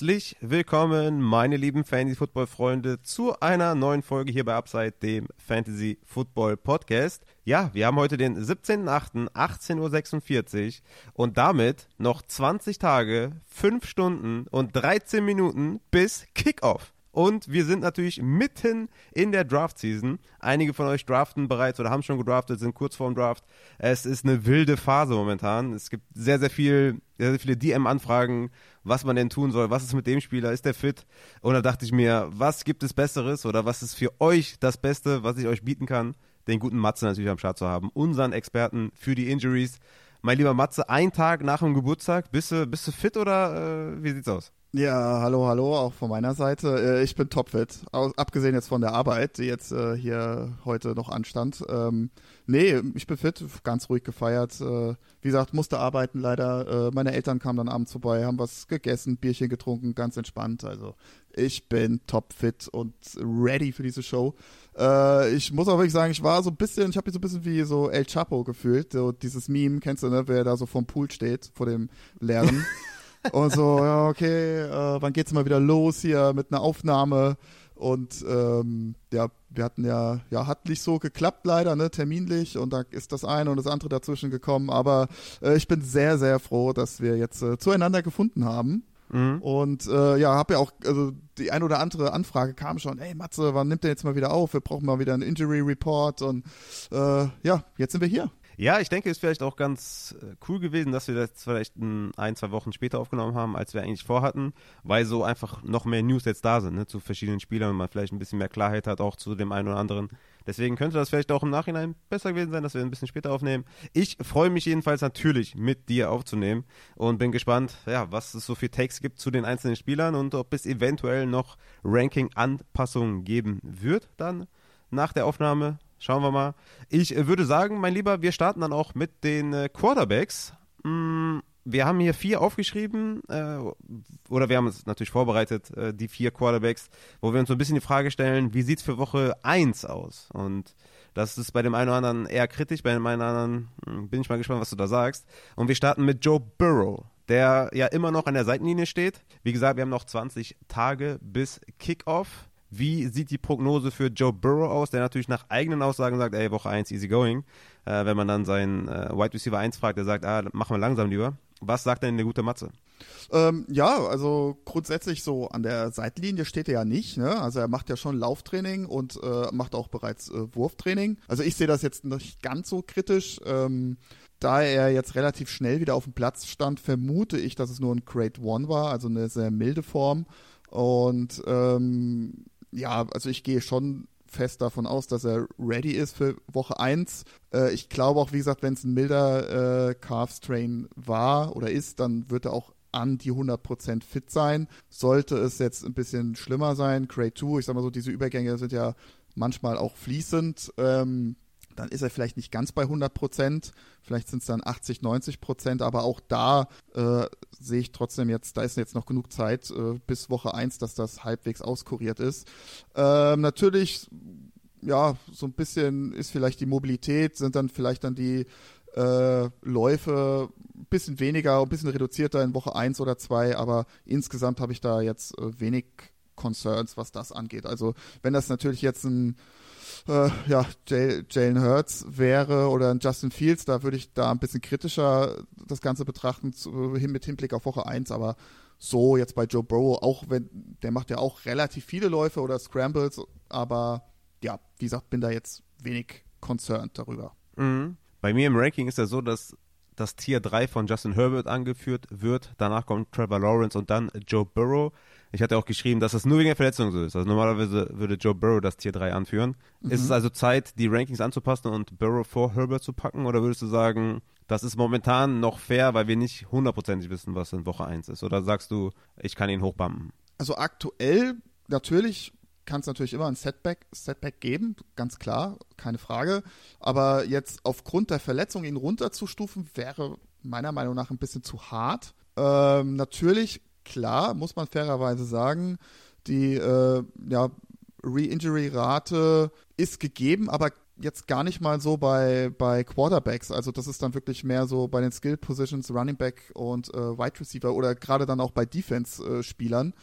Herzlich willkommen, meine lieben Fantasy-Football-Freunde, zu einer neuen Folge hier bei Upside, dem Fantasy-Football-Podcast. Ja, wir haben heute den 17.08., 18.46 Uhr und damit noch 20 Tage, 5 Stunden und 13 Minuten bis Kickoff. Und wir sind natürlich mitten in der Draft-Season. Einige von euch draften bereits oder haben schon gedraftet, sind kurz vorm Draft. Es ist eine wilde Phase momentan. Es gibt sehr, sehr viel, sehr, sehr viele DM-Anfragen, was man denn tun soll. Was ist mit dem Spieler? Ist der fit? Und da dachte ich mir, was gibt es Besseres oder was ist für euch das Beste, was ich euch bieten kann? Den guten Matze natürlich am Start zu haben. Unseren Experten für die Injuries. Mein lieber Matze, ein Tag nach dem Geburtstag, bist du, bist du fit oder äh, wie sieht's aus? Ja, hallo, hallo, auch von meiner Seite. Äh, ich bin topfit. Abgesehen jetzt von der Arbeit, die jetzt äh, hier heute noch anstand. Ähm, nee, ich bin fit, ganz ruhig gefeiert. Äh, wie gesagt, musste arbeiten leider. Meine Eltern kamen dann abends vorbei, haben was gegessen, Bierchen getrunken, ganz entspannt. Also ich bin topfit und ready für diese Show. Ich muss auch wirklich sagen, ich war so ein bisschen, ich habe mich so ein bisschen wie so El Chapo gefühlt. So dieses Meme, kennst du, ne, wer da so vorm Pool steht, vor dem leeren. und so, ja, okay, äh, wann geht's mal wieder los hier mit einer Aufnahme? Und ähm, ja, wir hatten ja, ja, hat nicht so geklappt leider, ne, terminlich und da ist das eine und das andere dazwischen gekommen. Aber äh, ich bin sehr, sehr froh, dass wir jetzt äh, zueinander gefunden haben. Mhm. Und äh, ja, habe ja auch, also die ein oder andere Anfrage kam schon, ey Matze, wann nimmt der jetzt mal wieder auf? Wir brauchen mal wieder einen Injury Report und äh, ja, jetzt sind wir hier. Ja, ich denke, es ist vielleicht auch ganz äh, cool gewesen, dass wir das vielleicht ein, ein, zwei Wochen später aufgenommen haben, als wir eigentlich vorhatten, weil so einfach noch mehr News jetzt da sind, ne, zu verschiedenen Spielern und man vielleicht ein bisschen mehr Klarheit hat, auch zu dem einen oder anderen. Deswegen könnte das vielleicht auch im Nachhinein besser gewesen sein, dass wir ein bisschen später aufnehmen. Ich freue mich jedenfalls natürlich, mit dir aufzunehmen und bin gespannt, ja, was es so für Takes gibt zu den einzelnen Spielern und ob es eventuell noch Ranking-Anpassungen geben wird dann nach der Aufnahme Schauen wir mal. Ich äh, würde sagen, mein Lieber, wir starten dann auch mit den äh, Quarterbacks. Mm, wir haben hier vier aufgeschrieben, äh, oder wir haben uns natürlich vorbereitet, die vier Quarterbacks, wo wir uns so ein bisschen die Frage stellen, wie sieht es für Woche 1 aus? Und das ist bei dem einen oder anderen eher kritisch, bei dem einen oder anderen hm, bin ich mal gespannt, was du da sagst. Und wir starten mit Joe Burrow, der ja immer noch an der Seitenlinie steht. Wie gesagt, wir haben noch 20 Tage bis Kickoff. Wie sieht die Prognose für Joe Burrow aus, der natürlich nach eigenen Aussagen sagt, ey, Woche 1 easy going. Äh, wenn man dann seinen äh, Wide Receiver 1 fragt, der sagt, ah, machen wir langsam lieber. Was sagt denn der gute Matze? Ähm, ja, also grundsätzlich so an der Seitenlinie steht er ja nicht. Ne? Also er macht ja schon Lauftraining und äh, macht auch bereits äh, Wurftraining. Also ich sehe das jetzt nicht ganz so kritisch. Ähm, da er jetzt relativ schnell wieder auf dem Platz stand, vermute ich, dass es nur ein Grade One war, also eine sehr milde Form. Und ähm, ja, also ich gehe schon fest davon aus, dass er ready ist für Woche 1. Äh, ich glaube auch, wie gesagt, wenn es ein milder äh, Calf-Strain war oder ist, dann wird er auch an die 100% fit sein. Sollte es jetzt ein bisschen schlimmer sein, Grade 2, ich sag mal so, diese Übergänge sind ja manchmal auch fließend. Ähm, dann ist er vielleicht nicht ganz bei 100 Prozent, vielleicht sind es dann 80, 90 Prozent, aber auch da äh, sehe ich trotzdem jetzt, da ist jetzt noch genug Zeit äh, bis Woche 1, dass das halbwegs auskuriert ist. Ähm, natürlich, ja, so ein bisschen ist vielleicht die Mobilität, sind dann vielleicht dann die äh, Läufe ein bisschen weniger, ein bisschen reduzierter in Woche 1 oder 2, aber insgesamt habe ich da jetzt äh, wenig Concerns, was das angeht. Also wenn das natürlich jetzt ein äh, ja, Jalen Hurts wäre oder ein Justin Fields, da würde ich da ein bisschen kritischer das Ganze betrachten, zu, hin, mit Hinblick auf Woche 1, aber so jetzt bei Joe Burrow, auch wenn, der macht ja auch relativ viele Läufe oder Scrambles, aber ja, wie gesagt, bin da jetzt wenig concerned darüber. Mhm. Bei mir im Ranking ist ja so, dass das Tier 3 von Justin Herbert angeführt wird. Danach kommt Trevor Lawrence und dann Joe Burrow. Ich hatte auch geschrieben, dass das nur wegen der Verletzung so ist. Also normalerweise würde Joe Burrow das Tier 3 anführen. Mhm. Ist es also Zeit, die Rankings anzupassen und Burrow vor Herbert zu packen? Oder würdest du sagen, das ist momentan noch fair, weil wir nicht hundertprozentig wissen, was in Woche 1 ist? Oder sagst du, ich kann ihn hochbumpen? Also aktuell natürlich kann es natürlich immer ein Setback, Setback geben, ganz klar, keine Frage. Aber jetzt aufgrund der Verletzung ihn runterzustufen, wäre meiner Meinung nach ein bisschen zu hart. Ähm, natürlich klar, muss man fairerweise sagen, die äh, ja, Re-Injury-Rate ist gegeben, aber jetzt gar nicht mal so bei, bei Quarterbacks. Also das ist dann wirklich mehr so bei den Skill Positions, Running Back und äh, Wide Receiver oder gerade dann auch bei Defense-Spielern.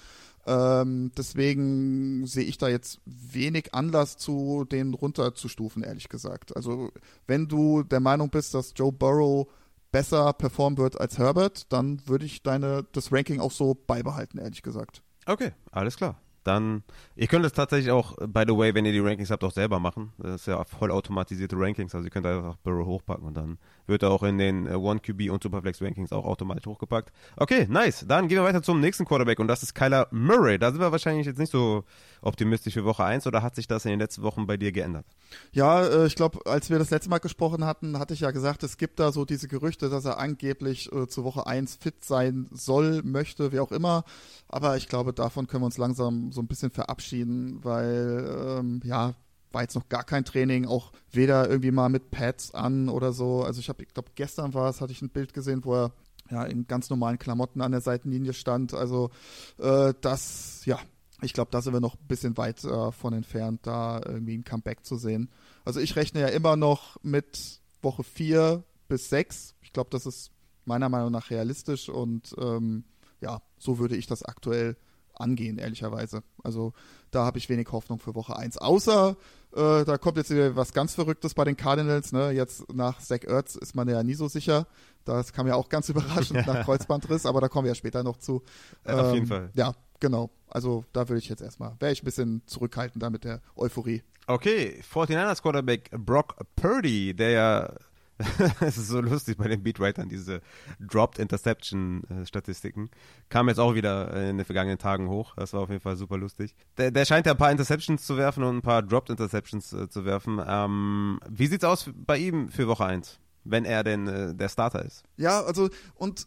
Ähm, deswegen sehe ich da jetzt wenig Anlass zu, den runterzustufen, ehrlich gesagt. Also wenn du der Meinung bist, dass Joe Burrow besser performen wird als Herbert, dann würde ich deine das Ranking auch so beibehalten, ehrlich gesagt. Okay, alles klar dann, ihr könnt es tatsächlich auch, by the way, wenn ihr die Rankings habt, auch selber machen. Das ist ja voll automatisierte Rankings, also ihr könnt einfach Burrow hochpacken und dann wird er auch in den One QB und Superflex Rankings auch automatisch hochgepackt. Okay, nice. Dann gehen wir weiter zum nächsten Quarterback und das ist Kyler Murray. Da sind wir wahrscheinlich jetzt nicht so optimistisch für Woche 1 oder hat sich das in den letzten Wochen bei dir geändert? Ja, äh, ich glaube, als wir das letzte Mal gesprochen hatten, hatte ich ja gesagt, es gibt da so diese Gerüchte, dass er angeblich äh, zu Woche 1 fit sein soll, möchte, wie auch immer. Aber ich glaube, davon können wir uns langsam so ein bisschen verabschieden, weil ähm, ja, war jetzt noch gar kein Training, auch weder irgendwie mal mit Pads an oder so. Also ich habe, ich glaube, gestern war es, hatte ich ein Bild gesehen, wo er ja in ganz normalen Klamotten an der Seitenlinie stand. Also äh, das, ja, ich glaube, da sind wir noch ein bisschen weit äh, von entfernt, da irgendwie ein Comeback zu sehen. Also ich rechne ja immer noch mit Woche 4 bis 6. Ich glaube, das ist meiner Meinung nach realistisch und ähm, ja, so würde ich das aktuell angehen, ehrlicherweise. Also da habe ich wenig Hoffnung für Woche 1. Außer äh, da kommt jetzt wieder was ganz Verrücktes bei den Cardinals. Ne? Jetzt nach Zach Ertz ist man ja nie so sicher. Das kam ja auch ganz überraschend nach Kreuzbandriss, aber da kommen wir ja später noch zu. Ähm, Auf jeden ähm, Fall. Ja, genau. Also da würde ich jetzt erstmal, wäre ich ein bisschen zurückhaltender mit der Euphorie. Okay, 49ers Quarterback Brock Purdy, der ja es ist so lustig bei den Beatwritern, diese Dropped Interception-Statistiken. Kam jetzt auch wieder in den vergangenen Tagen hoch. Das war auf jeden Fall super lustig. Der, der scheint ja ein paar Interceptions zu werfen und ein paar Dropped Interceptions äh, zu werfen. Ähm, wie sieht's aus bei ihm für Woche 1, wenn er denn äh, der Starter ist? Ja, also und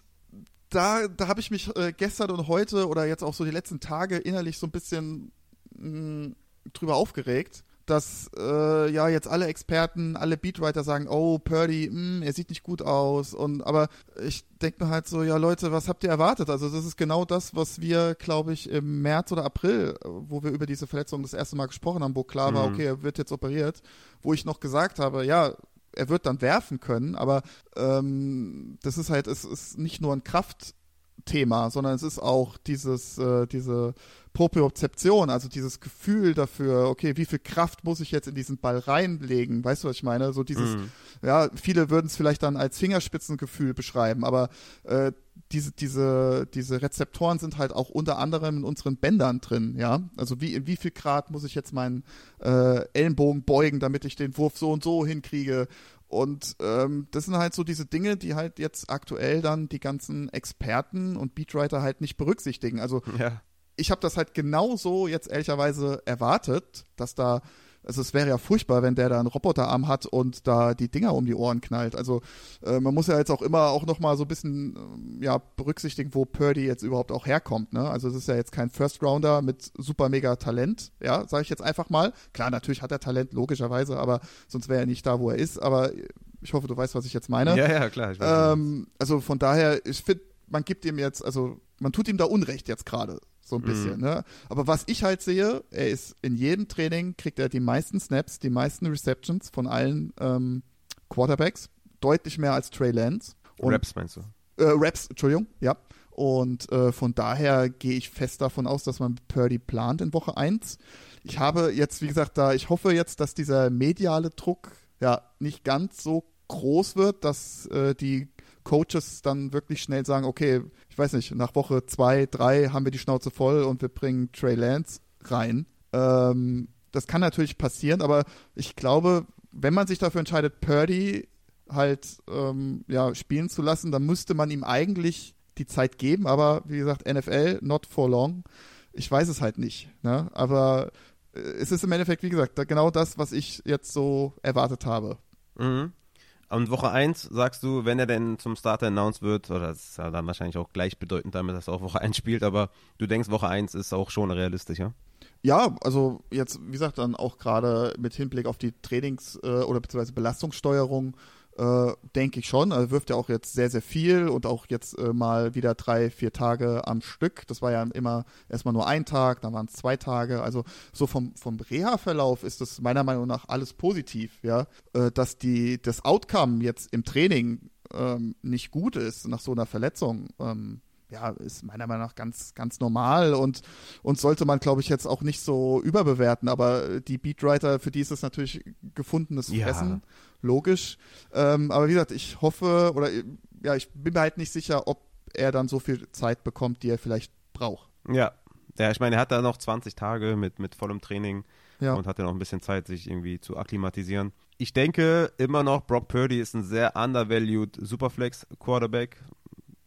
da, da habe ich mich äh, gestern und heute oder jetzt auch so die letzten Tage innerlich so ein bisschen mh, mm, drüber aufgeregt dass äh, ja jetzt alle Experten, alle Beatwriter sagen, oh, Purdy, mh, hm, er sieht nicht gut aus. Und aber ich denke mir halt so, ja Leute, was habt ihr erwartet? Also das ist genau das, was wir, glaube ich, im März oder April, wo wir über diese Verletzung das erste Mal gesprochen haben, wo klar mhm. war, okay, er wird jetzt operiert, wo ich noch gesagt habe, ja, er wird dann werfen können, aber ähm, das ist halt, es ist nicht nur ein Kraftthema, sondern es ist auch dieses, äh, diese Propriozeption, also dieses Gefühl dafür, okay, wie viel Kraft muss ich jetzt in diesen Ball reinlegen? Weißt du, was ich meine? So dieses, mm. ja, viele würden es vielleicht dann als Fingerspitzengefühl beschreiben, aber äh, diese, diese, diese Rezeptoren sind halt auch unter anderem in unseren Bändern drin, ja. Also wie, in wie viel Grad muss ich jetzt meinen äh, Ellenbogen beugen, damit ich den Wurf so und so hinkriege? Und ähm, das sind halt so diese Dinge, die halt jetzt aktuell dann die ganzen Experten und Beatwriter halt nicht berücksichtigen. Also ja ich habe das halt genauso jetzt ehrlicherweise erwartet, dass da, also es wäre ja furchtbar, wenn der da einen Roboterarm hat und da die Dinger um die Ohren knallt. Also äh, man muss ja jetzt auch immer auch nochmal so ein bisschen äh, ja, berücksichtigen, wo Purdy jetzt überhaupt auch herkommt. Ne? Also es ist ja jetzt kein First Rounder mit super mega Talent, ja, sage ich jetzt einfach mal. Klar, natürlich hat er Talent, logischerweise, aber sonst wäre er nicht da, wo er ist. Aber ich hoffe, du weißt, was ich jetzt meine. Ja, ja, klar. Ähm, also von daher, ich finde, man gibt ihm jetzt, also man tut ihm da Unrecht jetzt gerade so ein bisschen. Mhm. Ne? Aber was ich halt sehe, er ist in jedem Training, kriegt er die meisten Snaps, die meisten Receptions von allen ähm, Quarterbacks, deutlich mehr als Trey Lance. Und, Raps meinst du? Äh, Raps, Entschuldigung, ja. Und äh, von daher gehe ich fest davon aus, dass man Purdy plant in Woche 1. Ich habe jetzt, wie gesagt, da, ich hoffe jetzt, dass dieser mediale Druck ja nicht ganz so groß wird, dass äh, die Coaches dann wirklich schnell sagen, okay, ich weiß nicht, nach Woche zwei, drei haben wir die Schnauze voll und wir bringen Trey Lance rein. Ähm, das kann natürlich passieren, aber ich glaube, wenn man sich dafür entscheidet, Purdy halt ähm, ja, spielen zu lassen, dann müsste man ihm eigentlich die Zeit geben, aber wie gesagt, NFL, not for long. Ich weiß es halt nicht. Ne? Aber äh, es ist im Endeffekt, wie gesagt, genau das, was ich jetzt so erwartet habe. Mhm. Und Woche 1 sagst du, wenn er denn zum Starter announced wird, oder das ist ja dann wahrscheinlich auch gleichbedeutend damit, dass er auch Woche 1 spielt, aber du denkst, Woche 1 ist auch schon realistisch, ja? Ja, also jetzt, wie gesagt, dann auch gerade mit Hinblick auf die Trainings- äh, oder beziehungsweise Belastungssteuerung Äh, Denke ich schon. Also wirft ja auch jetzt sehr, sehr viel und auch jetzt äh, mal wieder drei, vier Tage am Stück. Das war ja immer erstmal nur ein Tag, dann waren es zwei Tage. Also so vom, vom Reha-Verlauf ist das meiner Meinung nach alles positiv, ja. Äh, dass die, das Outcome jetzt im Training ähm, nicht gut ist nach so einer Verletzung. Ähm, ja, ist meiner Meinung nach ganz, ganz normal und, und sollte man, glaube ich, jetzt auch nicht so überbewerten. Aber die Beatwriter, für die ist es natürlich gefundenes Fressen, ja. Logisch. Ähm, aber wie gesagt, ich hoffe, oder ja, ich bin mir halt nicht sicher, ob er dann so viel Zeit bekommt, die er vielleicht braucht. Ja, ja, ich meine, er hat da noch 20 Tage mit, mit vollem Training ja. und hat ja noch ein bisschen Zeit, sich irgendwie zu akklimatisieren. Ich denke immer noch, Brock Purdy ist ein sehr undervalued Superflex Quarterback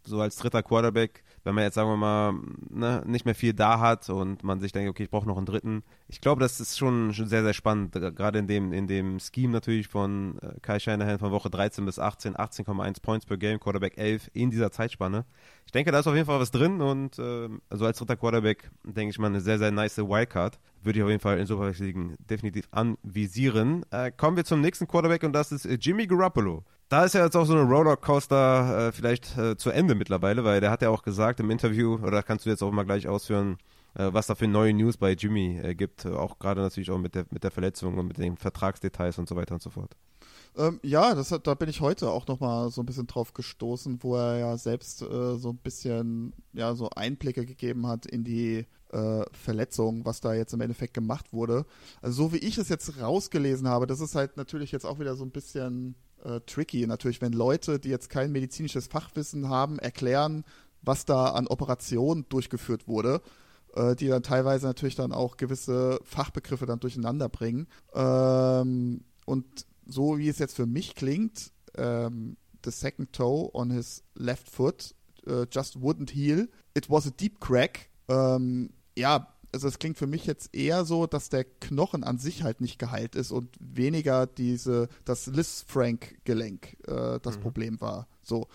so als dritter Quarterback, wenn man jetzt, sagen wir mal, ne, nicht mehr viel da hat und man sich denkt, okay, ich brauche noch einen dritten. Ich glaube, das ist schon, schon sehr, sehr spannend, gerade in dem, in dem Scheme natürlich von äh, Kai Shanahan von Woche 13 bis 18, 18,1 Points per Game, Quarterback 11 in dieser Zeitspanne. Ich denke, da ist auf jeden Fall was drin und äh, also als dritter Quarterback denke ich mal eine sehr, sehr nice Wildcard. Würde ich auf jeden Fall in Superflex-Ligen definitiv anvisieren. Äh, kommen wir zum nächsten Quarterback und das ist äh, Jimmy Garoppolo da ist ja jetzt auch so eine Rollercoaster äh, vielleicht äh, zu Ende mittlerweile, weil der hat ja auch gesagt im Interview, oder kannst du jetzt auch mal gleich ausführen, äh, was da für neue News bei Jimmy äh, gibt, auch gerade natürlich auch mit der, mit der Verletzung und mit den Vertragsdetails und so weiter und so fort. Ähm, ja, das da bin ich heute auch nochmal so ein bisschen drauf gestoßen, wo er ja selbst äh, so ein bisschen ja so Einblicke gegeben hat in die äh, Verletzung, was da jetzt im Endeffekt gemacht wurde. Also so wie ich es jetzt rausgelesen habe, das ist halt natürlich jetzt auch wieder so ein bisschen äh, tricky. Natürlich, wenn Leute, die jetzt kein medizinisches Fachwissen haben, erklären, was da an Operationen durchgeführt wurde, äh, die dann teilweise natürlich dann auch gewisse Fachbegriffe dann durcheinander bringen. Ähm, und so wie es jetzt für mich klingt, ähm, the second toe on his left foot uh, just wouldn't heal. It was a deep crack. Ähm, ja, also es klingt für mich jetzt eher so, dass der Knochen an sich halt nicht geheilt ist und weniger diese, das Liz-Frank-Gelenk äh, das mhm. Problem war. So.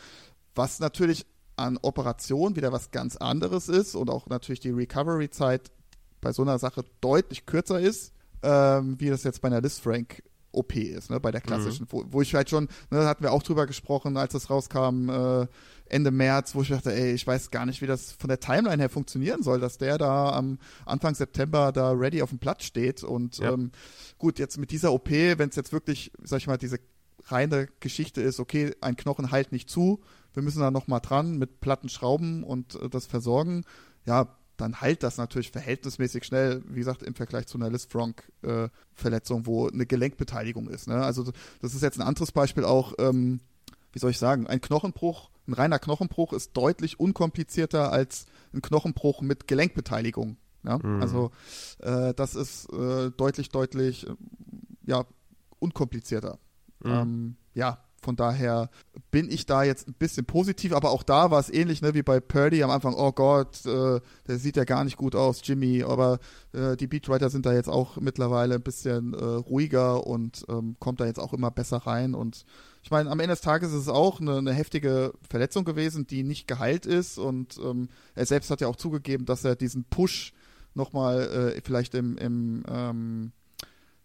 Was natürlich an Operationen wieder was ganz anderes ist und auch natürlich die Recovery-Zeit bei so einer Sache deutlich kürzer ist, ähm, wie das jetzt bei einer Liz Frank OP ist, ne, bei der klassischen, mhm. wo, wo, ich halt schon, ne, hatten wir auch drüber gesprochen, als das rauskam, äh, Ende März, wo ich dachte, ey, ich weiß gar nicht, wie das von der Timeline her funktionieren soll, dass der da am Anfang September da ready auf dem Platz steht und ja. ähm, gut, jetzt mit dieser OP, wenn es jetzt wirklich, sag ich mal, diese reine Geschichte ist, okay, ein Knochen heilt nicht zu, wir müssen da nochmal dran mit platten Schrauben und äh, das versorgen, ja, dann heilt das natürlich verhältnismäßig schnell, wie gesagt, im Vergleich zu einer Liz Frank-Verletzung, äh, wo eine Gelenkbeteiligung ist. Ne? Also das ist jetzt ein anderes Beispiel auch, ähm, wie soll ich sagen, ein Knochenbruch, ein reiner Knochenbruch ist deutlich unkomplizierter als ein Knochenbruch mit Gelenkbeteiligung. Ja? Mhm. Also äh, das ist äh, deutlich, deutlich, äh, ja, unkomplizierter. Mhm. Ähm, ja, von daher bin ich da jetzt ein bisschen positiv, aber auch da war es ähnlich ne, wie bei Purdy am Anfang. Oh Gott, äh, der sieht ja gar nicht gut aus, Jimmy. Aber äh, die Beatwriter sind da jetzt auch mittlerweile ein bisschen äh, ruhiger und ähm, kommt da jetzt auch immer besser rein. Und ich meine, am Ende des Tages ist es auch eine, eine heftige Verletzung gewesen, die nicht geheilt ist. Und ähm, er selbst hat ja auch zugegeben, dass er diesen Push nochmal äh, vielleicht im, im ähm,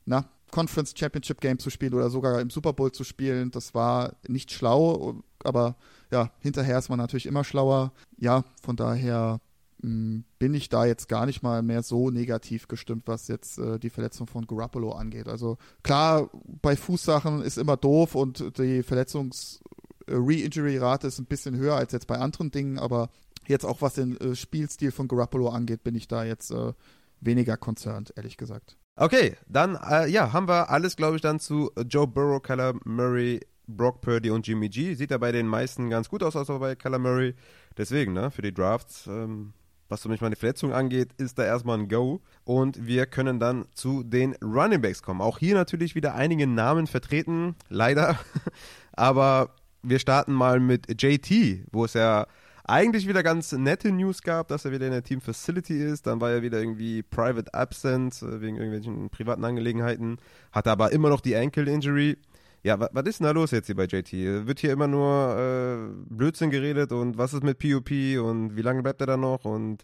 na, Conference Championship Game zu spielen oder sogar im Super Bowl zu spielen. Das war nicht schlau, aber ja, hinterher ist man natürlich immer schlauer. Ja, von daher mh, hm, bin ich da jetzt gar nicht mal mehr so negativ gestimmt, was jetzt äh, die Verletzung von Garoppolo angeht. Also klar, bei Fußsachen ist immer doof und die Verletzungs- äh, Re-Injury-Rate ist ein bisschen höher als jetzt bei anderen Dingen, aber jetzt auch was den äh, Spielstil von Garoppolo angeht, bin ich da jetzt äh, weniger concerned, ehrlich gesagt. Okay, dann äh, ja, haben wir alles, glaube ich, dann zu Joe Burrow, Kyler Murray, Brock Purdy und Jimmy G. Sieht ja bei den meisten ganz gut aus, außer bei Kyler Murray. Deswegen, ne, für die Drafts, ähm, was so mich meine Verletzung angeht, ist da erstmal ein Go. Und wir können dann zu den Running Backs kommen. Auch hier natürlich wieder einige Namen vertreten, leider. Aber wir starten mal mit JT, wo es ja eigentlich wieder ganz nette News gab, dass er wieder in der Team Facility ist. Dann war er wieder irgendwie private absent äh, wegen irgendwelchen privaten Angelegenheiten. Hatte aber immer noch die Ankle Injury. Ja, was, ist denn da los jetzt hier bei JT? Wird hier immer nur äh, Blödsinn geredet und was ist mit POP und wie lange bleibt er da noch und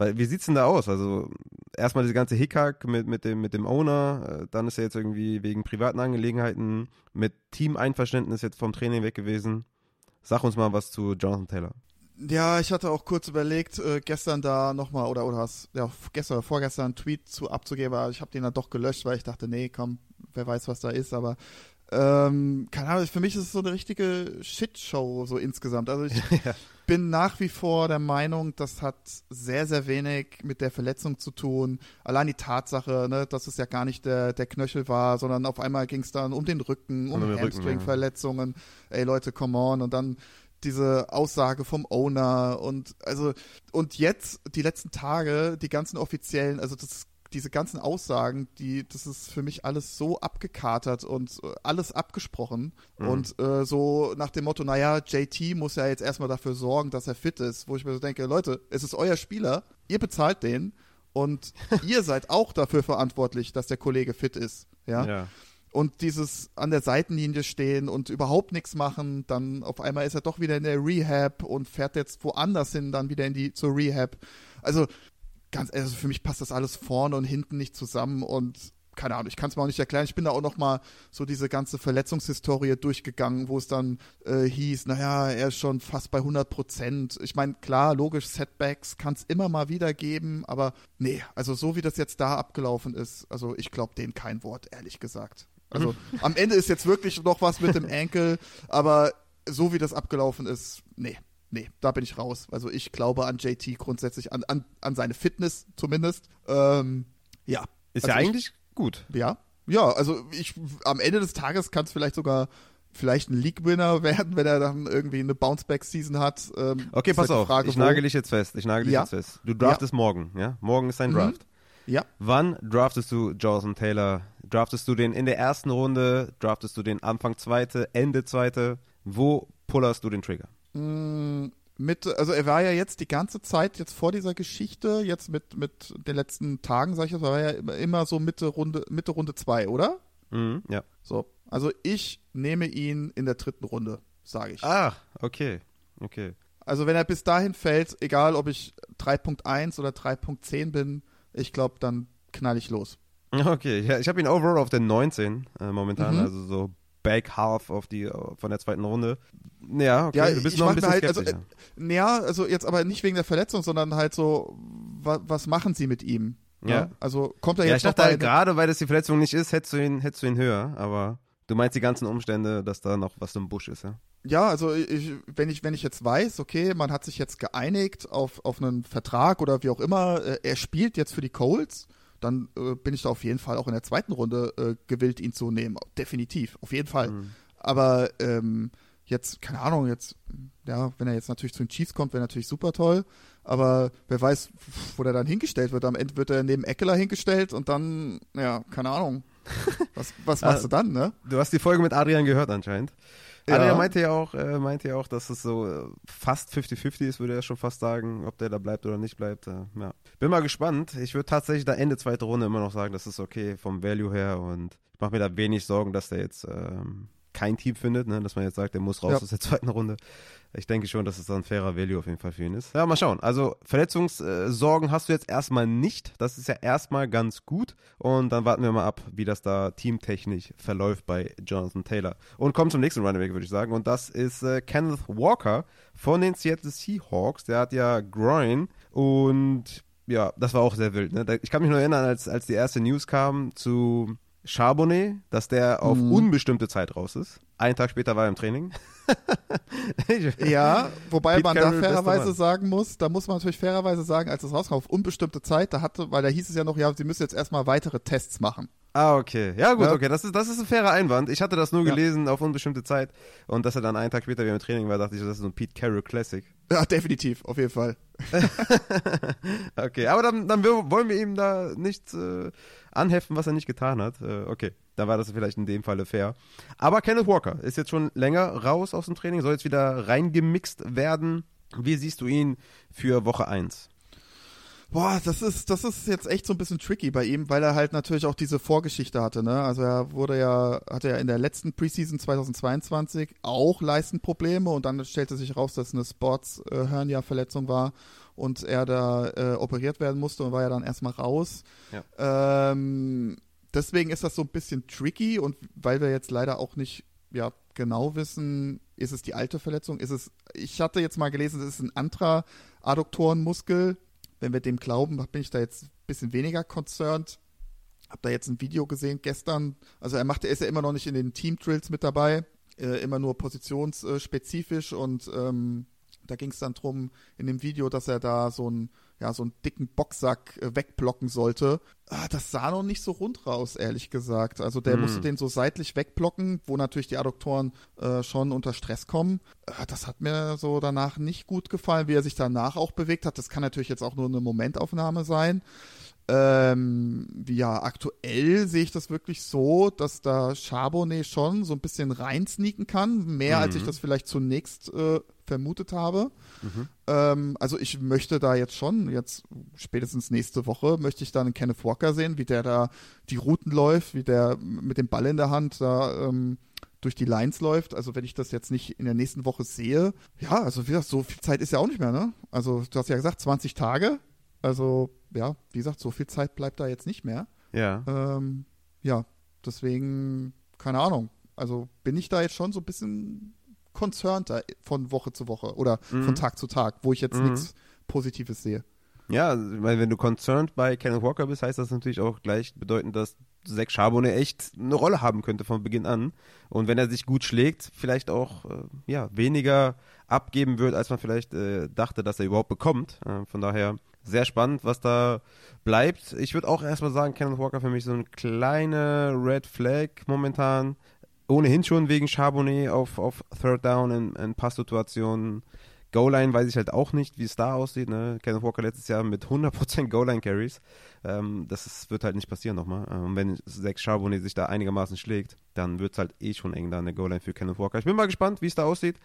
Weil, wie sieht's denn da aus? Also, erstmal diese ganze Hickhack mit, mit, dem, mit dem Owner, äh, dann ist er jetzt irgendwie wegen privaten Angelegenheiten mit Teameinverständnis jetzt vom Training weg gewesen. Sag uns mal was zu Jonathan Taylor. Ja, ich hatte auch kurz überlegt, äh, gestern da nochmal oder oder was, ja, gestern oder vorgestern einen Tweet zu abzugeben, aber ich habe den dann doch gelöscht, weil ich dachte, nee, komm, wer weiß, was da ist, aber ähm, keine Ahnung, für mich ist es so eine richtige Shitshow so insgesamt. Also ich ja. bin nach wie vor der Meinung, das hat sehr, sehr wenig mit der Verletzung zu tun. Allein die Tatsache, ne, dass es ja gar nicht der, der Knöchel war, sondern auf einmal ging es dann um den Rücken, um Hamstring-Verletzungen. Ja. Ey Leute, come on. Und dann diese Aussage vom Owner und also und jetzt die letzten Tage die ganzen offiziellen also das diese ganzen Aussagen, die, das ist für mich alles so abgekatert und äh, alles abgesprochen. Mhm. Und äh, so nach dem Motto, naja, JT muss ja jetzt erstmal dafür sorgen, dass er fit ist, wo ich mir so denke, Leute, es ist euer Spieler, ihr bezahlt den und ihr seid auch dafür verantwortlich, dass der Kollege fit ist. Ja. ja. Und dieses an der Seitenlinie stehen und überhaupt nichts machen, dann auf einmal ist er doch wieder in der Rehab und fährt jetzt woanders hin, dann wieder in die zur Rehab. Also ganz, also für mich passt das alles vorne und hinten nicht zusammen und keine Ahnung, ich kann es mir auch nicht erklären. Ich bin da auch noch mal so diese ganze Verletzungshistorie durchgegangen, wo es dann äh, hieß, naja, er ist schon fast bei 100 Prozent. Ich meine, klar, logisch, Setbacks kann es immer mal wieder geben, aber nee, also so wie das jetzt da abgelaufen ist, also ich glaube dem kein Wort, ehrlich gesagt. Also am Ende ist jetzt wirklich noch was mit dem Ankle, aber so wie das abgelaufen ist, nee, nee, da bin ich raus. Also ich glaube an JT grundsätzlich, an, an, an seine Fitness zumindest. Ähm, ja. Ist also ja eigentlich ich, gut. Ja. Ja, also ich am Ende des Tages kann es vielleicht sogar vielleicht ein League-Winner werden, wenn er dann irgendwie eine Bounceback-Season hat. Ähm, okay, pass halt auf, Frage, ich nagel dich jetzt fest. Ich nagel dich ja. jetzt fest. Du draftest ja. morgen, ja? Morgen ist dein mhm. Draft. Mhm. Ja. Wann draftest du Jonathan Taylor? Draftest du den in der ersten Runde? Draftest du den Anfang zweite, Ende zweite? Wo pullerst du den Trigger? Mm, mit, also er war ja jetzt die ganze Zeit jetzt vor dieser Geschichte, jetzt mit, mit den letzten Tagen, sag ich jetzt, war ja immer so Mitte Runde, Mitte Runde 2, oder? Mhm, ja. So. Also ich nehme ihn in der dritten Runde, sage ich. Ah, okay. Okay. Also wenn er bis dahin fällt, egal ob ich 3.1 oder 3.10 bin, ich glaube, dann knall ich los. Okay, ja, ich habe ihn overall auf der 19 äh, momentan, mhm. also so Back Half auf die von der zweiten Runde. Ja, okay, ja, du bist noch ein bisschen halt, also, äh, ja, also jetzt aber nicht wegen der Verletzung, sondern halt so, wa was machen sie mit ihm? Ja. ja. Also kommt er ja, jetzt ich dachte halt gerade, weil das die Verletzung nicht ist, hättest du ihn, hättest du ihn höher, aber du meinst die ganzen Umstände, dass da noch was im Busch ist, ja? Ja, also ich, wenn ich wenn ich jetzt weiß, okay, man hat sich jetzt geeinigt auf auf einen Vertrag oder wie auch immer, äh, er spielt jetzt für die Colts, dann äh, bin ich da auf jeden Fall auch in der zweiten Runde äh, gewillt, ihn zu nehmen. Definitiv, auf jeden Fall. Mhm. Aber ähm, jetzt, keine Ahnung, jetzt, ja, wenn er jetzt natürlich zu den Chiefs kommt, wäre natürlich super toll. Aber wer weiß, wo der dann hingestellt wird. Am Ende wird er neben Eckler hingestellt und dann, ja, keine Ahnung. Was, was machst du dann, ne? Du hast die Folge mit Adrian gehört anscheinend. Ja. Adrian meinte ja auch, äh, meinte ja auch, dass es so äh, fast 50-50 ist, würde er schon fast sagen, ob der da bleibt oder nicht bleibt. Äh, ja. Bin mal gespannt. Ich würde tatsächlich da Ende zweite Runde immer noch sagen, das ist okay vom Value her und ich mache mir da wenig Sorgen, dass der jetzt ähm, kein Team findet, ne? dass man jetzt sagt, der muss raus ja. aus der zweiten Runde. Ich denke schon, dass es ein fairer Value auf jeden Fall für ihn ist. Ja, mal schauen. Also Verletzungssorgen hast du jetzt erstmal nicht. Das ist ja erstmal ganz gut. Und dann warten wir mal ab, wie das da teamtechnisch verläuft bei Jonathan Taylor. Und kommen zum nächsten Running Back, würde ich sagen. Und das ist äh, Kenneth Walker von den Seattle Seahawks. Der hat ja Groin und ja, das war auch sehr wild. Ne? Ich kann mich nur erinnern, als, als die erste News kam zu Charbonnet, dass der auf mhm. unbestimmte Zeit raus ist. Einen Tag später war er im Training. ja, wobei Pete man Carroll, da fairerweise sagen muss, da muss man natürlich fairerweise sagen, als es rauskam, auf unbestimmte Zeit, da hatte, weil da hieß es ja noch, ja, sie müssen jetzt erstmal weitere Tests machen. Ah, okay. Ja, gut, ja. okay. Das ist, das ist ein fairer Einwand. Ich hatte das nur ja. gelesen auf unbestimmte Zeit und dass er dann einen Tag später wieder im Training war, dachte ich, das ist so ein Pete Carroll Classic. Ja, definitiv, auf jeden Fall. okay, aber dann, dann wollen wir ihm da nichts äh, anheften, was er nicht getan hat. Äh, okay, dann war das vielleicht in dem Falle fair. Aber Kenneth Walker ist jetzt schon länger raus aus dem Training, soll jetzt wieder reingemixt werden. Wie siehst du ihn für Woche 1? Boah, das ist, das ist jetzt echt so ein bisschen tricky bei ihm, weil er halt natürlich auch diese Vorgeschichte hatte, ne? Also er wurde ja, hatte ja in der letzten Preseason 2022 auch Leistenprobleme und dann stellte sich heraus, dass eine Sports-Hernia-Verletzung war und er da äh, operiert werden musste und war ja dann erstmal raus. Ja. Ähm, deswegen ist das so ein bisschen tricky und weil wir jetzt leider auch nicht ja, genau wissen, ist es die alte Verletzung, ist es, ich hatte jetzt mal gelesen, es ist ein anderer Adduktorenmuskel, wenn wir dem glauben, bin ich da jetzt ein bisschen weniger concerned. Hab da jetzt ein Video gesehen gestern. Also er macht, er ist ja immer noch nicht in den Team Drills mit dabei, äh, immer nur positionsspezifisch und ähm, da ging es dann drum in dem Video, dass er da so einen, ja, so einen dicken Boxsack äh, wegblocken sollte. Ah, das sah noch nicht so rund raus, ehrlich gesagt. Also der mm. musste den so seitlich wegblocken, wo natürlich die Adduktoren äh, schon unter Stress kommen. Ah, das hat mir so danach nicht gut gefallen, wie er sich danach auch bewegt hat. Das kann natürlich jetzt auch nur eine Momentaufnahme sein. Ähm, ja, aktuell sehe ich das wirklich so, dass da Charbonnet schon so ein bisschen reinsneaken kann, mehr mhm. als ich mhm. das vielleicht zunächst äh, vermutet habe. Mhm. Ähm, also ich möchte da jetzt schon, jetzt spätestens nächste Woche, möchte ich da einen Kenneth Walker sehen, wie der da die Routen läuft, wie der mit dem Ball in der Hand da ähm, durch die Lines läuft. Also wenn ich das jetzt nicht in der nächsten Woche sehe, ja, also wie gesagt, so viel Zeit ist ja auch nicht mehr, ne? Also du hast ja gesagt, 20 Tage. Also ja, wie gesagt, so viel Zeit bleibt da jetzt nicht mehr. Ja. Ähm, ja, deswegen, keine Ahnung. Also bin ich da jetzt schon so ein bisschen concerned von Woche zu Woche oder mhm. von Tag zu Tag, wo ich jetzt mhm. nichts Positives sehe. Ja, weil wenn du concerned bei Kenneth Walker bist, heißt das natürlich auch gleich bedeutend, dass Zach Charbonnet echt eine Rolle haben könnte von Beginn an. Und wenn er sich gut schlägt, vielleicht auch äh, ja, weniger abgeben wird, als man vielleicht äh, dachte, dass er überhaupt bekommt. Äh, von daher sehr spannend, was da bleibt. Ich würde auch erstmal sagen, Kenneth Walker für mich so ein kleiner Red Flag momentan. Ohnehin schon wegen Charbonnet auf, auf Third Down in, in Passsituationen. Goal-Line weiß ich halt auch nicht, wie es da aussieht. Ne? Kenneth Walker letztes Jahr mit 100% Goal-Line-Carries. Ähm, das ist, wird halt nicht passieren nochmal. Ähm, wenn Zach Charbonnet sich da einigermaßen schlägt, dann wird es halt eh schon eng da eine Goal-Line für Kenneth Walker. Ich bin mal gespannt, wie es da aussieht.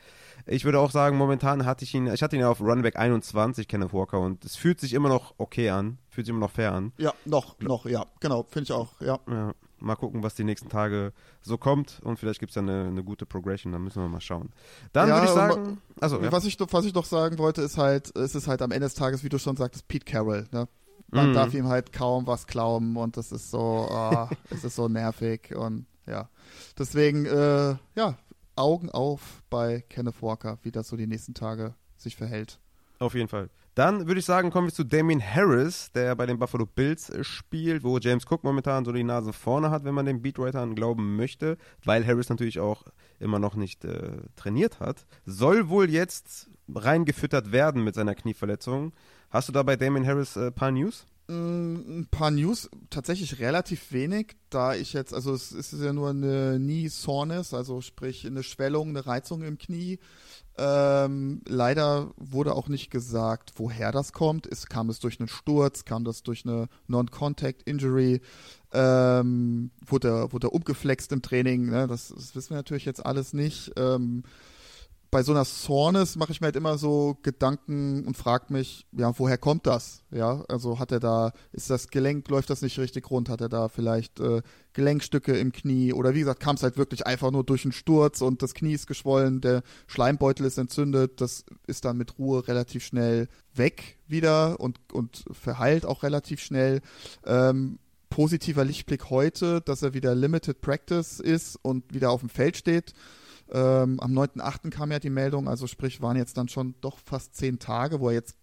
Ich würde auch sagen, momentan hatte ich ihn, ich hatte ihn ja auf Runback 21, Kenneth Walker, und es fühlt sich immer noch okay an. Fühlt sich immer noch fair an. Ja, noch, noch, ja, genau, finde ich auch, ja. ja. Mal gucken, was die nächsten Tage so kommt und vielleicht gibt es ja eine, eine, gute Progression, dann müssen wir mal schauen. Dann ja, würde ich sagen, also, ja. was, ich, was ich noch sagen wollte, ist halt, es ist halt am Ende des Tages, wie du schon sagtest, Pete Carroll. Ne? Man mm. darf ihm halt kaum was glauben und das ist so, oh, es ist so nervig und ja. Deswegen, äh, ja, Augen auf bei Kenneth Walker, wie das so die nächsten Tage sich verhält. Auf jeden Fall. Dann würde ich sagen, kommen wir zu Damien Harris, der bei den Buffalo Bills äh, spielt, wo James Cook momentan so die Nase vorne hat, wenn man den Beatwritern glauben möchte, weil Harris natürlich auch immer noch nicht äh, trainiert hat. Soll wohl jetzt reingefüttert werden mit seiner Knieverletzung. Hast du da bei Damien Harris ein äh, paar News? Ein paar News, tatsächlich relativ wenig, da ich jetzt, also es ist ja nur eine Knee-Soreness, also sprich eine Schwellung, eine Reizung im Knie. Ähm, leider wurde auch nicht gesagt, woher das kommt. Ist, kam es durch einen Sturz, kam das durch eine Non-Contact-Injury, ähm, wurde, wurde umgeflext im Training, ne? das, das, wissen wir natürlich jetzt alles nicht. Ähm, bei so einer Soreness mache ich mir halt immer so Gedanken und frage mich, ja, woher kommt das? Ja, also hat er da, ist das Gelenk, läuft das nicht richtig rund? Hat er da vielleicht äh, Gelenkstücke im Knie? Oder wie gesagt, kam es halt wirklich einfach nur durch einen Sturz und das Knie ist geschwollen, der Schleimbeutel ist entzündet, das ist dann mit Ruhe relativ schnell weg wieder und, und verheilt auch relativ schnell. Ähm, positiver Lichtblick heute, dass er wieder Limited Practice ist und wieder auf dem Feld steht. Ähm, am 9.8. kam ja die Meldung, also sprich waren jetzt dann schon doch fast zehn Tage, wo er jetzt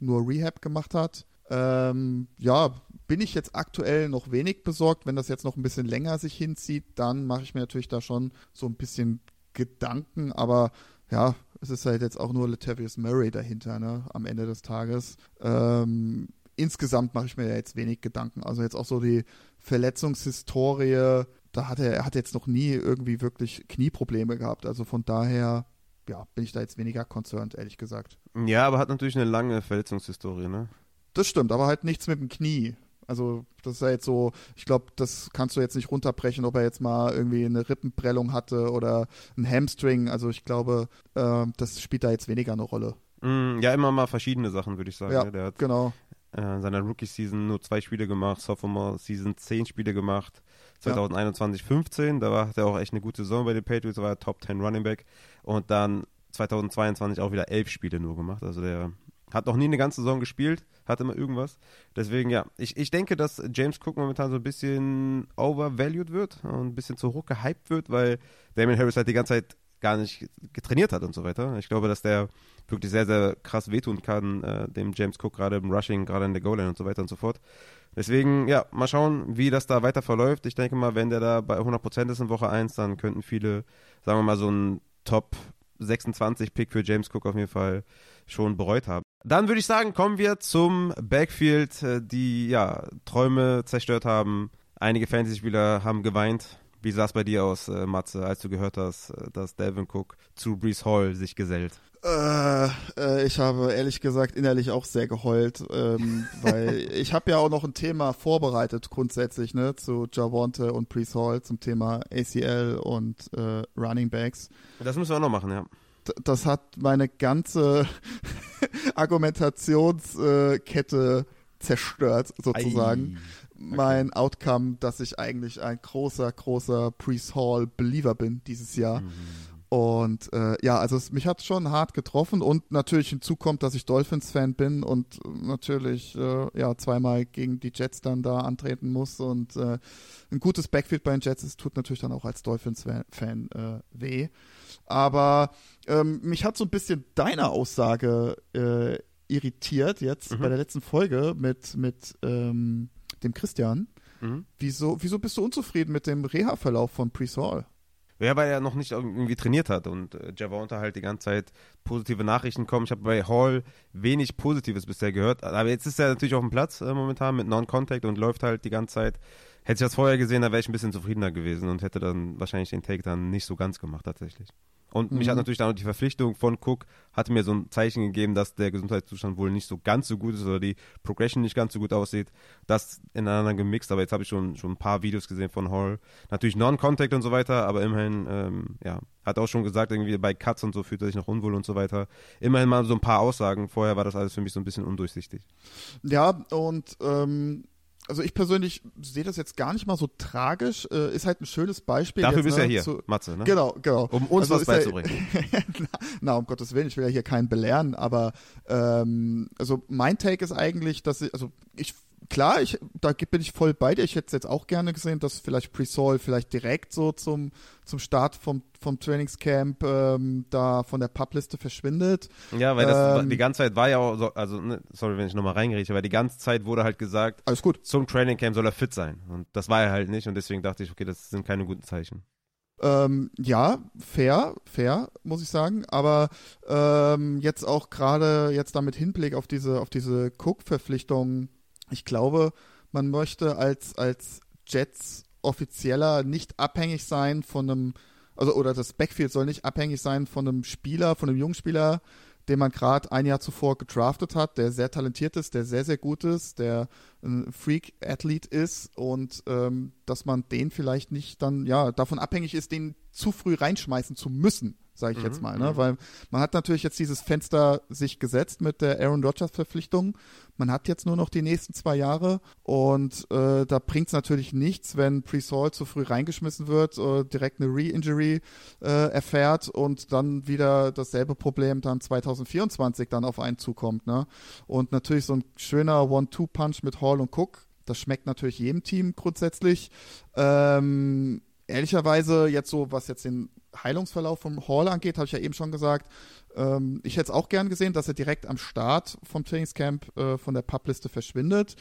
nur Rehab gemacht hat. Ähm, ja, bin ich jetzt aktuell noch wenig besorgt. Wenn das jetzt noch ein bisschen länger sich hinzieht, dann mache ich mir natürlich da schon so ein bisschen Gedanken. Aber ja, es ist halt jetzt auch nur Latavius Murray dahinter, ne, am Ende des Tages. Ähm, insgesamt mache ich mir jetzt wenig Gedanken. Also jetzt auch so die Verletzungshistorie da hat er, er hat jetzt noch nie irgendwie wirklich Knieprobleme gehabt. Also von daher, ja, bin ich da jetzt weniger concerned, ehrlich gesagt. Ja, aber hat natürlich eine lange Verletzungshistorie, ne? Das stimmt, aber halt nichts mit dem Knie. Also das ist ja jetzt so, ich glaube, das kannst du jetzt nicht runterbrechen, ob er jetzt mal irgendwie eine Rippenprellung hatte oder ein Hamstring. Also ich glaube, äh, das spielt da jetzt weniger eine Rolle. Mm, ja, immer mal verschiedene Sachen, würde ich sagen. Ja, ne? genau äh, seiner Rookie-Season nur zwei Spiele gemacht, Sophomore-Season zehn Spiele gemacht. 2021 15, da war, er auch echt eine gute Saison bei den Patriots, war er Top 10 Running Back. Und dann 2022 auch wieder elf Spiele nur gemacht. Also der hat noch nie eine ganze Saison gespielt, hat immer irgendwas. Deswegen, ja, ich, ich denke, dass James Cook momentan so ein bisschen overvalued wird und ein bisschen zu hoch gehypt wird, weil Damien Harris halt die ganze Zeit gar nicht getrainiert hat und so weiter. Ich glaube, dass der wirklich sehr, sehr krass wehtun kann, äh, dem James Cook gerade im Rushing, gerade in der Goal-Line und so weiter und so fort. Deswegen, ja, mal schauen, wie das da weiter verläuft. Ich denke mal, wenn der da bei 100% ist in Woche 1, dann könnten viele, sagen wir mal, so ein Top 26 Pick für James Cook auf jeden Fall schon bereut haben. Dann würde ich sagen, kommen wir zum Backfield, äh, die ja Träume zerstört haben. Einige Fantasy-Spieler haben geweint. Wie sah es bei dir aus, äh, Matze, als du gehört hast, äh, dass Devin Cook zu Brees Hall sich gesellt? Äh, äh, ich habe ehrlich gesagt innerlich auch sehr geheult, ähm, weil ich habe ja auch noch ein Thema vorbereitet grundsätzlich ne, zu Javonte und Brees Hall zum Thema ACL und äh, Running Backs. Das müssen wir auch noch machen, ja. D das hat meine ganze Argumentationskette zerstört, sozusagen. Ei. Mein okay. Outcome, dass ich eigentlich ein großer, großer Brees Hall Believer bin dieses Jahr. Mhm. Und äh, ja, also es, mich hat schon hart getroffen und natürlich hinzu kommt, dass ich Dolphins-Fan bin und natürlich äh, ja zweimal gegen die Jets dann da antreten muss und äh, ein gutes Backfield bei den Jets ist, tut natürlich dann auch als Dolphins-Fan äh, weh. Aber ähm, mich hat so ein bisschen deine Aussage äh, irritiert jetzt mhm. bei der letzten Folge mit, mit ähm, dem Christian. Mhm. Wieso, wieso bist du unzufrieden mit dem Reha-Verlauf von Priest Hall? Ja, weil er noch nicht irgendwie trainiert hat und äh, Javonta halt die ganze Zeit positive Nachrichten kommen. Ich habe bei Hall wenig Positives bisher gehört, aber jetzt ist er natürlich auf dem Platz äh, momentan mit Non-Contact und läuft halt die ganze Zeit. Hätte ich das vorher gesehen, dann wäre ich ein bisschen zufriedener gewesen und hätte dann wahrscheinlich den Take dann nicht so ganz gemacht tatsächlich. Und mhm. mich hat mhm. natürlich dann auch die Verpflichtung von Cook, hatte mir so ein Zeichen gegeben, dass der Gesundheitszustand wohl nicht so ganz so gut ist oder die Progression nicht ganz so gut aussieht. Das ineinander gemixt, aber jetzt habe ich schon, schon ein paar Videos gesehen von Hall. Natürlich Non-Contact und so weiter, aber immerhin, ähm, ja, hat auch schon gesagt, irgendwie bei Cuts und so fühlt er sich noch unwohl und so weiter. Immerhin mal so ein paar Aussagen. Vorher war das alles für mich so ein bisschen undurchsichtig. Ja, und ähm, also ich persönlich sehe das jetzt gar nicht mal so tragisch. Äh, ist halt ein schönes Beispiel. Dafür jetzt, bist du ne, ja hier, zu, Matze, ne? Genau, genau. Um uns also was beizubringen. Ja, na, um Gottes Willen, ich will ja hier keinen belehren, aber ähm, also mein Take ist eigentlich, dass ich, also ich klar, ich, da bin ich voll bei dir. Ich hätte es jetzt auch gerne gesehen, dass vielleicht Presol vielleicht direkt so zum, zum Start vom, vom Trainingscamp ähm, da von der Publiste verschwindet. Ja, weil das ähm, die ganze Zeit war ja auch so, also ne, sorry, wenn ich nochmal reingerieche, weil die ganze Zeit wurde halt gesagt, alles gut. Zum Trainingcamp soll er fit sein. Und das war er halt nicht und deswegen dachte ich, okay, das sind keine guten Zeichen. Ähm, ja, fair, fair, muss ich sagen. Aber ähm, jetzt auch gerade jetzt damit Hinblick auf diese, auf diese Cook-Verpflichtung ich glaube, man möchte als, als Jets offizieller nicht abhängig sein von einem, also oder das Backfield soll nicht abhängig sein von einem Spieler, von einem Jungspieler, den man gerade ein Jahr zuvor gedraftet hat, der sehr talentiert ist, der sehr, sehr gut ist, der ein Freak-Athlet ist und ähm, dass man den vielleicht nicht dann, ja, davon abhängig ist, den zu früh reinschmeißen zu müssen sage ich mhm, jetzt mal, ne? Mhm. Weil man hat natürlich jetzt dieses Fenster sich gesetzt mit der Aaron Rodgers Verpflichtung. Man hat jetzt nur noch die nächsten zwei Jahre und äh, da bringt es natürlich nichts, wenn Pre-Saul zu früh reingeschmissen wird, äh, direkt eine Re-Injury äh, erfährt und dann wieder dasselbe Problem dann 2024 dann auf einen zukommt. Ne? Und natürlich so ein schöner One-Two-Punch mit Hall und Cook, das schmeckt natürlich jedem Team grundsätzlich. Ähm, ehrlicherweise jetzt so, was jetzt den Heilungsverlauf vom Hall angeht, habe ich ja eben schon gesagt, ähm, ich hätte es auch gern gesehen, dass er direkt am Start vom Trainingscamp äh, von der Publiste verschwindet.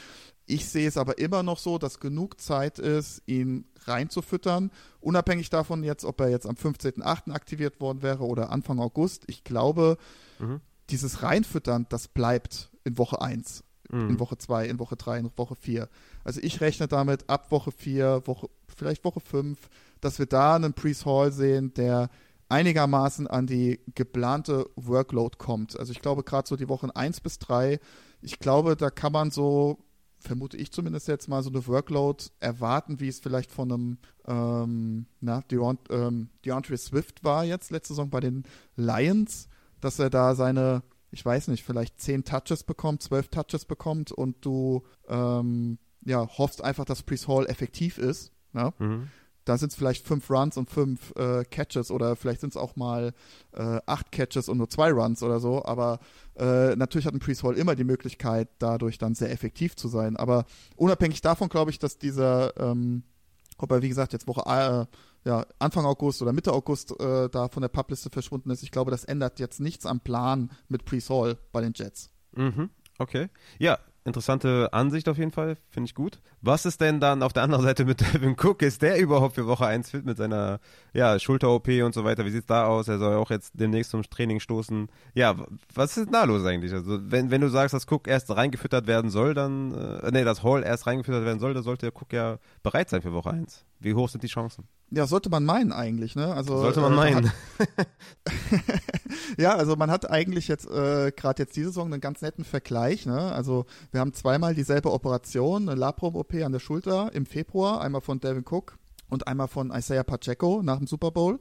Ich sehe es aber immer noch so, dass genug Zeit ist, ihn reinzufüttern, unabhängig davon jetzt, ob er jetzt am 15.8. aktiviert worden wäre oder Anfang August. Ich glaube, mhm. dieses Reinfüttern, das bleibt in Woche 1 in mhm. Woche 2, in Woche 3, in Woche 4. Also ich rechne damit ab Woche 4, Woche, vielleicht Woche 5, dass wir da einen Priest Hall sehen, der einigermaßen an die geplante Workload kommt. Also ich glaube gerade so die Wochen 1 bis 3, ich glaube, da kann man so, vermute ich zumindest jetzt mal, so eine Workload erwarten, wie es vielleicht von einem ähm, na, Deont, ähm, DeAndre Swift war jetzt letzte Saison bei den Lions, dass er da seine ich weiß nicht, vielleicht 10 Touches bekommt, 12 Touches bekommt und du ähm, ja, hoffst einfach, dass Priest Hall effektiv ist. Ne? Mhm da sind es vielleicht fünf Runs und fünf äh, Catches oder vielleicht sind es auch mal äh, acht Catches und nur zwei Runs oder so. Aber äh, natürlich hat ein Priest Hall immer die Möglichkeit, dadurch dann sehr effektiv zu sein. Aber unabhängig davon glaube ich, dass dieser, ähm, ob er wie gesagt jetzt Woche äh, ja, Anfang August oder Mitte August äh, da von der Publiste verschwunden ist, ich glaube, das ändert jetzt nichts am Plan mit Priest Hall bei den Jets. Mhm. Okay. Ja, Interessante Ansicht auf jeden Fall, finde ich gut. Was ist denn dann auf der anderen Seite mit Devin Cook? Ist der überhaupt für Woche 1 fit mit seiner ja, Schulter-OP und so weiter? Wie sieht es da aus? Er soll auch jetzt demnächst zum Training stoßen. Ja, was ist da los eigentlich? Also, wenn, wenn du sagst, dass Cook erst reingefüttert werden soll, dann, äh, nee, dass Hall erst reingefüttert werden soll, dann sollte der Cook ja bereit sein für Woche 1. Wie hoch sind die Chancen? Ja, sollte man meinen eigentlich, ne? Also sollte man äh, meinen. ja, also man hat eigentlich jetzt äh, gerade jetzt diese Saison einen ganz netten Vergleich, ne? Also wir haben zweimal dieselbe Operation, eine Labrum-OP an der Schulter im Februar, einmal von Devin Cook und einmal von Isaiah Pacheco nach dem Super Bowl.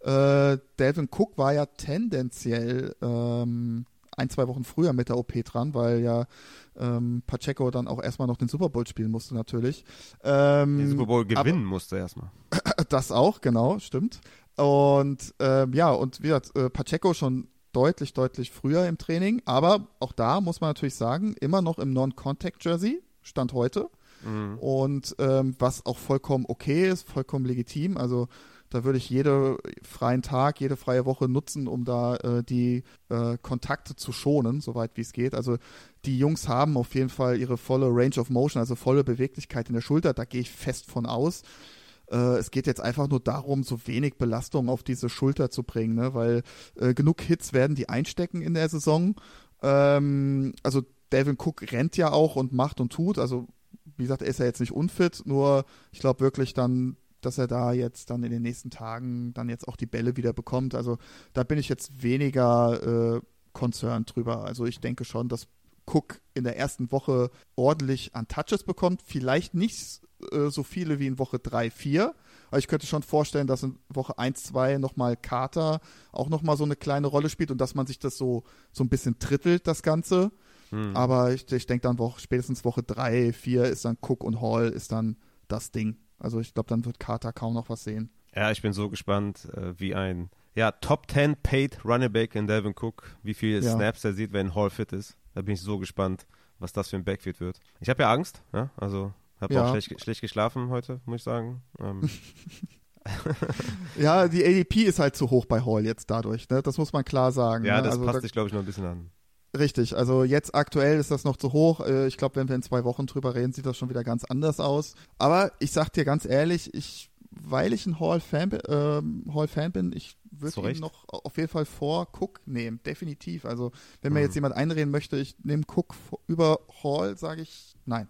Äh, Devin Cook war ja tendenziell ähm, ein, zwei Wochen früher mit der OP dran, weil ja ähm, Pacheco dann auch erstmal noch den Super Bowl spielen musste natürlich. Ähm, den Super Bowl gewinnen aber, musste erstmal. Das auch, genau, stimmt. Und ähm, ja, und wie gesagt, äh, Pacheco schon deutlich, deutlich früher im Training, aber auch da muss man natürlich sagen, immer noch im Non-Contact-Jersey, Stand heute. Mhm. Und ähm, was auch vollkommen okay ist, vollkommen legitim. Also da würde ich jeden freien Tag, jede freie Woche nutzen, um da äh, die äh, Kontakte zu schonen, soweit wie es geht. Also die Jungs haben auf jeden Fall ihre volle Range of Motion, also volle Beweglichkeit in der Schulter. Da gehe ich fest von aus. Äh, es geht jetzt einfach nur darum, so wenig Belastung auf diese Schulter zu bringen, ne? weil äh, genug Hits werden die einstecken in der Saison. Ähm, also Devin Cook rennt ja auch und macht und tut. Also wie gesagt, er ist ja jetzt nicht unfit, nur ich glaube wirklich dann dass er da jetzt dann in den nächsten Tagen dann jetzt auch die Bälle wieder bekommt. Also da bin ich jetzt weniger äh, concerned drüber. Also ich denke schon, dass Cook in der ersten Woche ordentlich an Touches bekommt. Vielleicht nicht äh, so viele wie in Woche 3, 4. Aber ich könnte schon vorstellen, dass in Woche 1, 2 nochmal Carter auch nochmal so eine kleine Rolle spielt und dass man sich das so, so ein bisschen trittelt, das Ganze. Hm. Aber ich, ich denke dann Woche, spätestens Woche 3, 4 ist dann Cook und Hall ist dann das Ding. Also ich glaube, dann wird Carter kaum noch was sehen. Ja, ich bin so gespannt, äh, wie ein ja, Top 10 Paid Running Back in Devin Cook, wie viele ja. Snaps er sieht, wenn Hall fit ist. Da bin ich so gespannt, was das für ein Backfield wird. Ich habe ja Angst, ja? also habe ja. auch schlecht, schlecht, geschlafen heute, muss ich sagen. Ähm. ja, die ADP ist halt zu hoch bei Hall jetzt dadurch, ne? das muss man klar sagen. Ja, ne? das also, passt da, sich, glaube ich, noch ein bisschen an. Richtig, also jetzt aktuell ist das noch zu hoch. Äh, ich glaube, wenn wir in zwei Wochen drüber reden, sieht das schon wieder ganz anders aus. Aber ich sag dir ganz ehrlich, ich, weil ich ein Hall-Fan äh, Hall -Fan bin, ich würde ihn noch auf jeden Fall vor Cook nehmen, definitiv. Also wenn mir mhm. jetzt jemand einreden möchte, ich nehme Cook über Hall, sage ich nein.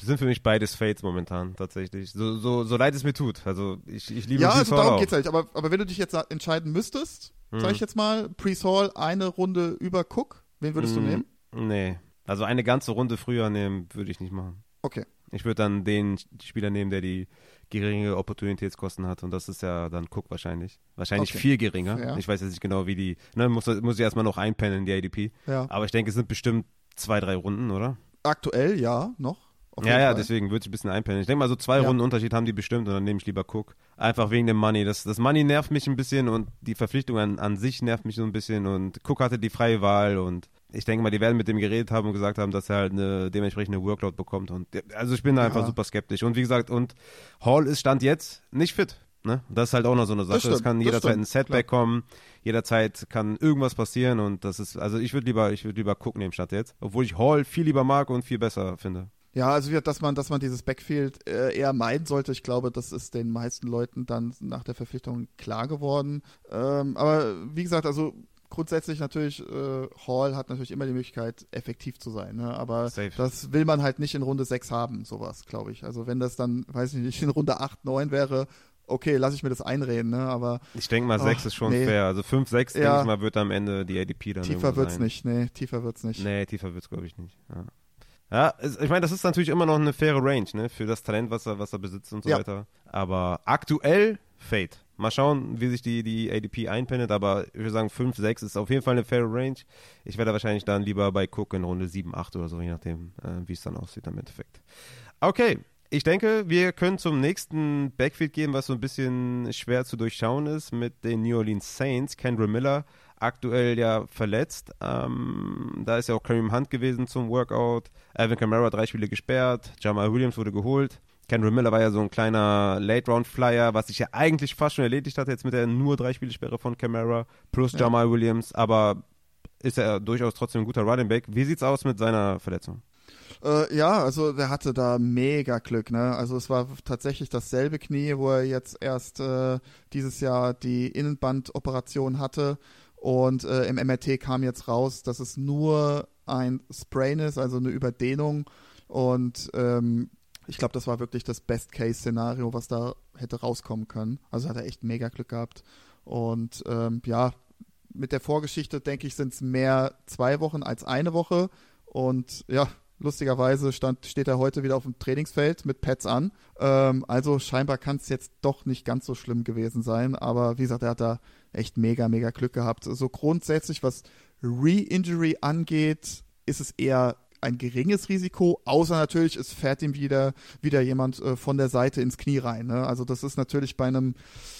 sind für mich beides Fates momentan tatsächlich. So, so, so leid es mir tut. Also ich, ich liebe Ja, also darum auch. geht's halt. Aber, aber wenn du dich jetzt entscheiden müsstest, mhm. sag ich jetzt mal, Priest Hall eine Runde über Cook, Wen würdest mm, du nehmen? Nee. Also eine ganze Runde früher nehmen würde ich nicht machen. Okay. Ich würde dann den Spieler nehmen, der die geringe Opportunitätskosten hat und das ist ja dann Cook wahrscheinlich. Wahrscheinlich okay. viel geringer. Ja. Ich weiß jetzt nicht genau, wie die, ne, muss, muss ich erstmal noch einpennen, die ADP. Ja. Aber ich denke, es sind bestimmt zwei, drei Runden, oder? Aktuell ja, noch. Ja, ja, deswegen würde ich ein bisschen einpennen. Ich denke mal, so zwei ja. Runden Unterschied haben die bestimmt und dann nehme ich lieber Cook. Einfach wegen dem Money. Das, das Money nervt mich ein bisschen und die Verpflichtung an, an sich nervt mich so ein bisschen und Cook hatte die freie Wahl und ich denke mal, die werden mit dem geredet haben und gesagt haben, dass er halt eine dementsprechende Workload bekommt. Und also ich bin da ja. einfach super skeptisch. Und wie gesagt, und Hall ist Stand jetzt nicht fit. Ne? Das ist halt auch noch so eine Sache. Das, stimmt, das kann jederzeit ein Setback klar. kommen, jederzeit kann irgendwas passieren und das ist, also ich würde lieber, ich würde lieber Cook nehmen statt jetzt, obwohl ich Hall viel lieber mag und viel besser finde. Ja, also dass man, dass man dieses Backfield äh, eher meiden sollte, ich glaube, das ist den meisten Leuten dann nach der Verpflichtung klar geworden. Ähm, aber wie gesagt, also grundsätzlich natürlich, äh, Hall hat natürlich immer die Möglichkeit, effektiv zu sein. Ne? Aber Safe. das will man halt nicht in Runde 6 haben, sowas, glaube ich. Also wenn das dann, weiß ich nicht, in Runde 8, 9 wäre, okay, lasse ich mir das einreden, ne? Aber. Ich denke mal, 6 ist schon nee. fair. Also 5, 6, ja. denke ich mal, wird am Ende die ADP dann. Tiefer wird's sein. nicht, nee, tiefer wird's nicht. Nee, tiefer wird's, glaube ich, nicht. Ja. Ja, ich meine, das ist natürlich immer noch eine faire Range, ne, für das Talent, was er, was er besitzt und so ja. weiter. Aber aktuell Fade. Mal schauen, wie sich die, die ADP einpendet, aber ich würde sagen, 5, 6 ist auf jeden Fall eine faire Range. Ich werde wahrscheinlich dann lieber bei Cook in Runde 7, 8 oder so, je nachdem, äh, wie es dann aussieht im Endeffekt. Okay, ich denke, wir können zum nächsten Backfield gehen, was so ein bisschen schwer zu durchschauen ist, mit den New Orleans Saints. Kendra Miller, aktuell ja verletzt. Ähm, da ist ja auch Kareem Hunt gewesen zum Workout. Alvin Kamara drei Spiele gesperrt. Jamal Williams wurde geholt. Kendra Miller war ja so ein kleiner Late-Round-Flyer, was sich ja eigentlich fast schon erledigt hat, jetzt mit der nur drei Spiele-Sperre von Camara plus ja. Jamal Williams, aber ist er durchaus trotzdem ein guter Running Back. Wie sieht's aus mit seiner Verletzung? Äh, ja, also der hatte da mega Glück, ne? Also es war tatsächlich dasselbe Knie, wo er jetzt erst äh, dieses Jahr die Innenbandoperation hatte und äh, im MRT kam jetzt raus, dass es nur ein Sprain ist, also eine Überdehnung und ähm, ich glaube, das war wirklich das Best-Case-Szenario, was da hätte rauskommen können. Also hat er echt mega Glück gehabt. Und ähm, ja, mit der Vorgeschichte, denke ich, sind es mehr zwei Wochen als eine Woche. Und ja, lustigerweise stand, steht er heute wieder auf dem Trainingsfeld mit Pads an. Ähm, also scheinbar kann es jetzt doch nicht ganz so schlimm gewesen sein. Aber wie gesagt, er hat da echt mega, mega Glück gehabt. So grundsätzlich, was Re-Injury angeht, ist es eher ein geringes Risiko, außer natürlich, es fährt ihm wieder, wieder jemand äh, von der Seite ins Knie rein. Ne? Also das ist natürlich bei einem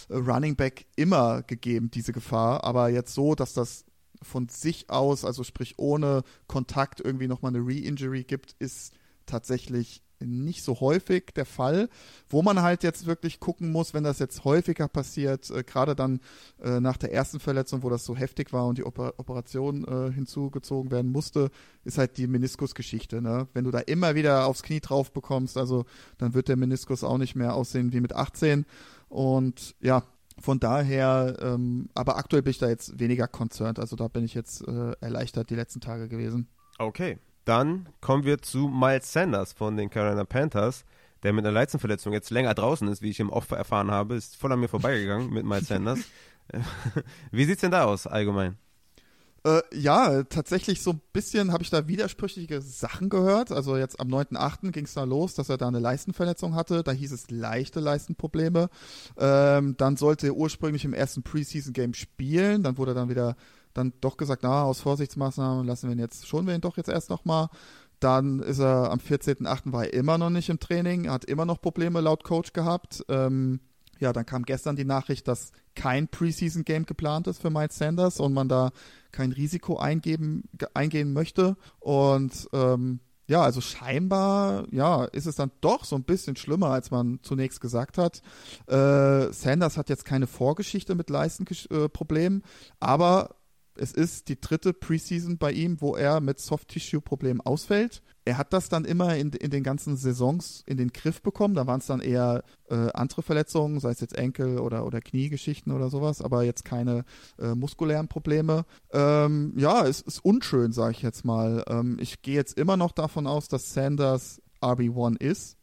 äh, Running Back immer gegeben, diese Gefahr. Aber jetzt so, dass das von sich aus, also sprich ohne Kontakt irgendwie nochmal eine Re-Injury gibt, ist tatsächlich nicht so häufig der Fall. Wo man halt jetzt wirklich gucken muss, wenn das jetzt häufiger passiert, äh, gerade dann äh, nach der ersten Verletzung, wo das so heftig war und die Oper Operation äh, hinzugezogen werden musste, ist halt die Meniskusgeschichte. Ne? Wenn du da immer wieder aufs Knie drauf bekommst, also dann wird der Meniskus auch nicht mehr aussehen wie mit 18. Und ja, von daher, ähm, aber aktuell bin ich da jetzt weniger concerned. Also da bin ich jetzt äh, erleichtert die letzten Tage gewesen. Okay. Dann kommen wir zu Miles Sanders von den Carolina Panthers, der mit einer Leistenverletzung jetzt länger draußen ist, wie ich im Off erfahren habe. Ist voll an mir vorbeigegangen mit Miles Sanders. wie sieht's denn da aus allgemein? Äh, ja, tatsächlich so ein bisschen habe ich da widersprüchliche Sachen gehört. Also jetzt am 9.8. ging es da los, dass er da eine Leistenverletzung hatte. Da hieß es leichte Leistenprobleme. Ähm, dann sollte er ursprünglich im ersten Preseason-Game spielen. Dann wurde er dann wieder dann doch gesagt, na, aus Vorsichtsmaßnahmen lassen wir ihn jetzt, schon wir ihn doch jetzt erst nochmal. Dann ist er am 14.8. war er immer noch nicht im Training, hat immer noch Probleme laut Coach gehabt. Ähm, ja, dann kam gestern die Nachricht, dass kein Preseason-Game geplant ist für Miles Sanders und man da kein Risiko eingeben, eingehen möchte. Und ähm, ja, also scheinbar, ja, ist es dann doch so ein bisschen schlimmer, als man zunächst gesagt hat. Äh, Sanders hat jetzt keine Vorgeschichte mit Leistenproblemen, aber es ist die dritte Preseason bei ihm, wo er mit Soft-Tissue-Problemen ausfällt. Er hat das dann immer in, in den ganzen Saisons in den Griff bekommen. Da waren es dann eher äh, andere Verletzungen, sei es jetzt Enkel- oder, oder Kniegeschichten oder sowas, aber jetzt keine äh, muskulären Probleme. Ähm, ja, es ist unschön, sage ich jetzt mal. Ähm, ich gehe jetzt immer noch davon aus, dass Sanders RB1 ist.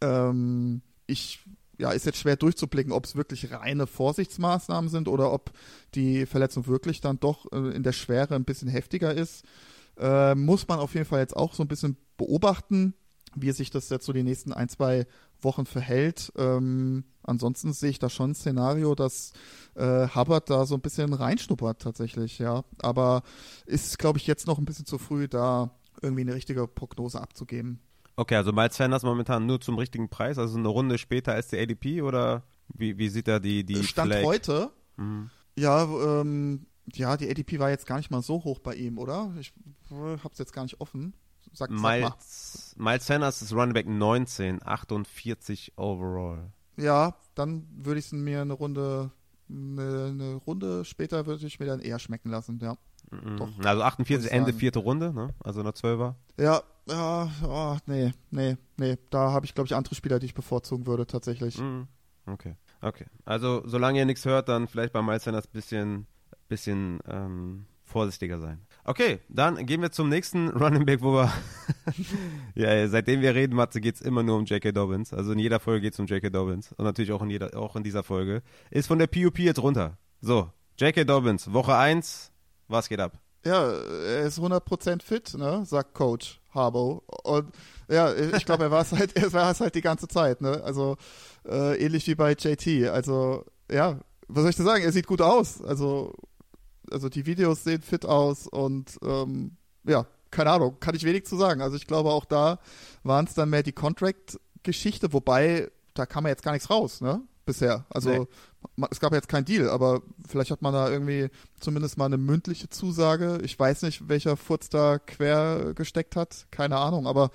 Ähm, ich ja, ist jetzt schwer durchzublicken, ob es wirklich reine Vorsichtsmaßnahmen sind oder ob die Verletzung wirklich dann doch äh, in der Schwere ein bisschen heftiger ist. Äh, muss man auf jeden Fall jetzt auch so ein bisschen beobachten, wie sich das jetzt so die nächsten ein, zwei Wochen verhält. Ähm, ansonsten sehe ich da schon ein Szenario, dass äh, Hubbard da so ein bisschen reinschnuppert tatsächlich, ja. Aber ist, glaube ich, jetzt noch ein bisschen zu früh, da irgendwie eine richtige Prognose abzugeben. Okay, also Miles Sanders momentan nur zum richtigen Preis, also eine Runde später als der ADP oder wie, wie sieht da die, die Stand Flag? heute? Mhm. Ja, ähm, ja, die ADP war jetzt gar nicht mal so hoch bei ihm, oder? Ich hab's jetzt gar nicht offen. Sag, Miles, Miles Sanders ist Running Back 19, 48 overall. Ja, dann würde ich es mir eine Runde, eine, eine Runde später würde ich mir dann eher schmecken lassen, ja. Mhm. Doch, also 48, Ende vierte Runde, ne? Also eine Zwölfer. Ja, ja, oh, nee, nee, nee. Da habe ich, glaube ich, andere Spieler, die ich bevorzugen würde, tatsächlich. Mhm. Okay, okay. Also, solange ihr nichts hört, dann vielleicht bei Miles Sanders bisschen, bisschen ähm, vorsichtiger sein. Okay, dann gehen wir zum nächsten Running Back, wo wir. ja, seitdem wir reden, Matze, geht es immer nur um J.K. Dobbins. Also in jeder Folge geht es um J.K. Dobbins. Und natürlich auch in, jeder, auch in dieser Folge. Ist von der PUP jetzt runter. So, J.K. Dobbins, Woche 1, was geht ab? Ja, er ist 100% fit, ne, sagt Coach Harbo. Und ja, ich glaube, er war es halt, halt die ganze Zeit, ne? Also äh, ähnlich wie bei JT. Also ja, was soll ich dir sagen? Er sieht gut aus. Also, also die Videos sehen fit aus und ähm, ja, keine Ahnung, kann ich wenig zu sagen. Also ich glaube auch da waren es dann mehr die Contract-Geschichte, wobei da kam ja jetzt gar nichts raus, ne? Bisher. Also Nee. es gab jetzt keinen Deal, aber vielleicht hat man da irgendwie zumindest mal eine mündliche Zusage. Ich weiß nicht, welcher Furz da quer gesteckt hat, keine Ahnung, aber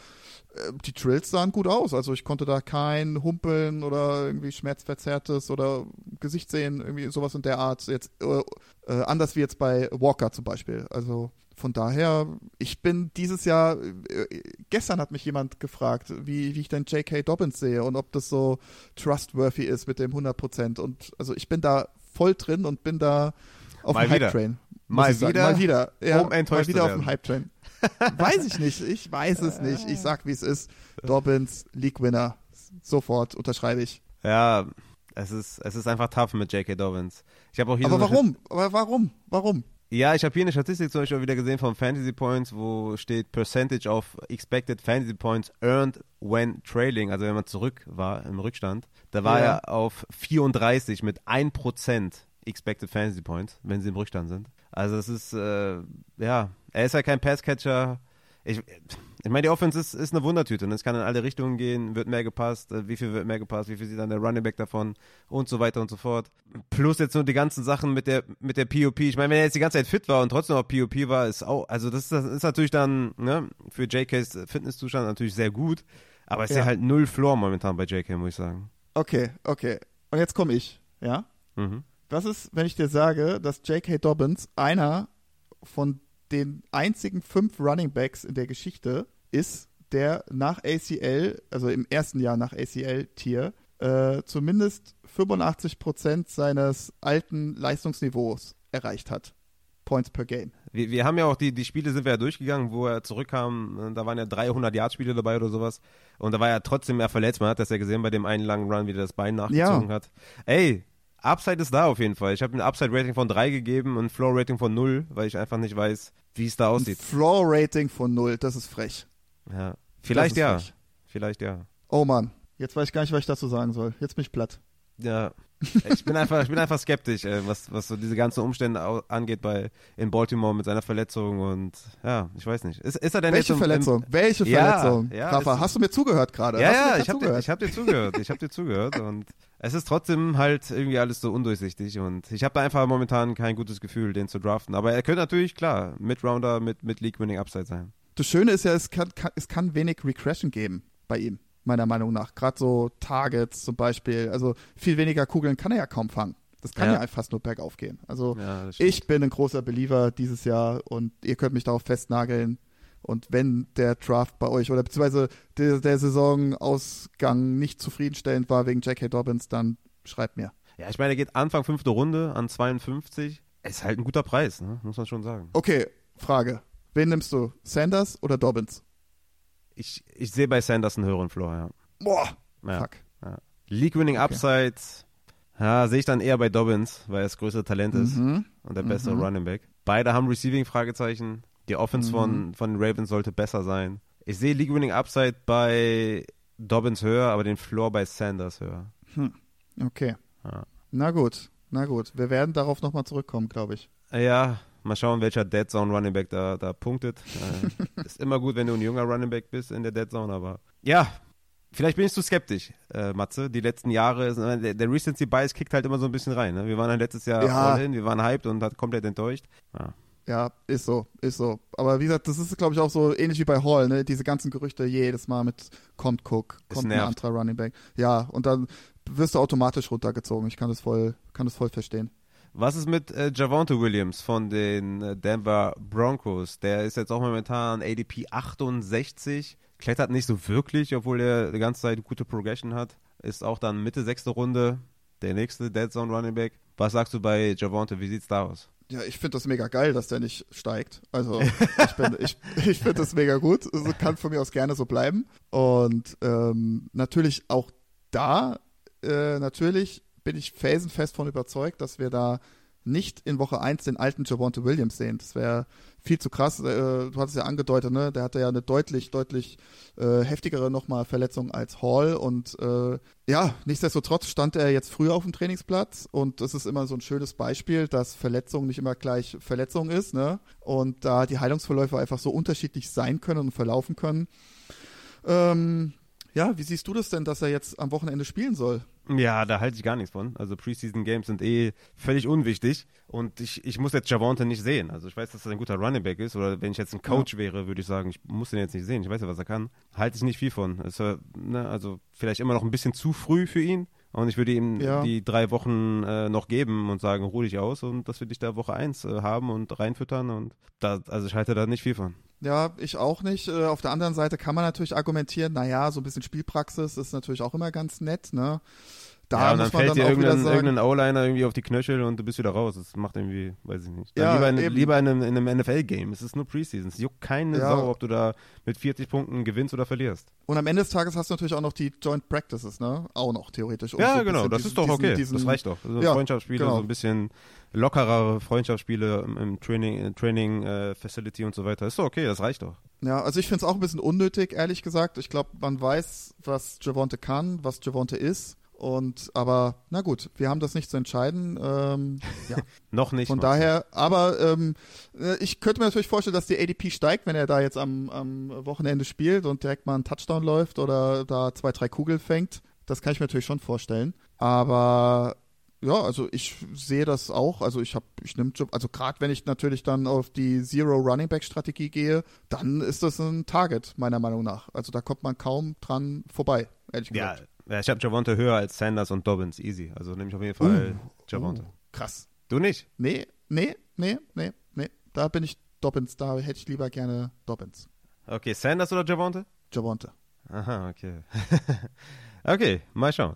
äh, die Trills sahen gut aus. Also ich konnte da kein Humpeln oder irgendwie schmerzverzerrtes oder Gesicht sehen, irgendwie sowas in der Art. Jetzt äh, äh, anders wie jetzt bei Walker zum Beispiel. Also von daher, ich bin dieses Jahr, äh, gestern hat mich jemand gefragt, wie, wie ich denn J.K. Dobbins sehe und ob das so trustworthy ist mit dem 100%. Und also ich bin da voll drin und bin da auf Mal dem wieder. Hype-Train. Mal wieder, Mal wieder. Ja, um enttäuscht mal wieder auf dem. Hype-Train. Weiß ich nicht. Ich weiß es nicht. Ich sag, wie es ist. Dobbins, League-Winner. Sofort unterschreibe ich. Ja, es ist, es ist einfach tough mit J.K. Dobbins. Ich habe auch hier Aber so warum? Aber warum? Warum? Ja, ich habe hier eine Statistik zum Beispiel wieder gesehen von Fantasy Points, wo steht Percentage of Expected Fantasy Points earned when trailing, also wenn man zurück war im Rückstand. Da war Ja. er auf 34 mit 1% Expected Fantasy Points, wenn sie im Rückstand sind. Also es ist, äh, ja, er ist ja kein Passcatcher. Ich, ich meine, die Offense ist, ist eine Wundertüte. Ne? Es kann in alle Richtungen gehen, wird mehr gepasst, äh, wie viel wird mehr gepasst, wie viel sieht dann der Running Back davon und so weiter und so fort. Plus jetzt nur die ganzen Sachen mit der, mit der POP. Ich meine, wenn er jetzt die ganze Zeit fit war und trotzdem auf POP war, ist auch, also das ist, das ist natürlich dann ne, für JKs Fitnesszustand natürlich sehr gut. Aber es ist Ja. ja halt null Floor momentan bei JK, muss ich sagen. Okay, okay. Und jetzt komme ich. Ja? Mhm. Was ist, wenn ich dir sage, dass J.K. Dobbins einer von den einzigen fünf Running Backs in der Geschichte ist, der nach ACL, also im ersten Jahr nach ACL-Tier, äh, zumindest 85% seines alten Leistungsniveaus erreicht hat. Points per Game. Wir, wir haben ja auch die, die Spiele sind wir ja durchgegangen, wo er zurückkam. äh, Da waren ja 300 Yard-Spiele dabei oder sowas. Und da war er trotzdem ja verletzt. Man hat das ja gesehen bei dem einen langen Run, wie der das Bein nachgezogen hat. Ey, Upside ist da auf jeden Fall. Ich habe ein Upside-Rating von 3 gegeben und ein Floor-Rating von 0, weil ich einfach nicht weiß, wie es da aussieht. Floor-Rating von null, das ist frech. Ja. Vielleicht ja. frech. Vielleicht ja. Oh Mann, jetzt weiß ich gar nicht, was ich dazu sagen soll. Jetzt bin ich platt. Ja. Ich bin einfach, ich bin einfach skeptisch, äh, was, was so diese ganzen Umstände angeht bei in Baltimore mit seiner Verletzung und ja, ich weiß nicht. Ist, ist er denn Welche jetzt im, Verletzung? Welche Ja, Verletzung? ja, Rafa, es- hast du mir zugehört gerade? Ja, ja, ich habe dir, zugehört? ich hab dir zugehört. Ich habe dir zugehört und es ist trotzdem halt irgendwie alles so undurchsichtig und ich habe da einfach momentan kein gutes Gefühl, den zu draften. Aber er könnte natürlich, klar, Mid-Rounder mit, mit League-Winning Upside sein. Das Schöne ist ja, es kann, kann, es kann wenig Regression geben bei ihm, meiner Meinung nach. Gerade so Targets zum Beispiel. Also viel weniger Kugeln kann er ja kaum fangen. Das kann ja, Ja. fast nur bergauf gehen. Also Ja, ich bin ein großer Believer dieses Jahr und ihr könnt mich darauf festnageln. Und wenn der Draft bei euch oder beziehungsweise der, der Saisonausgang nicht zufriedenstellend war wegen J.K. Dobbins, dann schreibt mir. Ja, ich meine, er geht Anfang fünfte Runde an 52. Ist halt ein guter Preis, ne? muss man schon sagen. Okay, Frage. Wen nimmst du? Sanders oder Dobbins? Ich, ich sehe bei Sanders einen höheren Floor, ja. Boah, ja. fuck. League-Winning Okay. Upside, ja, sehe ich dann eher bei Dobbins, weil er das größere Talent ist Mhm. und der bessere Mhm. Running Back. Beide haben Receiving-Fragezeichen. Die Offense Mhm. von, von den Ravens sollte besser sein. Ich sehe League-Winning Upside bei Dobbins höher, aber den Floor bei Sanders höher. Okay. Ja. Na gut, na gut. Wir werden darauf nochmal zurückkommen, glaube ich. Ja, mal schauen, welcher Dead Zone Running Back da, da punktet. äh, ist immer gut, wenn du ein junger Running Back bist in der Dead Zone, aber ja, vielleicht bin ich zu skeptisch, äh, Matze. Die letzten Jahre, ist- der, der Recency Bias kickt halt immer so ein bisschen rein. Ne? Wir waren halt letztes Jahr Ja. all in, wir waren hyped und hat komplett enttäuscht. Ja. Ja, ist so, ist so. Aber wie gesagt, das ist, glaube ich, auch so ähnlich wie bei Hall, ne? Diese ganzen Gerüchte jedes Mal mit kommt Cook, kommt ein anderer Running Back. Ja, und dann wirst du automatisch runtergezogen. Ich kann das voll, kann das voll verstehen. Was ist mit äh, Javonte Williams von den äh, Denver Broncos? Der ist jetzt auch momentan ADP 68, klettert nicht so wirklich, obwohl er die ganze Zeit gute Progression hat. Ist auch dann Mitte sechste Runde, der nächste Dead Zone Running Back. Was sagst du bei Javonte? Wie sieht's da aus? Ja, ich finde das mega geil, dass der nicht steigt. Also ich, bin- ich, ich finde das mega gut. Also kann von mir aus gerne so bleiben. Und ähm, natürlich auch da, äh, natürlich bin ich felsenfest von überzeugt, dass wir da nicht in Woche 1 den alten Javonte Williams sehen. Das wäre viel zu krass. Äh, du hattest ja angedeutet, ne? Der hatte ja eine deutlich, deutlich äh, heftigere nochmal Verletzung als Hall und äh, ja, nichtsdestotrotz stand er jetzt früher auf dem Trainingsplatz und das ist immer so ein schönes Beispiel, dass Verletzung nicht immer gleich Verletzung ist, ne? Und da die Heilungsverläufe einfach so unterschiedlich sein können und verlaufen können. Ähm, ja, wie siehst du das denn, dass er jetzt am Wochenende spielen soll? Ja, da halte ich gar nichts von. Also Preseason Games sind eh völlig unwichtig und ich, ich muss jetzt Javonte nicht sehen. Also ich weiß, dass er ein guter Running Back ist oder wenn ich jetzt ein Coach ja. wäre, würde ich sagen, ich muss den jetzt nicht sehen. Ich weiß ja, was er kann. Halte ich nicht viel von. Also, ne, also vielleicht immer noch ein bisschen zu früh für ihn und ich würde ihm ja. die drei Wochen äh, noch geben und sagen, ruh dich aus und dass wir dich da Woche 1 äh, haben und reinfüttern und da, also ich halte da nicht viel von. Ja, ich auch nicht. Äh, auf der anderen Seite kann man natürlich argumentieren, naja, so ein bisschen Spielpraxis ist natürlich auch immer ganz nett, ne? Da ja, und dann fällt dann dir irgendein, irgendein O-Liner irgendwie auf die Knöchel und du bist wieder raus. Das macht irgendwie, weiß ich nicht. Ja, lieber, in, lieber in einem, einem NFL-Game. Es ist nur Preseason. Es juckt keine ja. Sau, ob du da mit 40 Punkten gewinnst oder verlierst. Und am Ende des Tages hast du natürlich auch noch die Joint Practices, ne? Auch noch theoretisch. Und ja, so genau. Das diesen, ist doch okay. Diesen, das reicht doch. Also ja, Freundschaftsspiele, genau. so ein bisschen lockerere Freundschaftsspiele im, im Training, Training äh, Facility und so weiter. Ist doch okay. Das reicht doch. Ja, also ich finde es auch ein bisschen unnötig, ehrlich gesagt. Ich glaube, man weiß, was Javonte kann, was Javonte ist. Und aber na gut, wir haben das nicht zu entscheiden. Ähm, ja. Noch nicht. Von daher, aber ähm, äh, ich könnte mir natürlich vorstellen, dass die ADP steigt, wenn er da jetzt am, am Wochenende spielt und direkt mal einen Touchdown läuft oder da zwei, drei Kugeln fängt. Das kann ich mir natürlich schon vorstellen. Aber ja, also ich sehe das auch. Also ich habe, ich nehme, also gerade wenn ich natürlich dann auf die Zero Running Back Strategie gehe, dann ist das ein Target meiner Meinung nach. Also da kommt man kaum dran vorbei, ehrlich gesagt. Ja, ja, ich habe Javonte höher als Sanders und Dobbins. Easy. Also nehme ich auf jeden Fall uh, Javonte. Uh, krass. Du nicht? Nee, nee, nee, nee, nee. Da bin ich Dobbins. Da hätte ich lieber gerne Dobbins. Okay, Sanders oder Javonte? Javonte. Aha, okay. okay, mal schauen.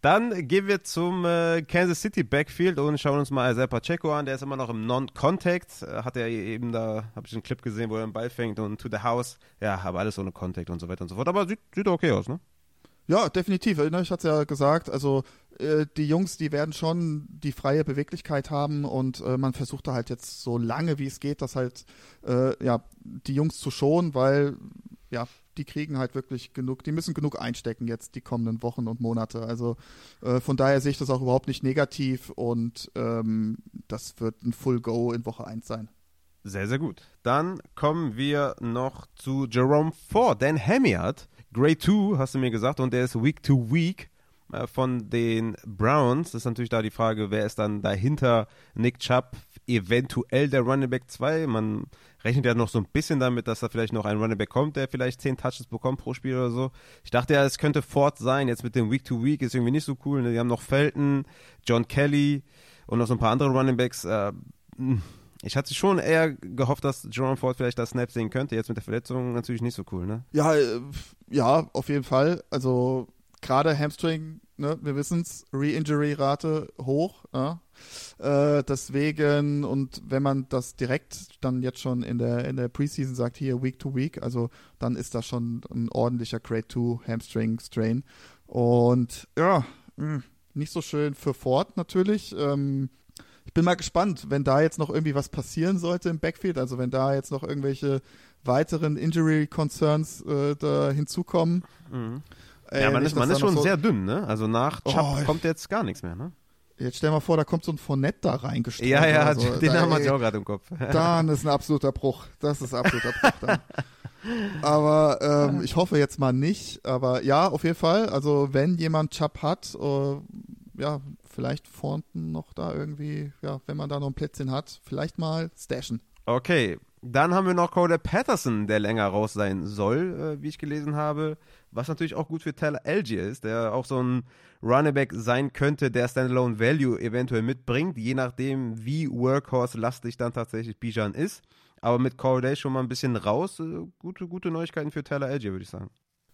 Dann gehen wir zum äh, Kansas City Backfield und schauen uns mal Isaiah Pacheco an. Der ist immer noch im Non-Contact. Hat er eben da, habe ich einen Clip gesehen, wo er den Ball fängt und to the house. Ja, aber alles ohne Contact und so weiter und so fort. Aber sieht, sieht okay aus, ne? Ja, definitiv. Ne, ich hatte es ja gesagt, also äh, die Jungs, die werden schon die freie Beweglichkeit haben und äh, man versucht da halt jetzt so lange wie es geht, das halt äh, ja die Jungs zu schonen, weil ja die kriegen halt wirklich genug, die müssen genug einstecken jetzt die kommenden Wochen und Monate. Also äh, von daher sehe ich das auch überhaupt nicht negativ und ähm, das wird ein Full Go in Woche 1 sein. Sehr, sehr gut. Dann kommen wir noch zu Jerome Ford, Dan Hemiard Grade 2, hast du mir gesagt, und der ist Week to Week äh, von den Browns. Das ist natürlich da die Frage, wer ist dann dahinter Nick Chubb, eventuell der Running Back 2. Man rechnet ja noch so ein bisschen damit, dass da vielleicht noch ein Running Back kommt, der vielleicht 10 Touches bekommt pro Spiel oder so. Ich dachte ja, es könnte Ford sein. Jetzt mit dem Week to Week ist irgendwie nicht so cool. Ne? Die haben noch Felton, John Kelly und noch so ein paar andere Running Backs. Äh, ich hatte schon eher gehofft, dass Jerome Ford vielleicht das Snap sehen könnte. Jetzt mit der Verletzung natürlich nicht so cool, ne? Ja, äh, ja, auf jeden Fall. Also gerade Hamstring, ne, wir wissen es, Re-Injury-Rate hoch. Ja? Äh, deswegen, und wenn man das direkt dann jetzt schon in der, in der Preseason sagt, hier Week to Week, also dann ist das schon ein ordentlicher Grade 2 Hamstring-Strain. Und ja, hm, nicht so schön für Ford natürlich. Ähm, ich bin mal gespannt, wenn da jetzt noch irgendwie was passieren sollte im Backfield, also wenn da jetzt noch irgendwelche weiteren Injury Concerns äh, da hinzukommen. Mhm. Äh, ja, man ist, man ist schon so sehr dünn, ne? Also nach Chubb oh, kommt jetzt gar nichts mehr, ne? Jetzt stell mal vor, da kommt so ein Fournette da reingestreut. Ja, ja, also, den Namen hatte ich auch gerade im Kopf. Dann ist ein absoluter Bruch. Das ist ein absoluter Bruch dann. Aber ähm, ich hoffe jetzt mal nicht. Aber ja, auf jeden Fall. Also wenn jemand Chubb hat, uh, ja, vielleicht Fonten noch da irgendwie, ja, wenn man da noch ein Plätzchen hat, vielleicht mal stashen. Okay, dann haben wir noch Cole Patterson, der länger raus sein soll, äh, wie ich gelesen habe. Was natürlich auch gut für Tyler Algier ist, der auch so ein Runnerback sein könnte, der Standalone Value eventuell mitbringt, je nachdem, wie Workhorse-lastig dann tatsächlich Bijan ist. Aber mit Corday schon mal ein bisschen raus. Äh, gute, gute Neuigkeiten für Tyler Algier, würde ich sagen.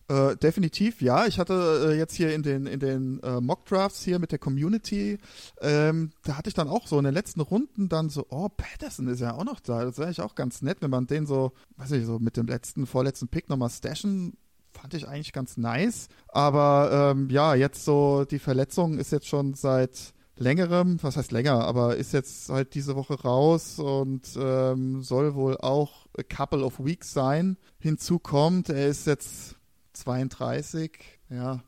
Äh, definitiv, ja. Ich hatte äh, jetzt hier in den, in den äh, Mock-Drafts hier mit der Community, ähm, da hatte ich dann auch so in den letzten Runden dann so, oh, Patterson ist ja auch noch da. Das wäre eigentlich auch ganz nett, wenn man den so, weiß ich, so mit dem letzten, vorletzten Pick nochmal stashen fand ich eigentlich ganz nice. Aber ähm, ja, jetzt so die Verletzung ist jetzt schon seit längerem, was heißt länger, aber ist jetzt halt diese Woche raus und ähm, soll wohl auch a couple of weeks sein. Hinzu kommt, er ist jetzt 32, ja,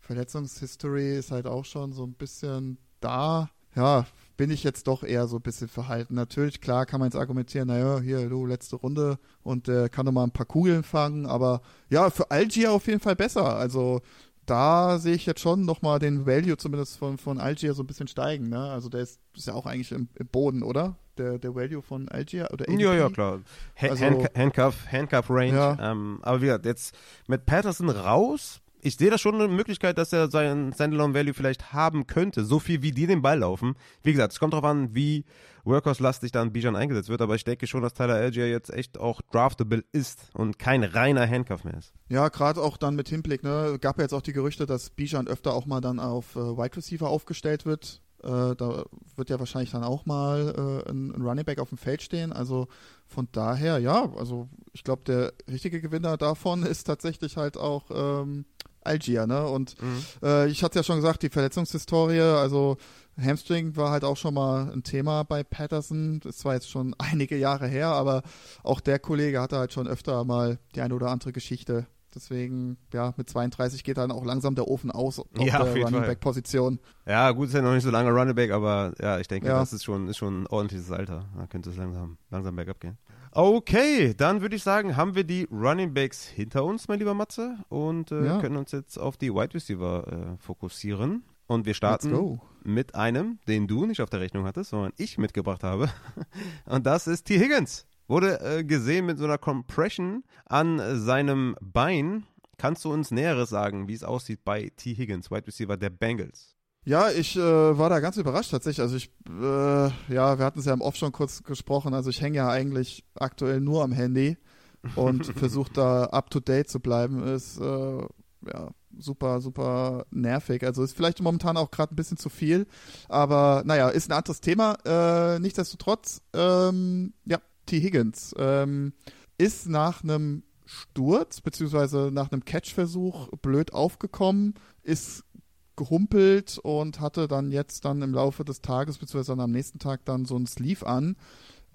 Verletzungshistory ist halt auch schon so ein bisschen da. Ja, bin ich jetzt doch eher so ein bisschen verhalten. Natürlich, klar, kann man jetzt argumentieren, naja, hier, du, letzte Runde und äh, kann noch mal ein paar Kugeln fangen, aber ja, für Algier auf jeden Fall besser. Also da sehe ich jetzt schon nochmal den Value zumindest von, von Algier so ein bisschen steigen. Ne? Also der ist, ist ja auch eigentlich im, im, Boden, oder? Der, der Value von Algier oder ADP? Ja, ja, klar. Ha also, Handcuff, Handcuff Range. Ja. Ähm, aber wie gesagt, jetzt mit Patterson raus, ich sehe da schon eine Möglichkeit, dass er seinen Standalone Value vielleicht haben könnte. So viel wie die den Ball laufen. Wie gesagt, es kommt darauf an, wie Workhorse-lastig dann Bijan eingesetzt wird. Aber ich denke schon, dass Tyler Algier jetzt echt auch draftable ist und kein reiner Handcuff mehr ist. Ja, gerade auch dann mit Hinblick, ne, gab ja jetzt auch die Gerüchte, dass Bijan öfter auch mal dann auf äh, Wide Receiver aufgestellt wird. Äh, da wird ja wahrscheinlich dann auch mal äh, ein, ein Running Back auf dem Feld stehen. Also von daher, ja, also ich glaube, der richtige Gewinner davon ist tatsächlich halt auch ähm, Algier, ne? Und mhm. äh, ich hatte ja schon gesagt, die Verletzungshistorie, also Hamstring war halt auch schon mal ein Thema bei Patterson. Das war jetzt schon einige Jahre her, aber auch der Kollege hatte halt schon öfter mal die eine oder andere Geschichte. Deswegen, ja, mit 32 geht dann auch langsam der Ofen aus auf ja, der Running Back Position. Ja, gut, ist ja noch nicht so lange Running Back, aber ja, ich denke, ja. das ist schon, ist schon ein ordentliches Alter. Da könnte es langsam, langsam bergab gehen. Okay, dann würde ich sagen, haben wir die Running Backs hinter uns, mein lieber Matze, und äh, ja. können uns jetzt auf die Wide Receiver äh, fokussieren. Und wir starten mit einem, den du nicht auf der Rechnung hattest, sondern ich mitgebracht habe. Und das ist T. Higgins. Wurde äh, gesehen mit so einer Compression an seinem Bein. Kannst du uns Näheres sagen, wie es aussieht bei T. Higgins, Wide Receiver der Bengals? Ja, ich äh, war da ganz überrascht tatsächlich. Also ich, äh, ja, wir hatten es ja im Off schon kurz gesprochen. Also ich hänge ja eigentlich aktuell nur am Handy und versuche da up to date zu bleiben. Ist äh, ja super, super nervig. Also ist vielleicht momentan auch gerade ein bisschen zu viel, aber naja, ist ein anderes Thema. Äh, nichtsdestotrotz, ähm, ja, T. Higgins ähm, ist nach einem Sturz beziehungsweise nach einem Catch-Versuch blöd aufgekommen, ist gehumpelt und hatte dann jetzt dann im Laufe des Tages, dann am nächsten Tag dann so ein Sleeve an.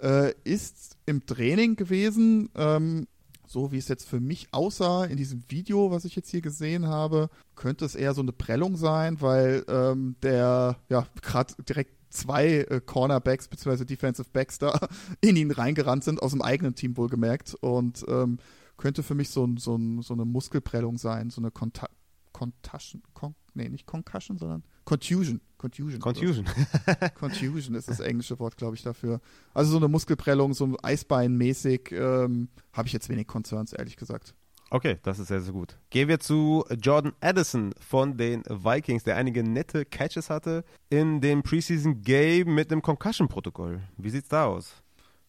Äh, ist im Training gewesen, ähm, so wie es jetzt für mich aussah in diesem Video, was ich jetzt hier gesehen habe, könnte es eher so eine Prellung sein, weil ähm, der ja gerade direkt zwei äh, Cornerbacks bzw. Defensive Backs da in ihn reingerannt sind, aus dem eigenen Team wohlgemerkt und ähm, könnte für mich so, so, so eine Muskelprellung sein, so eine Konta Contussion, Con nee, nicht Concussion, sondern Contusion. Contusion. Contusion. Contusion ist das englische Wort, glaube ich, dafür. Also so eine Muskelprellung, so Eisbein-mäßig, ähm, habe ich jetzt wenig Concerns, ehrlich gesagt. Okay, das ist sehr, sehr gut. Gehen wir zu Jordan Addison von den Vikings, der einige nette Catches hatte in dem Preseason Game mit einem Concussion-Protokoll. Wie sieht's da aus?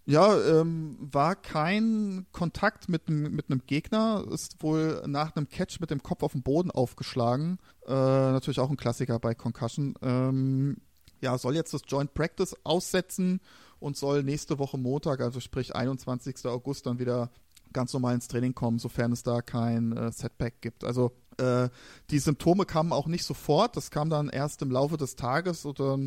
Ja, ähm, war kein Kontakt mit, mit einem Gegner, ist wohl nach einem Catch mit dem Kopf auf den Boden aufgeschlagen. Äh, natürlich auch ein Klassiker bei Concussion. Ähm, ja, soll jetzt das Joint Practice aussetzen und soll nächste Woche Montag, also sprich 21. August, dann wieder ganz normal ins Training kommen, sofern es da kein äh, Setback gibt. Also äh, die Symptome kamen auch nicht sofort, das kam dann erst im Laufe des Tages oder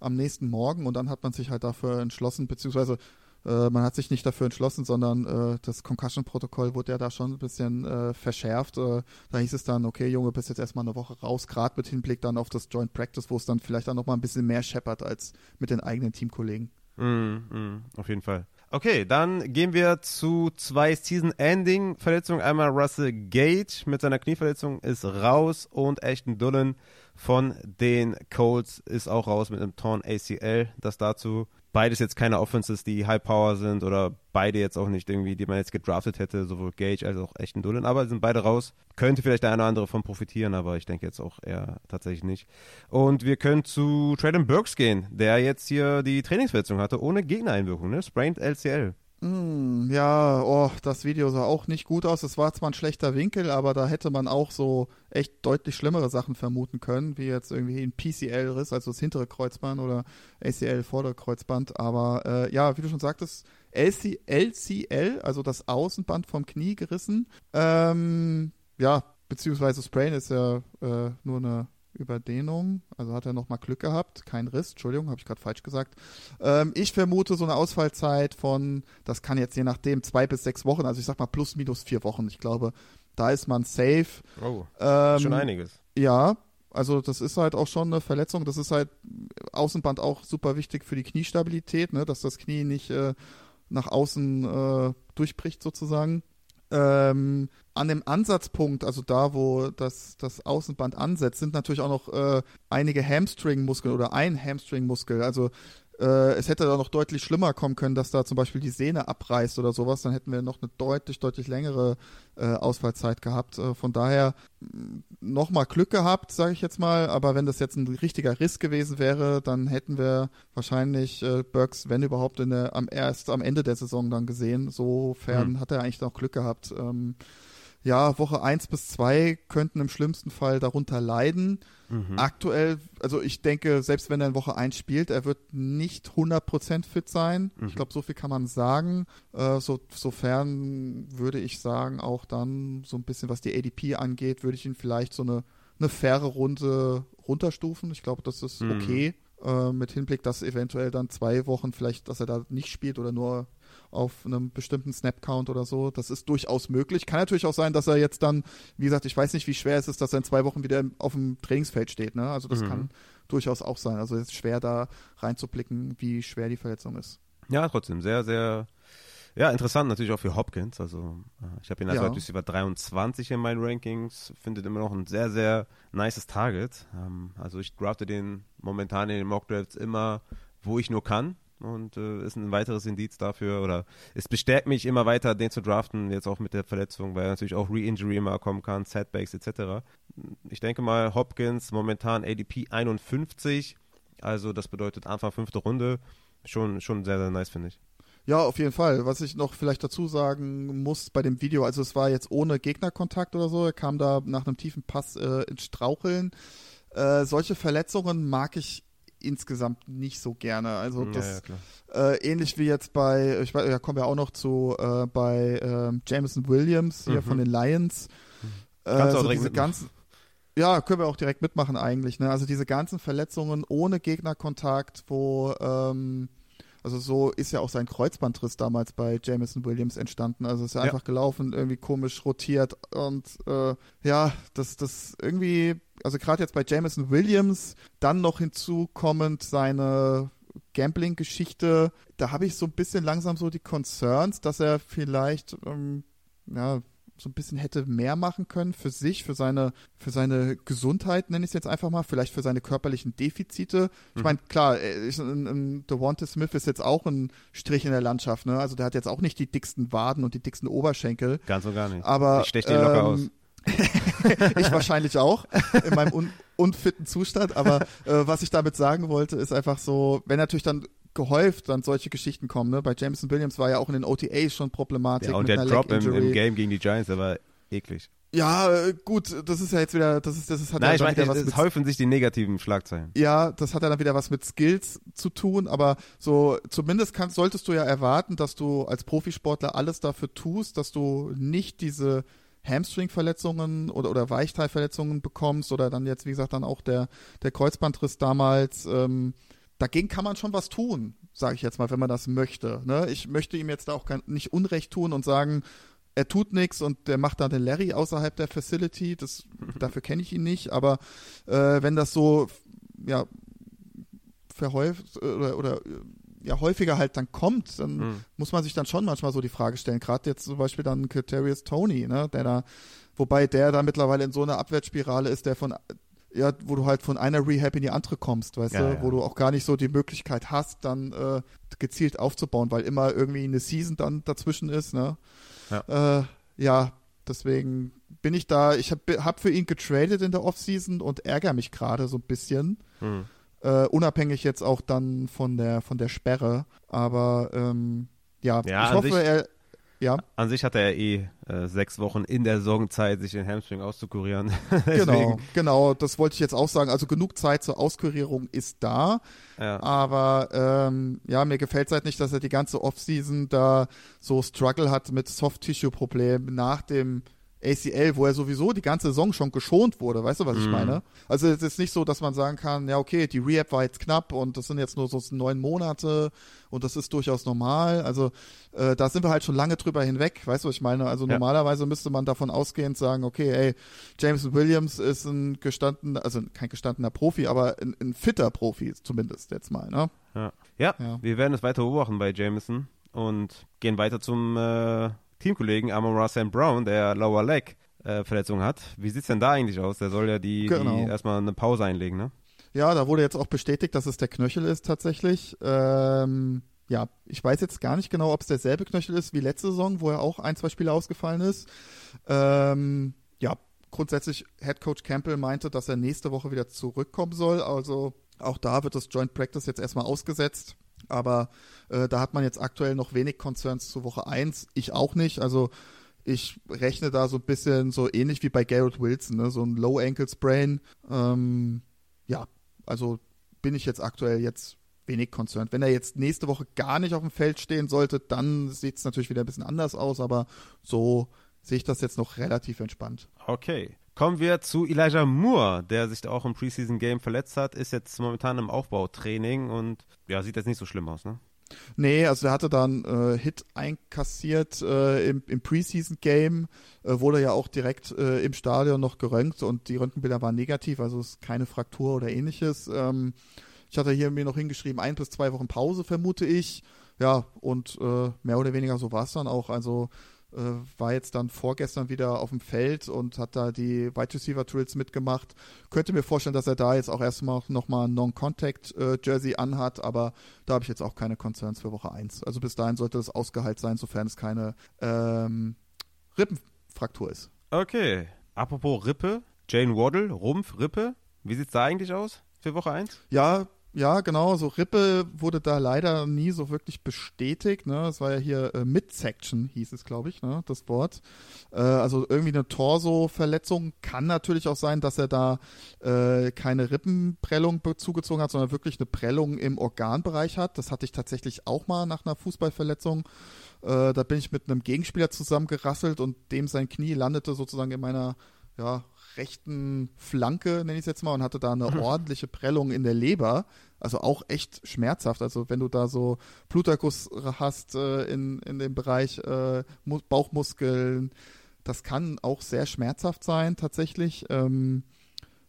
am nächsten Morgen und dann hat man sich halt dafür entschlossen, beziehungsweise äh, man hat sich nicht dafür entschlossen, sondern äh, das Concussion-Protokoll wurde ja da schon ein bisschen äh, verschärft. Äh, da hieß es dann, okay, Junge, bist jetzt erstmal eine Woche raus, gerade mit Hinblick dann auf das Joint Practice, wo es dann vielleicht dann nochmal ein bisschen mehr scheppert als mit den eigenen Teamkollegen. Mm, mm, auf jeden Fall. Okay, dann gehen wir zu zwei Season-Ending-Verletzungen. Einmal Russell Gage mit seiner Knieverletzung ist raus und Ashton Dullen von den Colts ist auch raus mit einem Torn ACL. Das dazu beides jetzt keine Offenses, die High Power sind oder beide jetzt auch nicht irgendwie, die man jetzt gedraftet hätte, sowohl Gage als auch Echten Dullen, aber sind beide raus. Könnte vielleicht der eine oder andere von profitieren, aber ich denke jetzt auch eher tatsächlich nicht. Und wir können zu Traden Burks gehen, der jetzt hier die Trainingsverletzung hatte, ohne Gegnereinwirkung, ne? Sprained LCL. Mm, ja, oh, das Video sah auch nicht gut aus. Es war zwar ein schlechter Winkel, aber da hätte man auch so echt deutlich schlimmere Sachen vermuten können, wie jetzt irgendwie ein PCL-Riss, also das hintere Kreuzband oder ACL-Vorderkreuzband. Aber äh, ja, wie du schon sagtest, LC LCL, also das Außenband vom Knie gerissen. Ähm, ja, beziehungsweise Sprain ist ja äh, nur eine Überdehnung. Also hat er nochmal Glück gehabt. Kein Riss, Entschuldigung, habe ich gerade falsch gesagt. Ähm, ich vermute so eine Ausfallzeit von, das kann jetzt je nachdem, zwei bis sechs Wochen, also ich sag mal plus minus vier Wochen. Ich glaube, da ist man safe. Oh, Ähm, schon einiges. Ja, also das ist halt auch schon eine Verletzung. Das ist halt Außenband auch super wichtig für die Kniestabilität, ne? dass das Knie nicht äh, nach außen äh, durchbricht sozusagen. Ähm, an dem Ansatzpunkt, also da, wo das, das Außenband ansetzt, sind natürlich auch noch äh, einige Hamstring-Muskeln oder ein Hamstring-Muskel. Also äh, es hätte da noch deutlich schlimmer kommen können, dass da zum Beispiel die Sehne abreißt oder sowas. Dann hätten wir noch eine deutlich, deutlich längere äh, Ausfallzeit gehabt. Äh, von daher nochmal Glück gehabt, sage ich jetzt mal. Aber wenn das jetzt ein richtiger Riss gewesen wäre, dann hätten wir wahrscheinlich äh, Burks, wenn überhaupt, der, am erst am Ende der Saison dann gesehen. Sofern Hm. hat er eigentlich noch Glück gehabt. Ähm, ja, Woche 1 bis 2 könnten im schlimmsten Fall darunter leiden. Mhm. Aktuell, also ich denke, selbst wenn er in Woche 1 spielt, er wird nicht 100% fit sein. Mhm. Ich glaube, so viel kann man sagen. Äh, so, sofern würde ich sagen, auch dann so ein bisschen, was die ADP angeht, würde ich ihn vielleicht so eine, eine faire Runde runterstufen. Ich glaube, das ist Mhm. okay. Äh, mit Hinblick, dass eventuell dann zwei Wochen vielleicht, dass er da nicht spielt oder nur auf einem bestimmten Snap-Count oder so. Das ist durchaus möglich. Kann natürlich auch sein, dass er jetzt dann, wie gesagt, ich weiß nicht, wie schwer es ist, dass er in zwei Wochen wieder auf dem Trainingsfeld steht. Ne? Also das Mhm. kann durchaus auch sein. Also es ist schwer da reinzublicken, wie schwer die Verletzung ist. Ja, trotzdem, sehr, sehr, ja, interessant natürlich auch für Hopkins. Also, äh, ich habe ihn als Ja. Wide Receiver 23 in meinen Rankings, findet immer noch ein sehr, sehr nices Target. Ähm, also, ich drafte den momentan in den Mock Drafts immer, wo ich nur kann. Und äh, ist ein weiteres Indiz dafür, oder es bestärkt mich immer weiter, den zu draften, jetzt auch mit der Verletzung, weil natürlich auch Re-Injury immer kommen kann, Setbacks etc. Ich denke mal, Hopkins momentan ADP 51, also das bedeutet Anfang fünfte Runde. Schon, schon sehr, sehr nice, finde ich. Ja, auf jeden Fall. Was ich noch vielleicht dazu sagen muss bei dem Video, also es war jetzt ohne Gegnerkontakt oder so, er kam da nach einem tiefen Pass äh, ins Straucheln. Äh, solche Verletzungen mag ich insgesamt nicht so gerne. Also das ja, äh, ähnlich wie jetzt bei, ich weiß, da kommen wir auch noch zu äh, bei ähm, Jameson Williams hier Mhm. von den Lions. Äh, Kannst du auch so diese ganzen, ja, können wir auch direkt mitmachen eigentlich. Ne? Also diese ganzen Verletzungen ohne Gegnerkontakt, wo ähm, also so ist ja auch sein Kreuzbandriss damals bei Jameson Williams entstanden. Also ist ja Ja. einfach gelaufen, irgendwie komisch rotiert und äh, ja, das, das irgendwie, also gerade jetzt bei Jameson Williams, dann noch hinzukommend seine Gambling-Geschichte, da habe ich so ein bisschen langsam so die Concerns, dass er vielleicht ähm, ja, so ein bisschen hätte mehr machen können für sich, für seine, für seine Gesundheit, nenne ich es jetzt einfach mal, vielleicht für seine körperlichen Defizite. Ich Mhm. meine, klar, äh, ich, ein Devonta Smith ist jetzt auch ein Strich in der Landschaft, ne? Also der hat jetzt auch nicht die dicksten Waden und die dicksten Oberschenkel. Ganz und gar nicht. Aber ich steche den locker ähm, aus. ich wahrscheinlich auch in meinem un unfitten Zustand. Aber äh, was ich damit sagen wollte, ist einfach so, wenn natürlich dann gehäuft dann solche Geschichten kommen. Ne? Bei Jameson Williams war ja auch in den OTAs schon Problematik Ja, und der Drop im, im Game gegen die Giants, der war eklig. Ja, äh, gut, das ist ja jetzt wieder, das ist, das ist, hat Nein, ja ich meine, wieder was es mit häufen sich die negativen Schlagzeilen. ja, das hat ja dann wieder was mit Skills zu tun, aber so zumindest kannst, solltest du ja erwarten, dass du als Profisportler alles dafür tust, dass du nicht diese Hamstring-Verletzungen oder, oder Weichteilverletzungen bekommst oder dann jetzt, wie gesagt, dann auch der, der Kreuzbandriss damals. Ähm, dagegen kann man schon was tun, sage ich jetzt mal, wenn man das möchte. Ne? Ich möchte ihm jetzt da auch kein, nicht Unrecht tun und sagen, er tut nichts und der macht dann den Larry außerhalb der Facility. Das, dafür kenne ich ihn nicht, aber äh, wenn das so ja verhäuft oder, oder ja häufiger halt dann kommt, dann Mhm. muss man sich dann schon manchmal so die Frage stellen. Gerade jetzt zum Beispiel dann Katerius Tony, ne, der da, wobei der da mittlerweile in so einer Abwärtsspirale ist, der von ja, wo du halt von einer Rehab in die andere kommst, weißt Ja, du, ja. wo du auch gar nicht so die Möglichkeit hast, dann äh, gezielt aufzubauen, weil immer irgendwie eine Season dann dazwischen ist, ne? Ja, äh, ja deswegen bin ich da, ich habe hab für ihn getradet in der Offseason und ärgere mich gerade so ein bisschen. Mhm. Äh, unabhängig jetzt auch dann von der von der Sperre. Aber ähm, ja, Ja, ich hoffe, er ja, An sich hatte er eh äh, sechs Wochen in der Saison Zeit, sich den Hamstring auszukurieren. genau, genau, das wollte ich jetzt auch sagen. Also genug Zeit zur Auskurierung ist da, Ja. aber ähm, ja, mir gefällt es halt nicht, dass er die ganze Offseason da so Struggle hat mit Soft-Tissue-Problemen nach dem ACL, wo er sowieso die ganze Saison schon geschont wurde, weißt du, was ich Mhm. meine? Also es ist nicht so, dass man sagen kann, ja okay, die Rehab war jetzt knapp und das sind jetzt nur so neun Monate und das ist durchaus normal. Also äh, da sind wir halt schon lange drüber hinweg, weißt du, was ich meine? Also Ja. normalerweise müsste man davon ausgehend sagen, okay, ey, James Williams ist ein gestandener, also kein gestandener Profi, aber ein, ein fitter Profi zumindest jetzt mal, ne? Ja. Ja, Ja. wir werden es weiter beobachten bei Jameson und gehen weiter zum äh, Teamkollegen Amon St. Brown, der Lower Leg äh, Verletzung hat. Wie sieht's denn da eigentlich aus? Der soll ja die, Genau. die erstmal eine Pause einlegen, ne? Ja, da wurde jetzt auch bestätigt, dass es der Knöchel ist tatsächlich. Ähm, ja, ich weiß jetzt gar nicht genau, ob es derselbe Knöchel ist wie letzte Saison, wo er auch ein, zwei Spiele ausgefallen ist. Ähm, ja, grundsätzlich Head Coach Campbell meinte, dass er nächste Woche wieder zurückkommen soll. Also auch da wird das Joint Practice jetzt erstmal ausgesetzt. Aber äh, da hat man jetzt aktuell noch wenig Concerns zu Woche 1. Ich auch nicht. Also ich rechne da so ein bisschen so ähnlich wie bei Garrett Wilson, ne? so ein Low Ankle Sprain. Ähm, ja, also bin ich jetzt aktuell jetzt wenig concerned. Wenn er jetzt nächste Woche gar nicht auf dem Feld stehen sollte, dann sieht es natürlich wieder ein bisschen anders aus, aber so sehe ich das jetzt noch relativ entspannt. Okay. Kommen wir zu Elijah Moore, der sich auch im Preseason Game verletzt hat, ist jetzt momentan im Aufbautraining und ja, sieht jetzt nicht so schlimm aus, ne? Nee, also er hatte dann äh, Hit einkassiert äh, im, im Preseason-Game, äh, wurde ja auch direkt äh, im Stadion noch geröntgt und die Röntgenbilder waren negativ, also es ist keine Fraktur oder ähnliches. Ähm, ich hatte hier mir noch hingeschrieben, ein bis zwei Wochen Pause vermute ich. Ja, und äh, mehr oder weniger so war es dann auch. Also war jetzt dann vorgestern wieder auf dem Feld und hat da die Wide Receiver Drills mitgemacht. Könnte mir vorstellen, dass er da jetzt auch erstmal nochmal ein Non-Contact äh, Jersey anhat, aber da habe ich jetzt auch keine Concerns für Woche 1. Also bis dahin sollte das ausgeheilt sein, sofern es keine ähm, Rippenfraktur ist. Okay. Apropos Rippe, Jane Waddle, Rumpf, Rippe. Wie sieht's da eigentlich aus für Woche 1? Ja, ja, genau. So Rippe wurde da leider nie so wirklich bestätigt. Ne? Es war ja hier äh, Midsection, hieß es, glaube ich, ne? das Wort. Äh, also irgendwie eine Torso-Verletzung. Kann natürlich auch sein, dass er da äh, keine Rippenprellung zugezogen hat, sondern wirklich eine Prellung im Organbereich hat. Das hatte ich tatsächlich auch mal nach einer Fußballverletzung. Äh, da bin ich mit einem Gegenspieler zusammengerasselt und dem sein Knie landete sozusagen in meiner ja, rechten Flanke, nenne ich es jetzt mal, und hatte da eine ordentliche Prellung in der Leber. Also auch echt schmerzhaft. Also wenn du da so Bluterguss hast äh, in, in dem Bereich äh, Mu Bauchmuskeln, das kann auch sehr schmerzhaft sein tatsächlich. Ähm,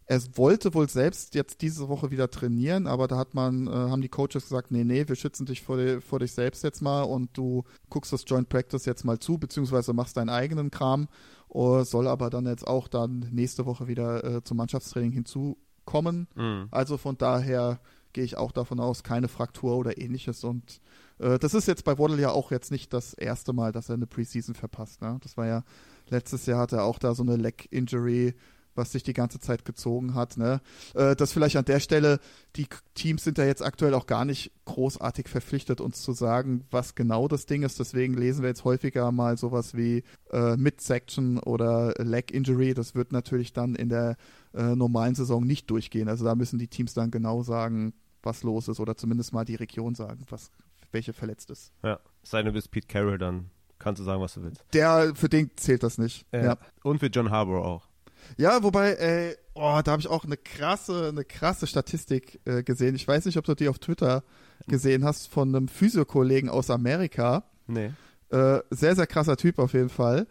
er wollte wohl selbst jetzt diese Woche wieder trainieren, aber da hat man, äh, haben die Coaches gesagt, nee, nee, wir schützen dich vor, di vor dich selbst jetzt mal und du guckst das Joint Practice jetzt mal zu, beziehungsweise machst deinen eigenen Kram, soll aber dann jetzt auch dann nächste Woche wieder äh, zum Mannschaftstraining hinzukommen. Mhm. Also von daher gehe ich auch davon aus, keine Fraktur oder ähnliches und äh, das ist jetzt bei Waddle ja auch jetzt nicht das erste Mal, dass er eine Preseason verpasst. Ne? Das war ja letztes Jahr hat er auch da so eine Leg-Injury, was sich die ganze Zeit gezogen hat. Ne? Äh, das vielleicht an der Stelle, die Teams sind da jetzt aktuell auch gar nicht großartig verpflichtet, uns zu sagen, was genau das Ding ist. Deswegen lesen wir jetzt häufiger mal sowas wie äh, Midsection oder Leg Injury. Das wird natürlich dann in der äh, normalen Saison nicht durchgehen. Also da müssen die Teams dann genau sagen, was los ist oder zumindest mal die Region sagen, was welche verletzt ist. Ja. Sei denn, du bist Pete Carroll, dann kannst du sagen, was du willst. Der, für den zählt das nicht. ja. Und für John Harbour auch. Ja, wobei, äh, oh, da habe ich auch eine krasse, eine krasse Statistik äh, gesehen. Ich weiß nicht, ob du die auf Twitter gesehen hast von einem Physiokollegen aus Amerika. Nee. Äh, sehr, sehr krasser Typ auf jeden Fall.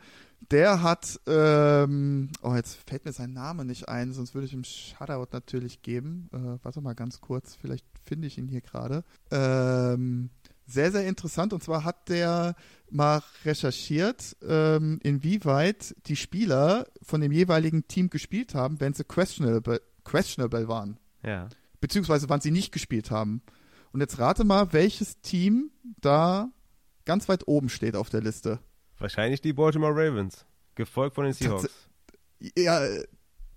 Der hat, ähm, oh, jetzt fällt mir sein Name nicht ein, sonst würde ich ihm Shoutout natürlich geben. Äh, warte mal ganz kurz, vielleicht finde ich ihn hier gerade. Ähm, sehr, sehr interessant. Und zwar hat der mal recherchiert, ähm, inwieweit die Spieler von dem jeweiligen Team gespielt haben, wenn sie questionable, questionable waren. Ja. Beziehungsweise wann sie nicht gespielt haben. Und jetzt rate mal, welches Team da ganz weit oben steht auf der Liste. Wahrscheinlich die Baltimore Ravens. Gefolgt von den Seahawks. Ja, äh,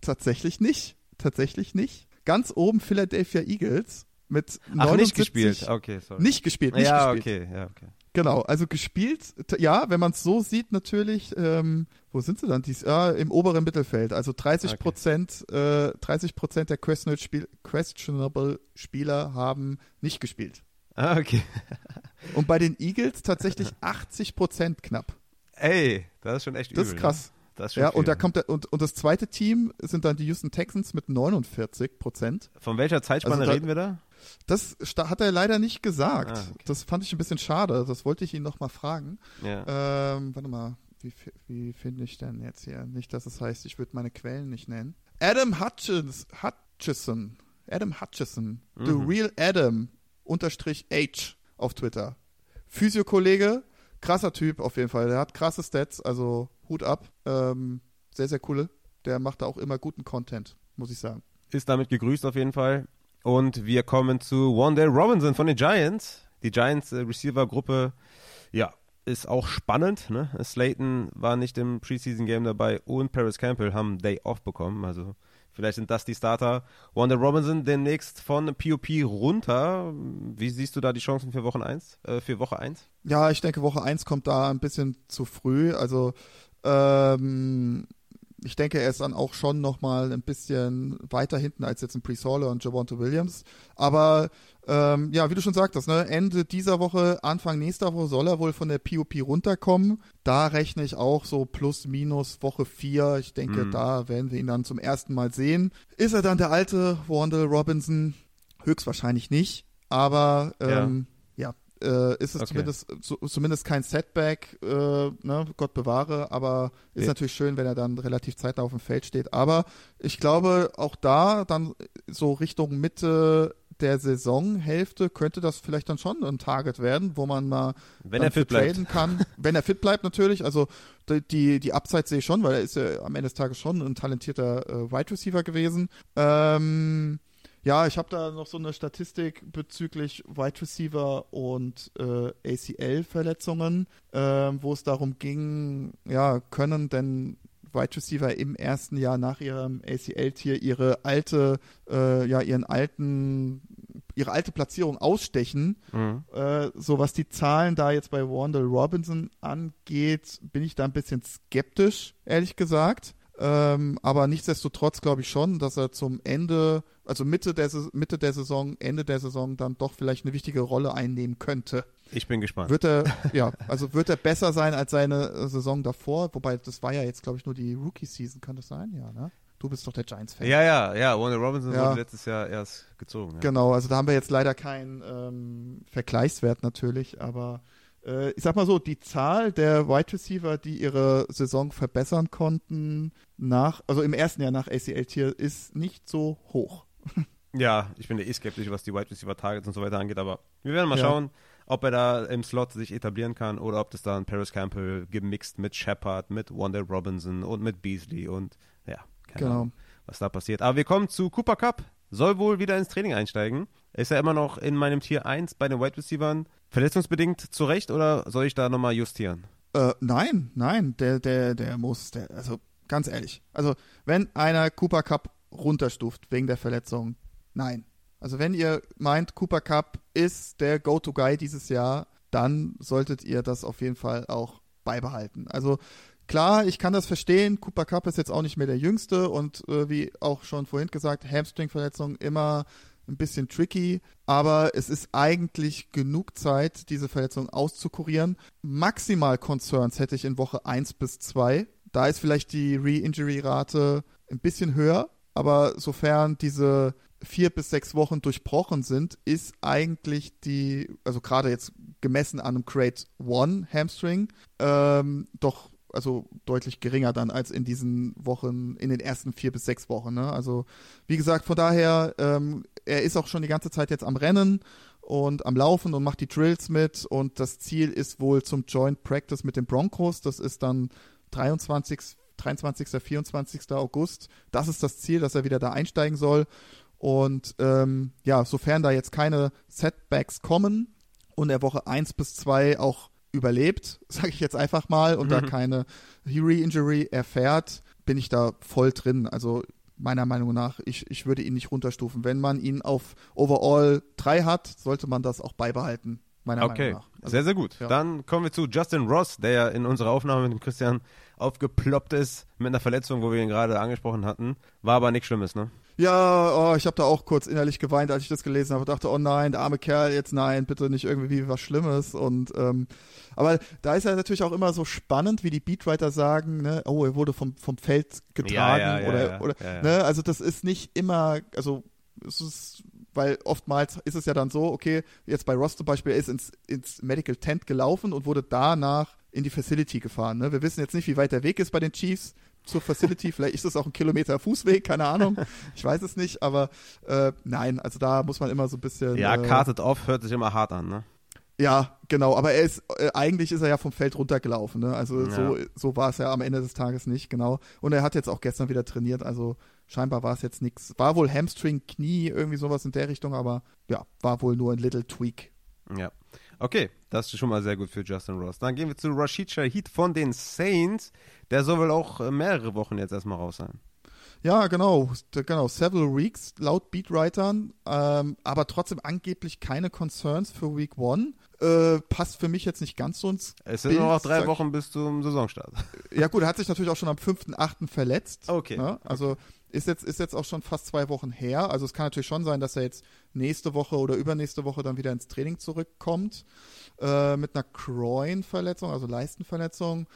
tatsächlich nicht. Tatsächlich nicht. Ganz oben Philadelphia Eagles mit Ach, 79 nicht gespielt. Okay, sorry. Nicht gespielt, nicht ja, gespielt. okay, ja, okay. Genau, also gespielt, ja, wenn man es so sieht, natürlich, ähm, wo sind sie dann? Dies, ah, Im oberen Mittelfeld. Also 30 Prozent, äh, 30 Prozent der questionable, Spiel, questionable Spieler haben nicht gespielt. Ah, okay. Und bei den Eagles tatsächlich 80 Prozent knapp. Ey, das ist schon echt Das übel. ist krass. Das ist schon Ja, viel. und da kommt der, und, und das zweite Team sind dann die Houston Texans mit 49 Prozent. Von welcher Zeitspanne Also da- reden wir da? Das hat er leider nicht gesagt. Ah, okay. Das fand ich ein bisschen schade. Das wollte ich ihn noch mal fragen. Ja. Ähm, warte mal, wie, wie finde ich denn jetzt hier? Nicht, dass es heißt, ich würde meine Quellen nicht nennen. Adam Hutchins, Hutchison. Adam Hutchison. The Mhm. Real Adam unterstrich H auf Twitter. Physiokollege, krasser Typ auf jeden Fall. Der hat krasse Stats, also Hut ab. Ähm, sehr, sehr coole. Der macht da auch immer guten Content, muss ich sagen. Ist damit gegrüßt auf jeden Fall. Und wir kommen zu Wandale Robinson von den Giants. Die Giants äh, ja, ist auch spannend. Ne? Slayton war nicht im Preseason-Game dabei und Paris Campbell haben Day Off bekommen. Also vielleicht sind das die Starter. Wandale Robinson demnächst von POP runter. Wie siehst du da die Chancen für Wochen 1? Äh, für Woche 1? Ja, ich denke, Woche 1 kommt da ein bisschen zu früh. Also, ähm, ich denke, er ist dann auch schon nochmal ein bisschen weiter hinten als jetzt ein Pre-Solar und Javonte Williams. Aber ähm, ja, wie du schon sagtest, ne, Ende dieser Woche, Anfang nächster Woche soll er wohl von der POP runterkommen. Da rechne ich auch so plus minus Woche 4. Ich denke, Mhm. da werden wir ihn dann zum ersten Mal sehen. Ist er dann der alte Wandel Robinson? Höchstwahrscheinlich nicht. Aber ähm, ja. Äh, ist es Okay. zumindest, so, zumindest kein Setback, äh, ne, Gott bewahre, aber ist Ja. natürlich schön, wenn er dann relativ zeitnah auf dem Feld steht. Aber ich glaube, auch da dann so Richtung Mitte der Saisonhälfte könnte das vielleicht dann schon ein Target werden, wo man mal Wenn er fit bleibt. traden kann. Wenn er fit bleibt natürlich, also die, die, die Upside sehe ich schon, weil er ist ja am Ende des Tages schon ein talentierter äh, Wide Receiver gewesen. Ähm, ja, ich habe da noch so eine Statistik bezüglich Wide Receiver und äh, ACL-Verletzungen, ähm, wo es darum ging, ja, können denn Wide Receiver im ersten Jahr nach ihrem ACL-Tier ihre alte, äh, ja, ihren alten, ihre alte Platzierung ausstechen. Mhm. Äh, so was die Zahlen da jetzt bei Wandel Robinson angeht, bin ich da ein bisschen skeptisch, ehrlich gesagt. Ähm, aber nichtsdestotrotz glaube ich schon, dass er zum Ende, also Mitte der, Mitte der Saison, Ende der Saison dann doch vielleicht eine wichtige Rolle einnehmen könnte. Ich bin gespannt. Wird er, ja, also wird er besser sein als seine äh, Saison davor, wobei das war ja jetzt, glaube ich, nur die Rookie-Season, kann das sein? Ja, ne? Du bist doch der Giants-Fan. Ja, ja, ja. Wandale Robinson Ja. wurde letztes Jahr erst gezogen. Ja. Genau, also da haben wir jetzt leider keinen ähm, Vergleichswert natürlich, aber äh, ich sag mal so, die Zahl der Wide Receiver, die ihre Saison verbessern konnten nach, also im ersten Jahr nach ACL-Tier, ist nicht so hoch. Ja, ich bin ja eh skeptisch, was die Wide Receiver Targets und so weiter angeht, aber wir werden mal Ja. schauen, ob er da im Slot sich etablieren kann oder ob das dann Paris Campbell gemixt mit Shepard, mit Wandale Robinson und mit Beasley und ja, keine Genau. Ahnung, was da passiert. Aber wir kommen zu Cooper Cup. Soll wohl wieder ins Training einsteigen. Ist er immer noch in meinem Tier 1 bei den Wide Receivern verletzungsbedingt zurecht oder soll ich da nochmal justieren? Äh, nein, nein, der, der, der muss, der, also ganz ehrlich. Also, wenn einer Cooper Cup runterstuft wegen der Verletzung, nein. Also, wenn ihr meint, Cooper Cup ist der Go-To-Guy dieses Jahr, dann solltet ihr das auf jeden Fall auch beibehalten. Also, klar, ich kann das verstehen. Cooper Cup ist jetzt auch nicht mehr der Jüngste und äh, wie auch schon vorhin gesagt, Hamstring-Verletzung immer ein bisschen tricky, aber es ist eigentlich genug Zeit, diese Verletzung auszukurieren. Maximal Concerns hätte ich in Woche 1 bis 2. Da ist vielleicht die Re-Injury-Rate ein bisschen höher, aber sofern diese vier bis sechs Wochen durchbrochen sind, ist eigentlich die, also gerade jetzt gemessen an einem Crate One Hamstring, ähm, doch also deutlich geringer dann als in diesen Wochen, in den ersten vier bis sechs Wochen. Ne? Also wie gesagt, von daher, ähm, er ist auch schon die ganze Zeit jetzt am Rennen und am Laufen und macht die Drills mit und das Ziel ist wohl zum Joint Practice mit den Broncos. Das ist dann 23. 23. 24. August. Das ist das Ziel, dass er wieder da einsteigen soll. Und ähm, ja, sofern da jetzt keine Setbacks kommen und er Woche 1 bis 2 auch überlebt, sage ich jetzt einfach mal, und da Mhm. keine Re-Injury erfährt, bin ich da voll drin. Also meiner Meinung nach, ich, ich würde ihn nicht runterstufen. Wenn man ihn auf Overall 3 hat, sollte man das auch beibehalten. meiner okay. Meinung nach. Also, sehr, sehr gut. ja. Dann kommen wir zu Justin Ross, der ja in unserer Aufnahme mit dem Christian aufgeploppt ist mit einer Verletzung, wo wir ihn gerade angesprochen hatten. War aber nichts Schlimmes, ne? Ja, oh, ich habe da auch kurz innerlich geweint, als ich das gelesen habe. dachte, oh nein, der arme Kerl, jetzt nein, bitte nicht irgendwie was Schlimmes. Und ähm, aber da ist ja natürlich auch immer so spannend, wie die Beatwriter sagen, ne, oh, er wurde vom, vom Feld getragen Ja, ja, ja, oder, oder ne, also das ist nicht immer, also es ist, weil oftmals ist es ja dann so, okay, jetzt bei Ross zum Beispiel, er ist ins, ins Medical Tent gelaufen und wurde danach in die Facility gefahren. Ne? Wir wissen jetzt nicht, wie weit der Weg ist bei den Chiefs zur Facility. Vielleicht ist es auch ein Kilometer Fußweg, keine Ahnung. Ich weiß es nicht, aber äh, nein, also da muss man immer so ein bisschen. Ja, äh, carted off hört sich immer hart an, ne? Ja, genau, aber er ist, äh, eigentlich ist er ja vom Feld runtergelaufen, ne? Also Ja. so, so war es ja am Ende des Tages nicht, genau. Und er hat jetzt auch gestern wieder trainiert, also scheinbar war es jetzt nichts. War wohl Hamstring, Knie, irgendwie sowas in der Richtung, aber ja, war wohl nur ein Little Tweak. Ja. Okay, das ist schon mal sehr gut für Justin Ross. Dann gehen wir zu Rashid Shahid von den Saints. Der soll wohl auch äh, mehrere Wochen jetzt erstmal raus sein. Ja, genau, genau, several weeks laut Beatwritern, ähm, aber trotzdem angeblich keine Concerns für Week One. Äh, passt für mich jetzt nicht ganz so ins Es sind Bild, nur noch drei sag. Wochen bis zum Saisonstart. Ja gut, er hat sich natürlich auch schon am 5.8. verletzt. Okay. Ne? Also ist jetzt, ist jetzt auch schon fast zwei Wochen her. Also es kann natürlich schon sein, dass er jetzt nächste Woche oder übernächste Woche dann wieder ins Training zurückkommt. Äh, mit einer Groin-Verletzung, also Leistenverletzung.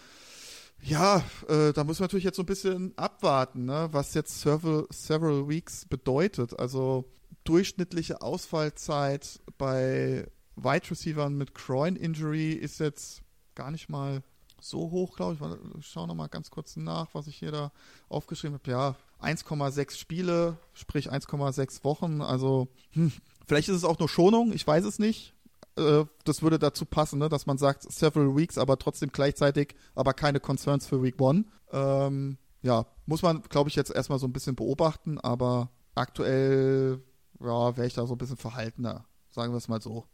Ja, äh, da muss man natürlich jetzt so ein bisschen abwarten, ne? was jetzt several, several weeks bedeutet. Also durchschnittliche Ausfallzeit bei Wide Receivern mit Groin Injury ist jetzt gar nicht mal so hoch, glaube ich. Ich schaue nochmal ganz kurz nach, was ich hier da aufgeschrieben habe. Ja, 1,6 Spiele, sprich 1,6 Wochen. Also hm, vielleicht ist es auch nur Schonung, ich weiß es nicht. Äh, Das würde dazu passen, ne? dass man sagt, several weeks, aber trotzdem gleichzeitig, aber keine Concerns für Week One. Ähm, ja, muss man, glaube ich, jetzt erstmal so ein bisschen beobachten, aber aktuell, ja, wäre ich da so ein bisschen verhaltener, sagen wir es mal so.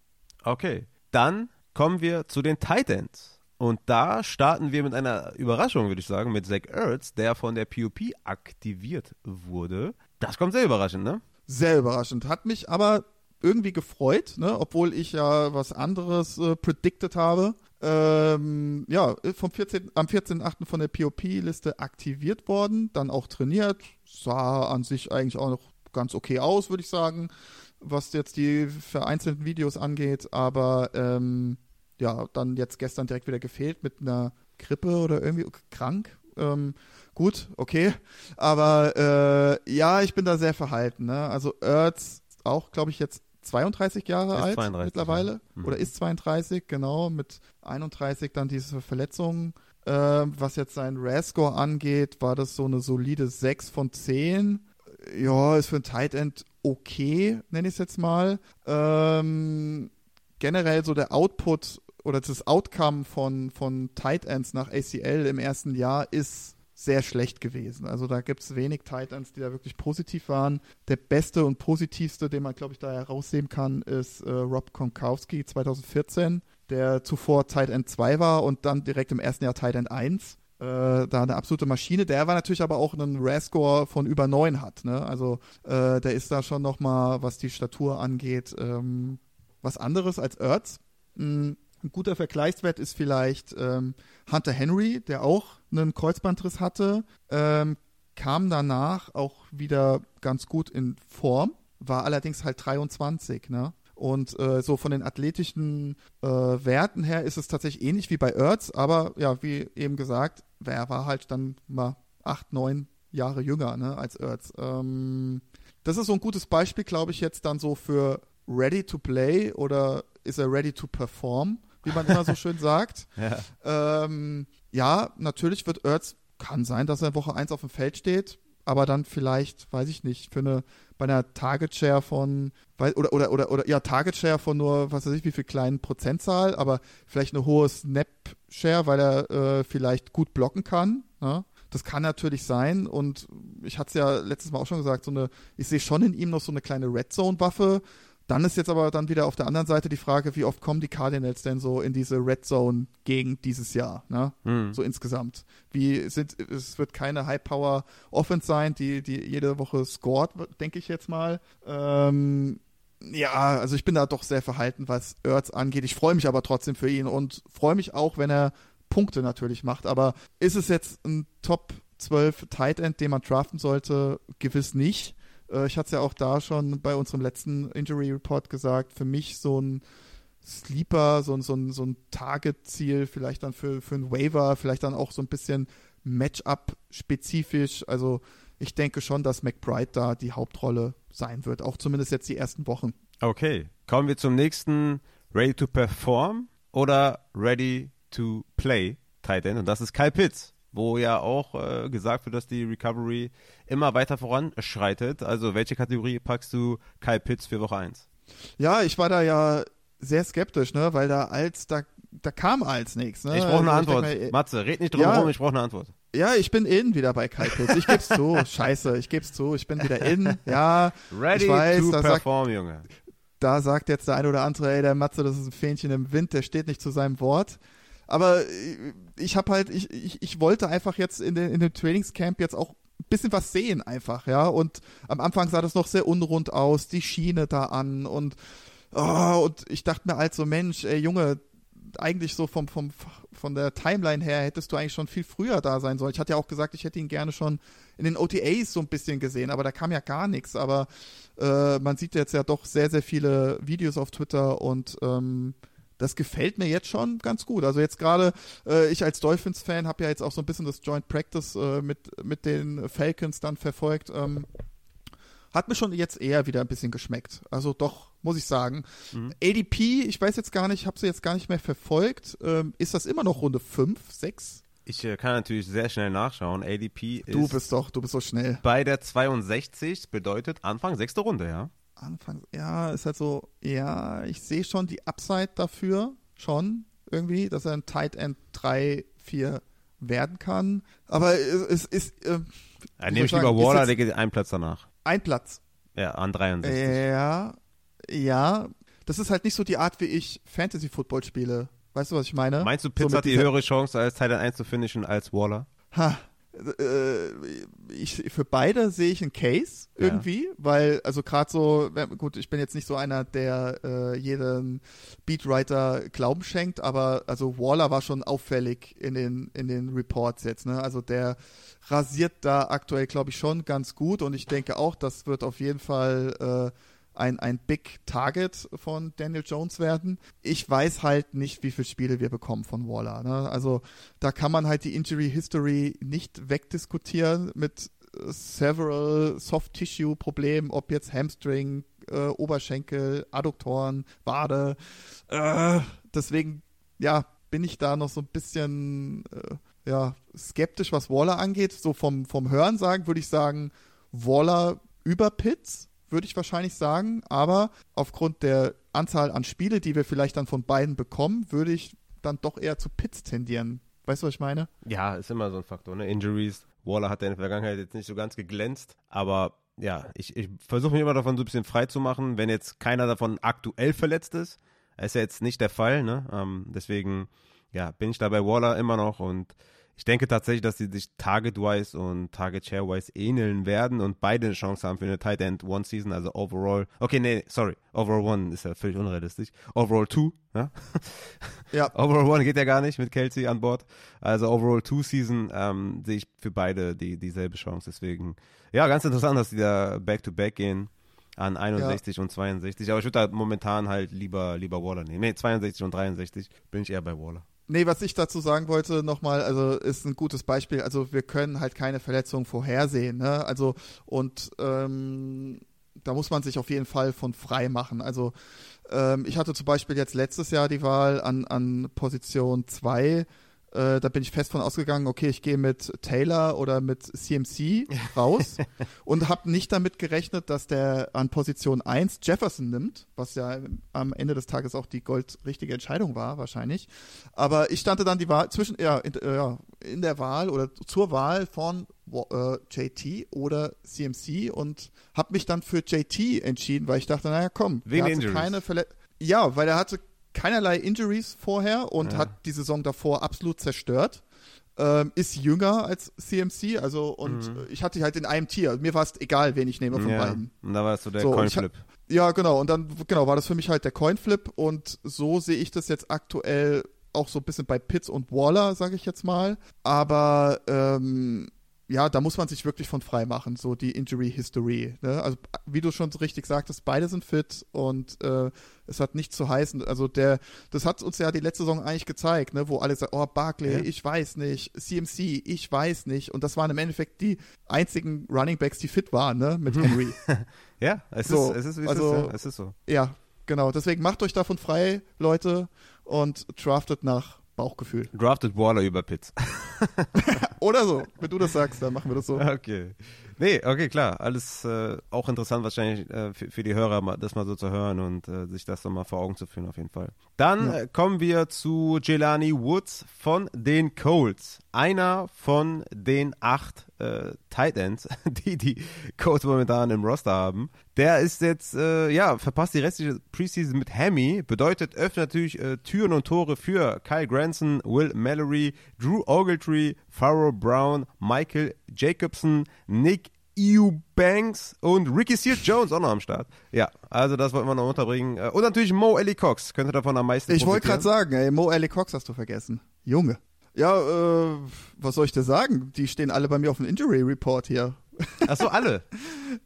Okay, dann kommen wir zu den Titans. Und da starten wir mit einer Überraschung, würde ich sagen, mit Zach Ertz, der von der PUP aktiviert wurde. Das kommt sehr überraschend, ne? Sehr überraschend. Hat mich aber irgendwie gefreut, ne? obwohl ich ja was anderes äh, predicted habe. Ähm, ja, vom 14, am 14.8. von der POP-Liste aktiviert worden, dann auch trainiert. Sah an sich eigentlich auch noch ganz okay aus, würde ich sagen, was jetzt die vereinzelten Videos angeht. Aber ähm, ja, dann jetzt gestern direkt wieder gefehlt mit einer Grippe oder irgendwie krank. Ähm, gut, okay. Aber äh, ja, ich bin da sehr verhalten. Ne? Also Ertz auch, glaube ich, jetzt 32 Jahre Ist alt 32, mittlerweile. ja. Mhm. Oder ist 32, genau. Mit 31 dann diese Verletzung. Ähm, was jetzt sein RAS-Score angeht, war das so eine solide 6 von 10. Ja, ist für ein Tight End okay, nenne ich es jetzt mal. Ähm, generell so der Output oder das Outcome von, von Tight Ends nach ACL im ersten Jahr ist sehr schlecht gewesen. Also da gibt es wenig Tight Ends, die da wirklich positiv waren. Der beste und positivste, den man, glaube ich, da herausheben kann, ist äh, Rob Gronkowski 2014, der zuvor Tight End 2 war und dann direkt im ersten Jahr Tight End 1. Äh, da eine absolute Maschine. Der war natürlich aber auch einen RAS-Score von über 9 hat. Ne? Also äh, der ist da schon nochmal, was die Statur angeht, ähm, was anderes als Ertz. Mm, Ein guter Vergleichswert ist vielleicht ähm, Hunter Henry, der auch einen Kreuzbandriss hatte, ähm, kam danach auch wieder ganz gut in Form, war allerdings halt 23, ne? Und äh, so von den athletischen äh, Werten her ist es tatsächlich ähnlich wie bei Ertz, aber ja, wie eben gesagt, wer war halt dann mal acht, neun Jahre jünger ne, als Ertz. Ähm, das ist so ein gutes Beispiel, glaube ich, jetzt dann so für ready to play oder ist er ready to perform, wie man immer so schön sagt. Ja. Ähm, ja, natürlich wird Ertz, kann sein, dass er in Woche 1 auf dem Feld steht, aber dann vielleicht, weiß ich nicht, für eine, bei einer Target Share von, oder, oder, oder, oder, ja, Target Share von nur, was weiß ich, wie viel kleinen Prozentzahl, aber vielleicht eine hohe Snap Share, weil er äh, vielleicht gut blocken kann, ne? Das kann natürlich sein und ich hatte es ja letztes Mal auch schon gesagt, so eine, ich sehe schon in ihm noch so eine kleine Red Zone Waffe. Dann ist jetzt aber dann wieder auf der anderen Seite die Frage, wie oft kommen die Cardinals denn so in diese Red Zone Gegend dieses Jahr, ne? Hm. So insgesamt. Wie sind, es wird keine High Power Offense sein, die, die jede Woche scored, denke ich jetzt mal. Ähm, ja, also ich bin da doch sehr verhalten, was Ertz angeht. Ich freue mich aber trotzdem für ihn und freue mich auch, wenn er Punkte natürlich macht. Aber ist es jetzt ein Top 12 Tight End, den man draften sollte? Gewiss nicht. Äh, ich hatte es ja auch da schon bei unserem letzten Injury Report gesagt. Für mich so ein Sleeper, so, so, so ein Target-Ziel, vielleicht dann für, für einen Waiver, vielleicht dann auch so ein bisschen Matchup-spezifisch. Also ich denke schon, dass McBride da die Hauptrolle sein wird, auch zumindest jetzt die ersten Wochen. Okay, kommen wir zum nächsten Ready to Perform oder Ready to Play Tight End und das ist Kyle Pitts, wo ja auch äh, gesagt wird, dass die Recovery immer weiter voranschreitet. Also welche Kategorie packst du Kyle Pitts für Woche 1? Ja, ich war da ja sehr skeptisch, ne, weil da als da da kam als nichts. Ne? Ich brauche eine also, Antwort. Mal, Matze, red nicht drum ja, rum, ich brauche eine Antwort. Ja, ich bin in wieder bei Kyle Pitts. Ich geb's zu. Scheiße, ich geb's zu. Ich bin wieder in. Ja, Ready ich weiß, to perform, sagt, Junge. Da sagt jetzt der eine oder andere, ey, der Matze, das ist ein Fähnchen im Wind, der steht nicht zu seinem Wort. Aber ich habe halt, ich, ich, ich wollte einfach jetzt in, den, in dem Trainingscamp jetzt auch ein bisschen was sehen einfach, ja. Und am Anfang sah das noch sehr unrund aus, die Schiene da an und oh, und ich dachte mir halt so, Mensch, ey Junge, eigentlich so vom, vom, von der Timeline her hättest du eigentlich schon viel früher da sein sollen. Ich hatte ja auch gesagt, ich hätte ihn gerne schon in den OTAs so ein bisschen gesehen, aber da kam ja gar nichts. Aber äh, man sieht jetzt ja doch sehr, sehr viele Videos auf Twitter und ähm, das gefällt mir jetzt schon ganz gut. Also jetzt gerade, äh, ich als Dolphins-Fan habe ja jetzt auch so ein bisschen das Joint Practice äh, mit, mit den Falcons dann verfolgt. Ähm, hat mir schon jetzt eher wieder ein bisschen geschmeckt. Also doch, muss ich sagen. Mhm. ADP, ich weiß jetzt gar nicht, habe sie jetzt gar nicht mehr verfolgt. Ähm, ist das immer noch Runde 5, 6? Ich äh, kann natürlich sehr schnell nachschauen. ADP ist. Du bist doch, du bist so schnell. Bei der 62 bedeutet Anfang sechste Runde, ja. Anfang, ja, ist halt so, ja, ich sehe schon die Upside dafür, schon irgendwie, dass er ein Tight End 3, 4 werden kann. Aber es ist. Äh, ja, nehme ich lieber Waller, der geht einen Platz danach. Ein Platz. Ja, an 63. Ja, ja. Das ist halt nicht so die Art, wie ich Fantasy-Football spiele. Weißt du, was ich meine? Meinst du, Pitts so hat die höhere Chance, als Titan 1 zu finishen als Waller? Ha. Äh, ich, für beide sehe ich einen Case irgendwie, ja. weil, also gerade so, gut, ich bin jetzt nicht so einer, der äh, jeden Beatwriter Glauben schenkt, aber also Waller war schon auffällig in den, in den Reports jetzt, ne? Also der rasiert da aktuell, glaube ich, schon ganz gut und ich denke auch, das wird auf jeden Fall äh, ein, ein Big Target von Daniel Jones werden. Ich weiß halt nicht, wie viele Spiele wir bekommen von Waller. Ne? Also da kann man halt die Injury History nicht wegdiskutieren mit several Soft Tissue Problemen, ob jetzt Hamstring, äh, Oberschenkel, Adduktoren, Wade. Äh, deswegen, ja, bin ich da noch so ein bisschen äh, ja, skeptisch, was Waller angeht. So vom, vom Hören sagen würde ich sagen, Waller über Pitts, würde ich wahrscheinlich sagen. Aber aufgrund der Anzahl an Spiele, die wir vielleicht dann von beiden bekommen, würde ich dann doch eher zu Pitts tendieren. Weißt du, was ich meine? Ja, ist immer so ein Faktor, ne? Injuries. Waller hat ja in der Vergangenheit jetzt nicht so ganz geglänzt, aber ja, ich, ich versuche mich immer davon so ein bisschen frei zu machen, wenn jetzt keiner davon aktuell verletzt ist. Ist ja jetzt nicht der Fall, ne? Ähm, deswegen, ja, bin ich da bei Waller immer noch und ich denke tatsächlich, dass sie sich Target-wise und Target-Share-wise ähneln werden und beide eine Chance haben für eine Tight End One Season, also Overall. Okay, nee, sorry. Overall One ist ja völlig unrealistisch. Overall Two, ja? ja. Overall One geht ja gar nicht mit Kelsey an Bord. Also Overall Two Season ähm, sehe ich für beide die, dieselbe Chance. Deswegen, ja, ganz interessant, dass die da Back-to-Back -back gehen an 61 ja. und 62. Aber ich würde da momentan halt lieber, lieber Waller nehmen. Nee, 62 und 63 bin ich eher bei Waller. Nee, was ich dazu sagen wollte nochmal, also ist ein gutes Beispiel. Also wir können halt keine Verletzung vorhersehen. Ne? Also und ähm, da muss man sich auf jeden Fall von frei machen. Also ähm, ich hatte zum Beispiel jetzt letztes Jahr die Wahl an, an Position 2 äh, da bin ich fest von ausgegangen, okay, ich gehe mit Taylor oder mit CMC raus und habe nicht damit gerechnet, dass der an Position 1 Jefferson nimmt, was ja am Ende des Tages auch die goldrichtige Entscheidung war, wahrscheinlich. Aber ich stand dann die Wahl zwischen, ja, in, äh, ja, in der Wahl oder zur Wahl von äh, JT oder CMC und habe mich dann für JT entschieden, weil ich dachte, naja, komm, der hatte keine Verletzung. Ja, weil er hatte keinerlei Injuries vorher und ja. hat die Saison davor absolut zerstört. ähm, ist jünger als CMC, also und Mhm. ich hatte halt in einem Tier. Mir war es egal, wen ich nehme von ja. beiden. Und da war es so der So, Coinflip. Ja, genau. Und dann, genau, war das für mich halt der Coinflip. Und so sehe ich das jetzt aktuell auch so ein bisschen bei Pitts und Waller, sage ich jetzt mal. Aber ähm, ja, da muss man sich wirklich von frei machen, so die Injury History. Ne? Also, wie du schon so richtig sagtest, beide sind fit und äh, es hat nichts zu heißen. Also, der, das hat uns ja die letzte Saison eigentlich gezeigt, ne? wo alle sagen, oh, Barkley, Ja. ich weiß nicht, CMC, ich weiß nicht. Und das waren im Endeffekt die einzigen Running Backs, die fit waren, ne? mit Henry. Ja, es So, ist, es ist, wie es also- ist, ja. es ist so. Ja, genau. Deswegen macht euch davon frei, Leute, und draftet nach Bauchgefühl. Drafted Waller über Pitts. Oder so. Wenn du das sagst, dann machen wir das so. Okay. Nee, okay, klar. Alles äh, auch interessant wahrscheinlich äh, für, für die Hörer, mal, das mal so zu hören und äh, sich das nochmal vor Augen zu führen, auf jeden Fall. Dann Ja. äh, kommen wir zu Jelani Woods von den Colts. Einer von den acht äh, Tight Ends, die die Colts momentan im Roster haben. Der ist jetzt, äh, ja, verpasst die restliche Preseason mit Hammy. Bedeutet, öffnet natürlich äh, Türen und Tore für Kyle Granson, Will Mallory, Drew Ogletree, Pharaoh Brown, Michael Jacobson, Nick Eubanks und Ricky Sears Jones auch noch am Start. Ja, also das wollten wir noch unterbringen. Äh, Und natürlich Mo Ellie Cox könnte davon am meisten Ich wollte gerade sagen, ey, Mo Alley Cox hast du vergessen. Junge. Ja, äh, was soll ich dir sagen? Die stehen alle bei mir auf dem Injury Report hier. Achso, alle.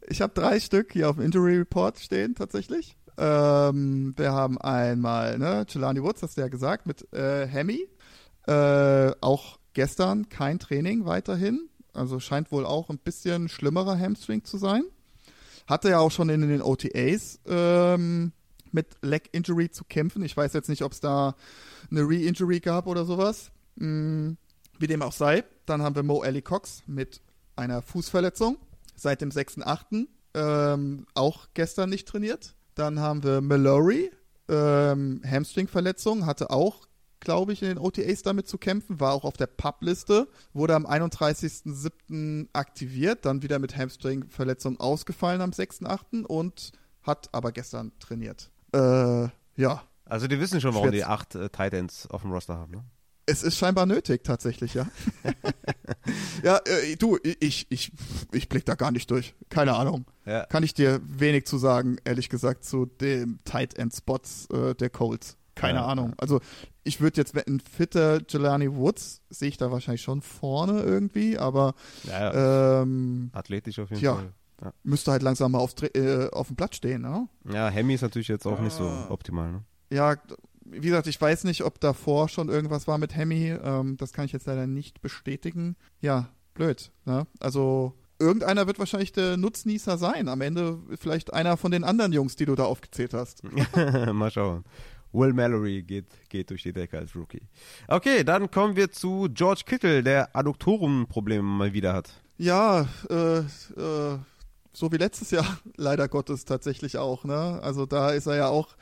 Ich habe drei Stück hier auf dem Injury Report stehen, tatsächlich. Ähm, wir haben einmal, ne, Jelani Woods, hast du ja gesagt, mit äh, Hemi. Äh, auch gestern kein Training weiterhin. Also scheint wohl auch ein bisschen schlimmerer Hamstring zu sein. Hatte ja auch schon in den OTAs ähm, mit Leg Injury zu kämpfen. Ich weiß jetzt nicht, ob es da eine Re-Injury gab oder sowas. Mm, wie dem auch sei. Dann haben wir Mo Alley Cox mit einer Fußverletzung seit dem 6.8. Ähm, auch gestern nicht trainiert. Dann haben wir Mallory, ähm, Hamstring-Verletzung, hatte auch, glaube ich, in den OTAs damit zu kämpfen, war auch auf der Pub-Liste, wurde am 31.07. aktiviert, dann wieder mit Hamstring-Verletzung ausgefallen am 6.8. und hat aber gestern trainiert. Äh, ja, Also die wissen schon, warum Schwer die acht äh, Tight Ends auf dem Roster haben, ne? es ist scheinbar nötig, tatsächlich, ja. ja, äh, du, ich, ich, ich blick da gar nicht durch. Keine Ahnung. Ja. Kann ich dir wenig zu sagen, ehrlich gesagt, zu dem Tight End Spots äh, der Colts. Keine Ja. Ahnung. Also, ich würde jetzt wetten, fitter Jelani Woods sehe ich da wahrscheinlich schon vorne irgendwie, aber Ja, ähm, Athletisch auf jeden tja. Fall. Ja. müsste halt langsam mal auf, äh, auf dem Platz stehen, ne? ja, Hemi ist natürlich jetzt auch nicht so Ah. optimal, ne? Ja, wie gesagt, ich weiß nicht, ob davor schon irgendwas war mit Hemi. Ähm, das kann ich jetzt leider nicht bestätigen. Ja, blöd. Ne? Also irgendeiner wird wahrscheinlich der Nutznießer sein. Am Ende vielleicht einer von den anderen Jungs, die du da aufgezählt hast. Mal schauen. Will Mallory geht, geht durch die Decke als Rookie. Okay, dann kommen wir zu George Kittle, der Adduktorenprobleme mal wieder hat. Ja, äh, äh, so wie letztes Jahr, leider Gottes tatsächlich auch. Ne? Also da ist er ja auch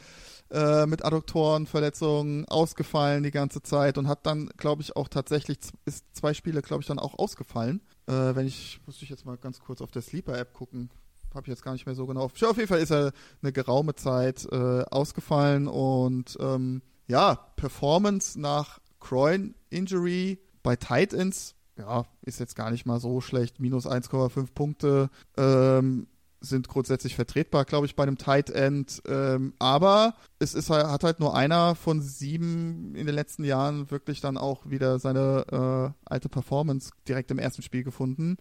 äh, mit Adduktorenverletzungen ausgefallen die ganze Zeit und hat dann, glaube ich, auch tatsächlich ist zwei Spiele, glaube ich, dann auch ausgefallen. Äh, wenn ich, muss ich jetzt mal ganz kurz auf der Sleeper-App gucken. Habe ich jetzt gar nicht mehr so genau. auf- Auf jeden Fall ist er eine geraume Zeit äh, ausgefallen und ähm, ja, Performance nach Groin Injury bei Tight Ends, ja, ist jetzt gar nicht mal so schlecht. Minus 1,5 Punkte ähm, sind grundsätzlich vertretbar, glaube ich, bei einem Tight End. Ähm, aber es ist halt, hat halt nur einer von sieben in den letzten Jahren wirklich dann auch wieder seine äh, alte Performance direkt im ersten Spiel gefunden.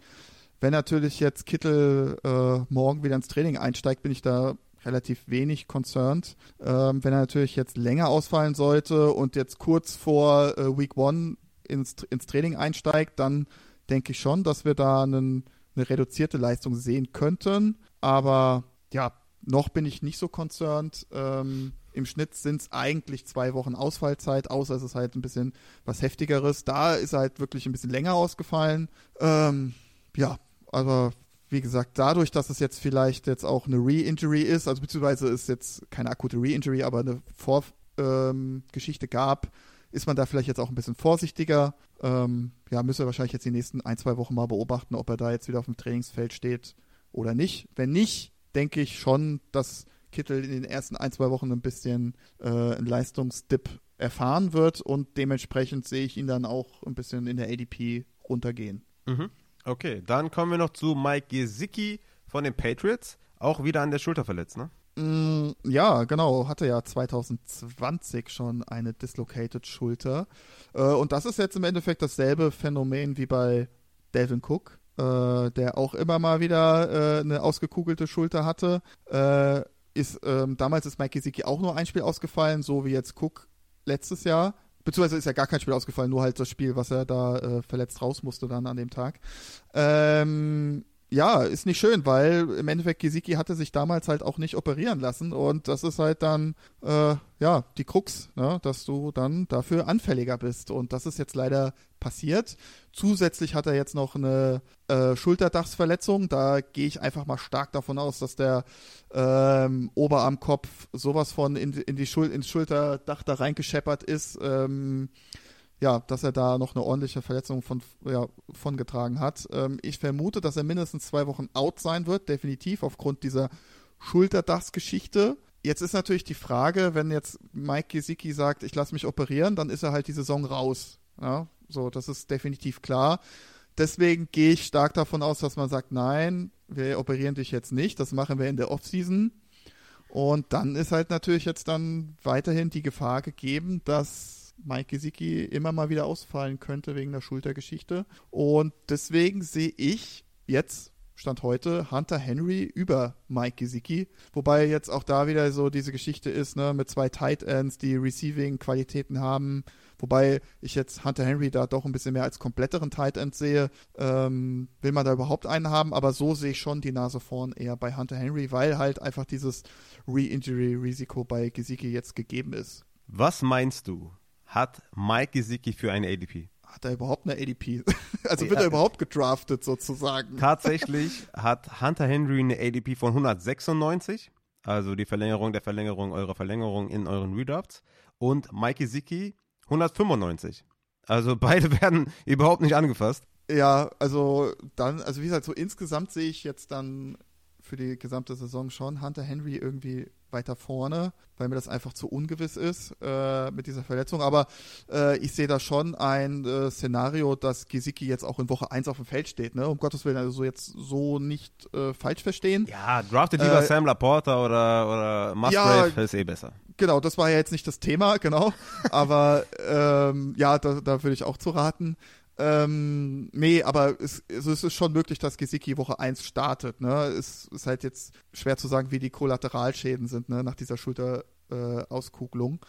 Wenn natürlich jetzt Kittel äh, morgen wieder ins Training einsteigt, bin ich da relativ wenig concerned. Ähm, wenn er natürlich jetzt länger ausfallen sollte und jetzt kurz vor äh, Week One ins, ins Training einsteigt, dann denke ich schon, dass wir da einen, eine reduzierte Leistung sehen könnten. Aber ja, noch bin ich nicht so concerned. Ähm, Im Schnitt sind es eigentlich zwei Wochen Ausfallzeit, außer es ist halt ein bisschen was Heftigeres. Da ist er halt wirklich ein bisschen länger ausgefallen. Ähm, ja, aber wie gesagt, dadurch, dass es jetzt vielleicht jetzt auch eine Re-Injury ist, also beziehungsweise ist jetzt keine akute Re-Injury, aber eine Vorgeschichte ähm, gab, ist man da vielleicht jetzt auch ein bisschen vorsichtiger. Ähm, ja, wir wahrscheinlich jetzt die nächsten ein, zwei Wochen mal beobachten, ob er da jetzt wieder auf dem Trainingsfeld steht oder nicht. Wenn nicht, denke ich schon, dass Kittel in den ersten ein, zwei Wochen ein bisschen äh, einen Leistungsdip erfahren wird und dementsprechend sehe ich ihn dann auch ein bisschen in der ADP runtergehen. Mhm. Okay, dann kommen wir noch zu Mike Gesicki von den Patriots. Auch wieder an der Schulter verletzt, ne? Mm, ja, genau. Hatte ja 2020 schon eine dislocated Schulter. Äh, und das ist jetzt im Endeffekt dasselbe Phänomen wie bei Delvin Cook, äh, der auch immer mal wieder äh, eine ausgekugelte Schulter hatte. Äh, ist, ähm, damals ist Mike Gesicki auch nur ein Spiel ausgefallen, so wie jetzt Cook letztes Jahr. Beziehungsweise ist ja gar kein Spiel ausgefallen, nur halt das Spiel, was er da äh, verletzt raus musste dann an dem Tag. Ähm, ja, ist nicht schön, weil im Endeffekt Gesicki hatte sich damals halt auch nicht operieren lassen und das ist halt dann, äh, ja, die Krux, ne, dass du dann dafür anfälliger bist und das ist jetzt leider passiert. Zusätzlich hat er jetzt noch eine äh, Schulterdachsverletzung, da gehe ich einfach mal stark davon aus, dass der ähm, Oberarmkopf sowas von in, in die Schul ins Schulterdach da reingescheppert ist, ähm, ja, dass er da noch eine ordentliche Verletzung von, ja, von getragen hat. Ähm, ich vermute, dass er mindestens zwei Wochen out sein wird, definitiv, aufgrund dieser Schulterdachsgeschichte. Jetzt ist natürlich die Frage, wenn jetzt Mike Gesicki sagt, ich lasse mich operieren, dann ist er halt die Saison raus. Ja, so, das ist definitiv klar. Deswegen gehe ich stark davon aus, dass man sagt, nein, wir operieren dich jetzt nicht, das machen wir in der Offseason. Und dann ist halt natürlich jetzt dann weiterhin die Gefahr gegeben, dass Mike Gesicki immer mal wieder ausfallen könnte wegen der Schultergeschichte. Und deswegen sehe ich jetzt Stand heute Hunter Henry über Mike Gesicki. Wobei jetzt auch da wieder so diese Geschichte ist, ne, mit zwei Tight Ends, die Receiving-Qualitäten haben. Wobei ich jetzt Hunter Henry da doch ein bisschen mehr als kompletteren Tight End sehe. Ähm, will man da überhaupt einen haben? Aber so sehe ich schon die Nase vorn eher bei Hunter Henry, weil halt einfach dieses Re-Injury-Risiko bei Gesicki jetzt gegeben ist. Was meinst du? Hat Mike Gesicki für eine ADP? Hat er überhaupt eine ADP? also wird er überhaupt gedraftet sozusagen? Tatsächlich hat Hunter Henry eine ADP von 196, also die Verlängerung der Verlängerung eurer Verlängerung in euren Redrafts. Und Mike Gesicki 195. Also beide werden überhaupt nicht angefasst. Ja, also dann, also wie gesagt, so insgesamt sehe ich jetzt dann für die gesamte Saison schon Hunter Henry irgendwie weiter vorne, weil mir das einfach zu ungewiss ist äh, mit dieser Verletzung. Aber äh, ich sehe da schon ein äh, Szenario, dass Gesicki jetzt auch in Woche 1 auf dem Feld steht. Ne? Um Gottes Willen, also jetzt so nicht äh, falsch verstehen. Ja, draftet lieber äh, Sam Laporta oder, oder Musgrave, ja, ist eh besser. Genau, das war ja jetzt nicht das Thema, genau. Aber ähm, ja, da, da würde ich auch zu raten. Ähm, nee, aber es, also es ist schon möglich, dass Gesicki Woche 1 startet. Ne? Es ist halt jetzt schwer zu sagen, wie die Kollateralschäden sind ne? nach dieser Schulterauskugelung.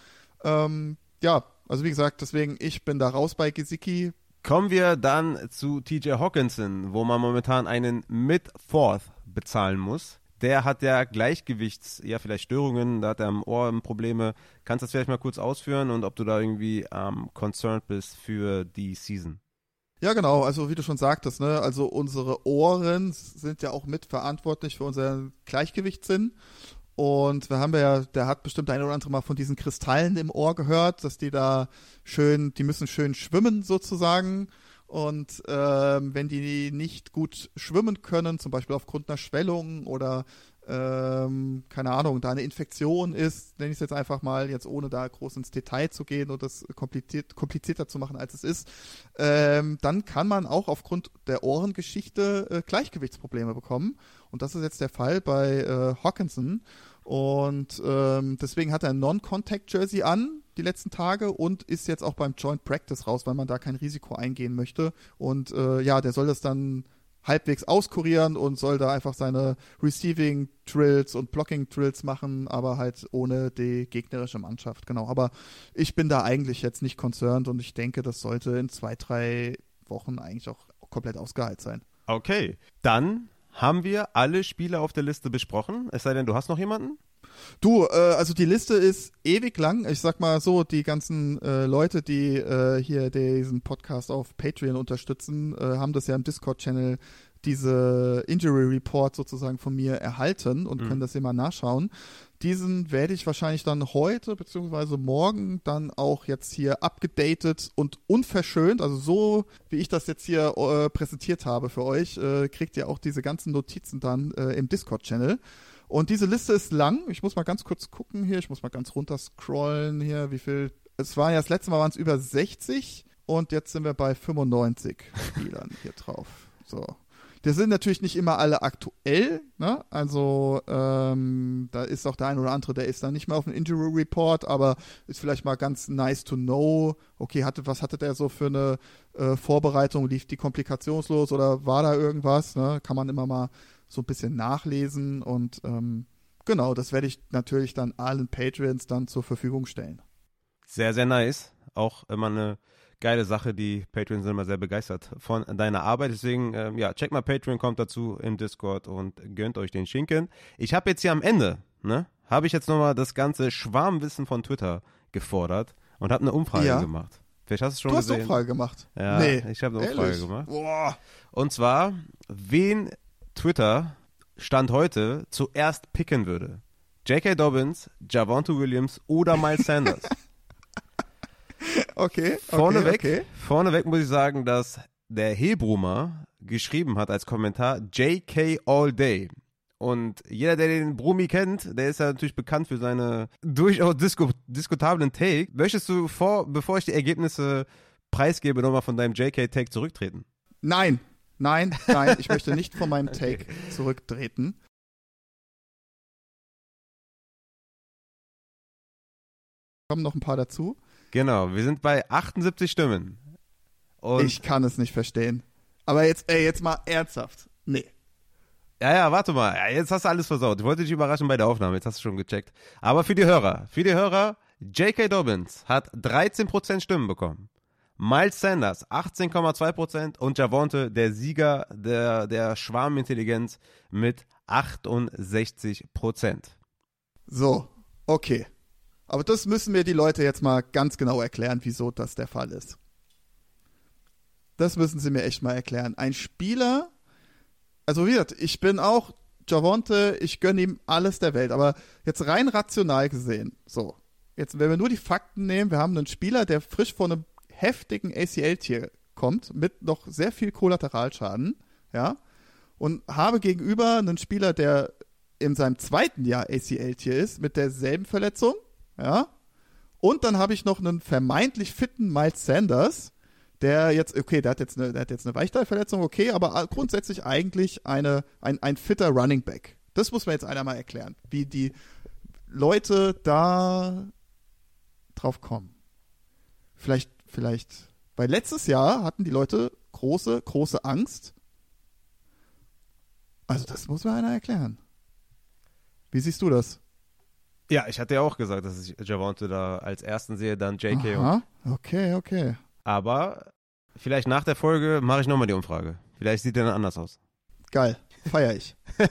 Äh, ähm, ja, also wie gesagt, deswegen, ich bin da raus bei Gesicki. Kommen wir dann zu TJ Hawkinson, wo man momentan einen Mid-Fourth bezahlen muss. Der hat ja Gleichgewichts, ja vielleicht Störungen, da hat er am Ohr Probleme. Kannst du das vielleicht mal kurz ausführen und ob du da irgendwie ähm, concerned bist für die Season? Ja, genau. Also wie du schon sagtest, ne, also unsere Ohren sind ja auch mitverantwortlich für unseren Gleichgewichtssinn. Und wir haben ja, der hat bestimmt ein oder andere Mal von diesen Kristallen im Ohr gehört, dass die da schön, die müssen schön schwimmen sozusagen. Und ähm, wenn die nicht gut schwimmen können, zum Beispiel aufgrund einer Schwellung oder ähm, keine Ahnung, da eine Infektion ist, nenne ich es jetzt einfach mal, jetzt ohne da groß ins Detail zu gehen und das kompliziert, komplizierter zu machen, als es ist, ähm, dann kann man auch aufgrund der Ohrengeschichte äh, Gleichgewichtsprobleme bekommen. Und das ist jetzt der Fall bei äh, Hawkinson. Und ähm, deswegen hat er ein Non-Contact-Jersey an die letzten Tage und ist jetzt auch beim Joint Practice raus, weil man da kein Risiko eingehen möchte. Und äh, ja, der soll das dann halbwegs auskurieren und soll da einfach seine Receiving Drills und Blocking Drills machen, aber halt ohne die gegnerische Mannschaft. Genau. Aber ich bin da eigentlich jetzt nicht concerned und ich denke, das sollte in zwei, drei Wochen eigentlich auch komplett ausgeheilt sein. Okay. Dann haben wir alle Spiele auf der Liste besprochen. Es sei denn, du hast noch jemanden? Du, äh, also die Liste ist ewig lang. Ich sag mal so, die ganzen äh, Leute, die äh, hier diesen Podcast auf Patreon unterstützen, äh, haben das ja im Discord-Channel diese Injury Report sozusagen von mir erhalten und mhm. können das immer nachschauen. Diesen werde ich wahrscheinlich dann heute beziehungsweise morgen dann auch jetzt hier abgedatet und unverschönt, also so wie ich das jetzt hier äh, präsentiert habe für euch, äh, kriegt ihr auch diese ganzen Notizen dann äh, im Discord-Channel. Und diese Liste ist lang. Ich muss mal ganz kurz gucken hier. Ich muss mal ganz runter scrollen hier, wie viel es war ja das letzte Mal waren es über 60 und jetzt sind wir bei 95 Spielern hier drauf. So. Die sind natürlich nicht immer alle aktuell, ne? Also ähm, da ist auch der ein oder andere, der ist dann nicht mehr auf dem Injury Report, aber ist vielleicht mal ganz nice to know. Okay, hatte, was hatte der so für eine äh, Vorbereitung? Lief die komplikationslos oder war da irgendwas? Ne? Kann man immer mal so ein bisschen nachlesen und ähm, genau, das werde ich natürlich dann allen Patreons dann zur Verfügung stellen. Sehr, sehr nice. Auch immer eine geile Sache. Die Patreons sind immer sehr begeistert von deiner Arbeit. Deswegen, ähm, ja, check mal Patreon, kommt dazu im Discord und gönnt euch den Schinken. Ich habe jetzt hier am Ende, ne, habe ich jetzt nochmal das ganze Schwarmwissen von Twitter gefordert und habe eine Umfrage Ja. gemacht. Vielleicht hast du es schon Du hast gesehen. eine Umfrage gemacht. Ja, nee. ich habe eine Umfrage gemacht. Boah. Und zwar, wen Twitter Stand heute zuerst picken würde. J.K. Dobbins, Javonte Williams oder Miles Sanders. Okay. okay Vorneweg, Okay. vorneweg muss ich sagen, dass der Hebrumer geschrieben hat als Kommentar JK All Day. Und jeder, der den Brumi kennt, der ist ja natürlich bekannt für seine durchaus disku diskutablen Take. Möchtest du vor, bevor ich die Ergebnisse preisgebe, nochmal von deinem JK-Take zurücktreten? Nein, nein, nein, ich möchte nicht von meinem Take zurücktreten. Kommen noch ein paar dazu. Genau, wir sind bei 78 Stimmen. Und ich kann es nicht verstehen. Aber jetzt, ey, jetzt mal ernsthaft. Nee. Ja, ja, warte mal. Ja, jetzt hast du alles versaut. Ich wollte dich überraschen bei der Aufnahme. Jetzt hast du schon gecheckt. Aber für die Hörer, für die Hörer, J.K. Dobbins hat 13% Stimmen bekommen. Miles Sanders 18,2% und Javonte, der Sieger der, der Schwarmintelligenz, mit 68%. So, okay. Aber das müssen mir die Leute jetzt mal ganz genau erklären, wieso das der Fall ist. Das müssen sie mir echt mal erklären. Ein Spieler, also wie gesagt, ich bin auch Javonte, ich gönne ihm alles der Welt, aber jetzt rein rational gesehen, so, jetzt wenn wir nur die Fakten nehmen, wir haben einen Spieler, der frisch vor einem heftigen ACL-Tier kommt, mit noch sehr viel Kollateralschaden, ja, und habe gegenüber einen Spieler, der in seinem zweiten Jahr ACL-Tier ist, mit derselben Verletzung, ja, und dann habe ich noch einen vermeintlich fitten Miles Sanders, der jetzt, okay, der hat jetzt eine, der hat jetzt eine Weichteilverletzung, okay, aber grundsätzlich eigentlich eine, ein, ein fitter Running Back. Das muss man jetzt einer mal erklären, wie die Leute da drauf kommen. Vielleicht, vielleicht, weil letztes Jahr hatten die Leute große, große Angst. Also das muss mir einer erklären. Wie siehst du das? Ja, ich hatte ja auch gesagt, dass ich Javonte da als ersten sehe, dann J.K. Aha, okay, okay. Aber vielleicht nach der Folge mache ich nochmal die Umfrage. Vielleicht sieht der dann anders aus. Geil, feier ich.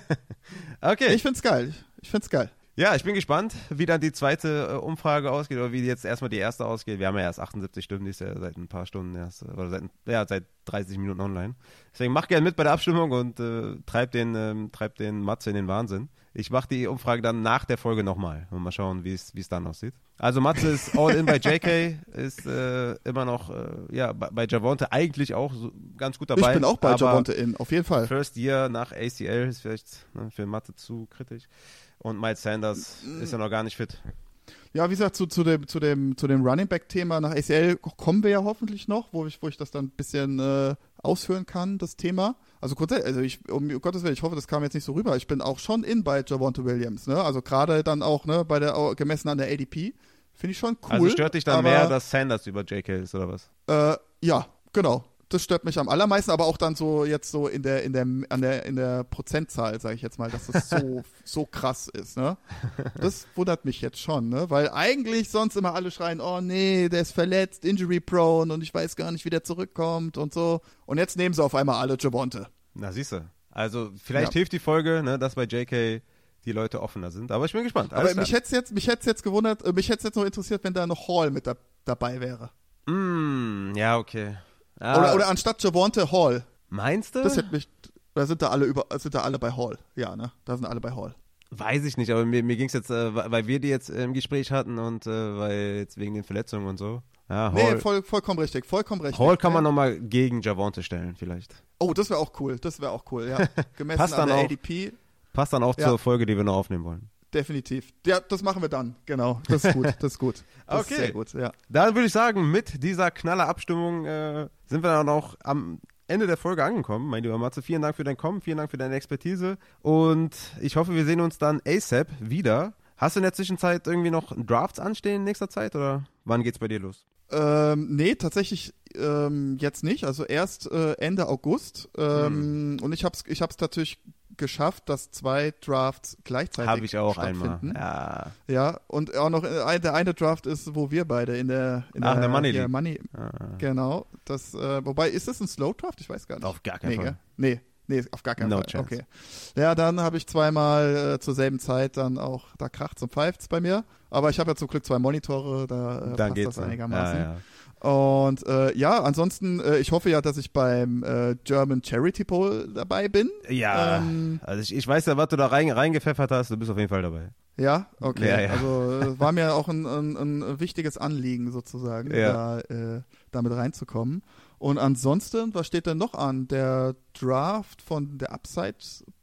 Okay. Ich find's geil. Ich find's geil. Ja, ich bin gespannt, wie dann die zweite äh, Umfrage ausgeht oder wie jetzt erstmal die erste ausgeht. Wir haben ja erst 78 Stimmen, die ist ja seit ein paar Stunden erst, äh, oder seit, ja, seit 30 Minuten online. Deswegen mach gerne mit bei der Abstimmung und äh, treib den, ähm, treib den Matze in den Wahnsinn. Ich mache die Umfrage dann nach der Folge nochmal und mal schauen, wie es wie es dann aussieht. Also Matze ist all in bei JK, ist äh, immer noch, äh, ja, bei, bei Javonte eigentlich auch so ganz gut dabei. ich bin auch bei Javonte in, auf jeden Fall. First Year nach ACL ist vielleicht ne, für Mathe zu kritisch. Und Miles Sanders ist ja noch gar nicht fit. Ja, wie gesagt, zu, zu dem, zu dem, zu dem Running Back-Thema nach ACL kommen wir ja hoffentlich noch, wo ich, wo ich das dann ein bisschen äh, ausführen kann, das Thema. Also grundsätzlich, also ich, um Gottes Willen, ich hoffe, das kam jetzt nicht so rüber. Ich bin auch schon in bei Javonte Williams, ne? Also gerade dann auch, ne, bei der gemessen an der ADP. Finde ich schon cool. also stört dich dann aber, mehr, dass Sanders über JK ist oder was? Äh, ja, genau. Das stört mich am allermeisten, aber auch dann so jetzt so in der in der an der in der Prozentzahl, sage ich jetzt mal, dass das so so krass ist, ne? Das wundert mich jetzt schon, ne? Weil eigentlich sonst immer alle schreien, oh nee, der ist verletzt, injury prone und ich weiß gar nicht, wie der zurückkommt und so. Und jetzt nehmen sie auf einmal alle Javonte. Na, siehst du. Also vielleicht Ja. hilft die Folge, ne, dass bei JK die Leute offener sind. Aber ich bin gespannt. Aber Alles mich hätte jetzt mich hätte jetzt gewundert, äh, mich hätte jetzt noch interessiert, wenn da noch Hall mit da, dabei wäre. Mm, ja, okay. Ah, Oder oder anstatt Javonte Hall. meinst du? Das hätte mich da sind da alle über sind da alle bei Hall. Ja, ne? Da sind alle bei Hall. Weiß ich nicht, aber mir, mir ging es jetzt, äh, weil wir die jetzt im Gespräch hatten und äh, weil jetzt wegen den Verletzungen und so. Ja, Nee, Hall, voll, vollkommen richtig, vollkommen richtig. Hall kann man nochmal gegen Javonte stellen, vielleicht. Oh, das wäre auch cool, das wäre auch cool, ja. Gemessen Passt an dann der auch. ADP, Passt dann auch Ja. zur Folge, die wir noch aufnehmen wollen. Definitiv. Ja, das machen wir dann, genau. Das ist gut, das ist gut. Das Okay. Ist sehr gut, ja. Dann würde ich sagen, mit dieser knaller Abstimmung äh, sind wir dann auch am Ende der Folge angekommen, mein lieber Matze. Vielen Dank für dein Kommen, vielen Dank für deine Expertise und ich hoffe, wir sehen uns dann ASAP wieder. Hast du in der Zwischenzeit irgendwie noch Drafts anstehen in nächster Zeit oder wann geht's bei dir los? Ähm, nee, tatsächlich ähm, jetzt nicht. Also erst äh, Ende August. Ähm, Hm. Und ich hab's, ich hab's natürlich geschafft, dass zwei Drafts gleichzeitig Habe ich auch einmal. stattfinden. Ja. Ja, und auch noch äh, der eine Draft ist, wo wir beide in der in Ach, der Money ja, League. Money, Ah. genau. Das, äh, wobei ist das ein Slow Draft? Ich weiß gar nicht. Auf gar keinen nee, Fall. gell? Nee, nee, auf gar keinen No Fall. chance. Okay. Ja, dann habe ich zweimal äh, zur selben Zeit dann auch da kracht's und pfeift's bei mir. Aber ich habe ja zum Glück zwei Monitore, da äh, Dann passt das einigermaßen. Ja, ja. Und äh, ja, ansonsten, äh, ich hoffe ja, dass ich beim äh, German Charity Bowl dabei bin. Ja, Ähm, also ich, ich weiß ja, was du da rein, reingepfeffert hast, du bist auf jeden Fall dabei. Ja, okay. Ja, ja. Also äh, war mir auch ein, ein, ein wichtiges Anliegen sozusagen, Ja. da äh, damit reinzukommen. Und ansonsten, was steht denn noch an? Der Draft von der Upside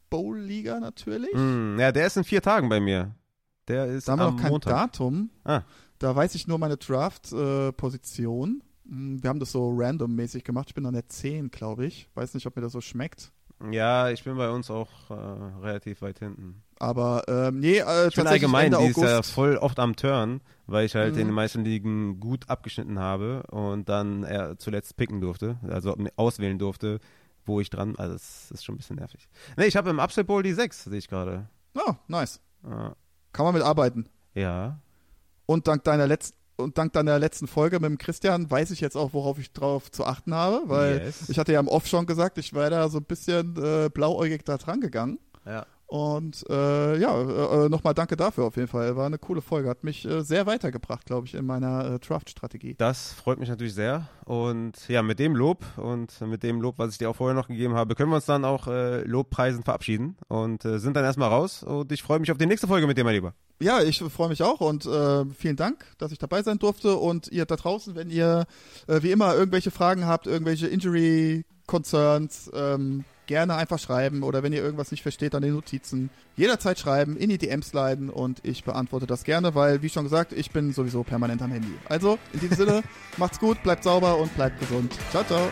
Bowl Liga natürlich. Mm, ja, der ist in vier Tagen bei mir. Der ist Da haben wir am noch kein Montag. Datum. Ah. Da weiß ich nur meine Draft-Position. wir haben das so random-mäßig gemacht. Ich bin an der 10, glaube ich. Weiß nicht, ob mir das so schmeckt. Ja, ich bin bei uns auch äh, relativ weit hinten. Aber ähm, nee, äh, Ich bin allgemein Ende dieses August. Jahr voll oft am Turn, weil ich halt Mhm. in den meisten Ligen gut abgeschnitten habe und dann er zuletzt picken durfte, also auswählen durfte, wo ich dran, also das ist schon ein bisschen nervig. Nee, ich habe im Upset Bowl die 6, sehe ich gerade. Ah, nice. Ah, Kann man mit arbeiten. Ja, Und dank deiner letzten und dank deiner letzten Folge mit dem Christian weiß ich jetzt auch, worauf ich drauf zu achten habe, weil Yes. ich hatte ja im Off schon gesagt, ich wäre da so ein bisschen äh, blauäugig da dran gegangen. ja. Und äh, ja, äh, nochmal danke dafür auf jeden Fall. War eine coole Folge. Hat mich äh, sehr weitergebracht, glaube ich, in meiner äh, Draft-Strategie. Das freut mich natürlich sehr. Und ja, mit dem Lob und mit dem Lob, was ich dir auch vorher noch gegeben habe, können wir uns dann auch äh, Lobpreisen verabschieden und äh, sind dann erstmal raus. Und ich freue mich auf die nächste Folge mit dir, mein Lieber. Ja, ich freue mich auch und äh, vielen Dank, dass ich dabei sein durfte. Und ihr da draußen, wenn ihr äh, wie immer irgendwelche Fragen habt, irgendwelche Injury-Concerns, ähm, gerne einfach schreiben oder wenn ihr irgendwas nicht versteht an den Notizen, jederzeit schreiben, in die DMs leiten und ich beantworte das gerne, weil, wie schon gesagt, ich bin sowieso permanent am Handy. Also, in diesem Sinne, macht's gut, bleibt sauber und bleibt gesund. Ciao, ciao.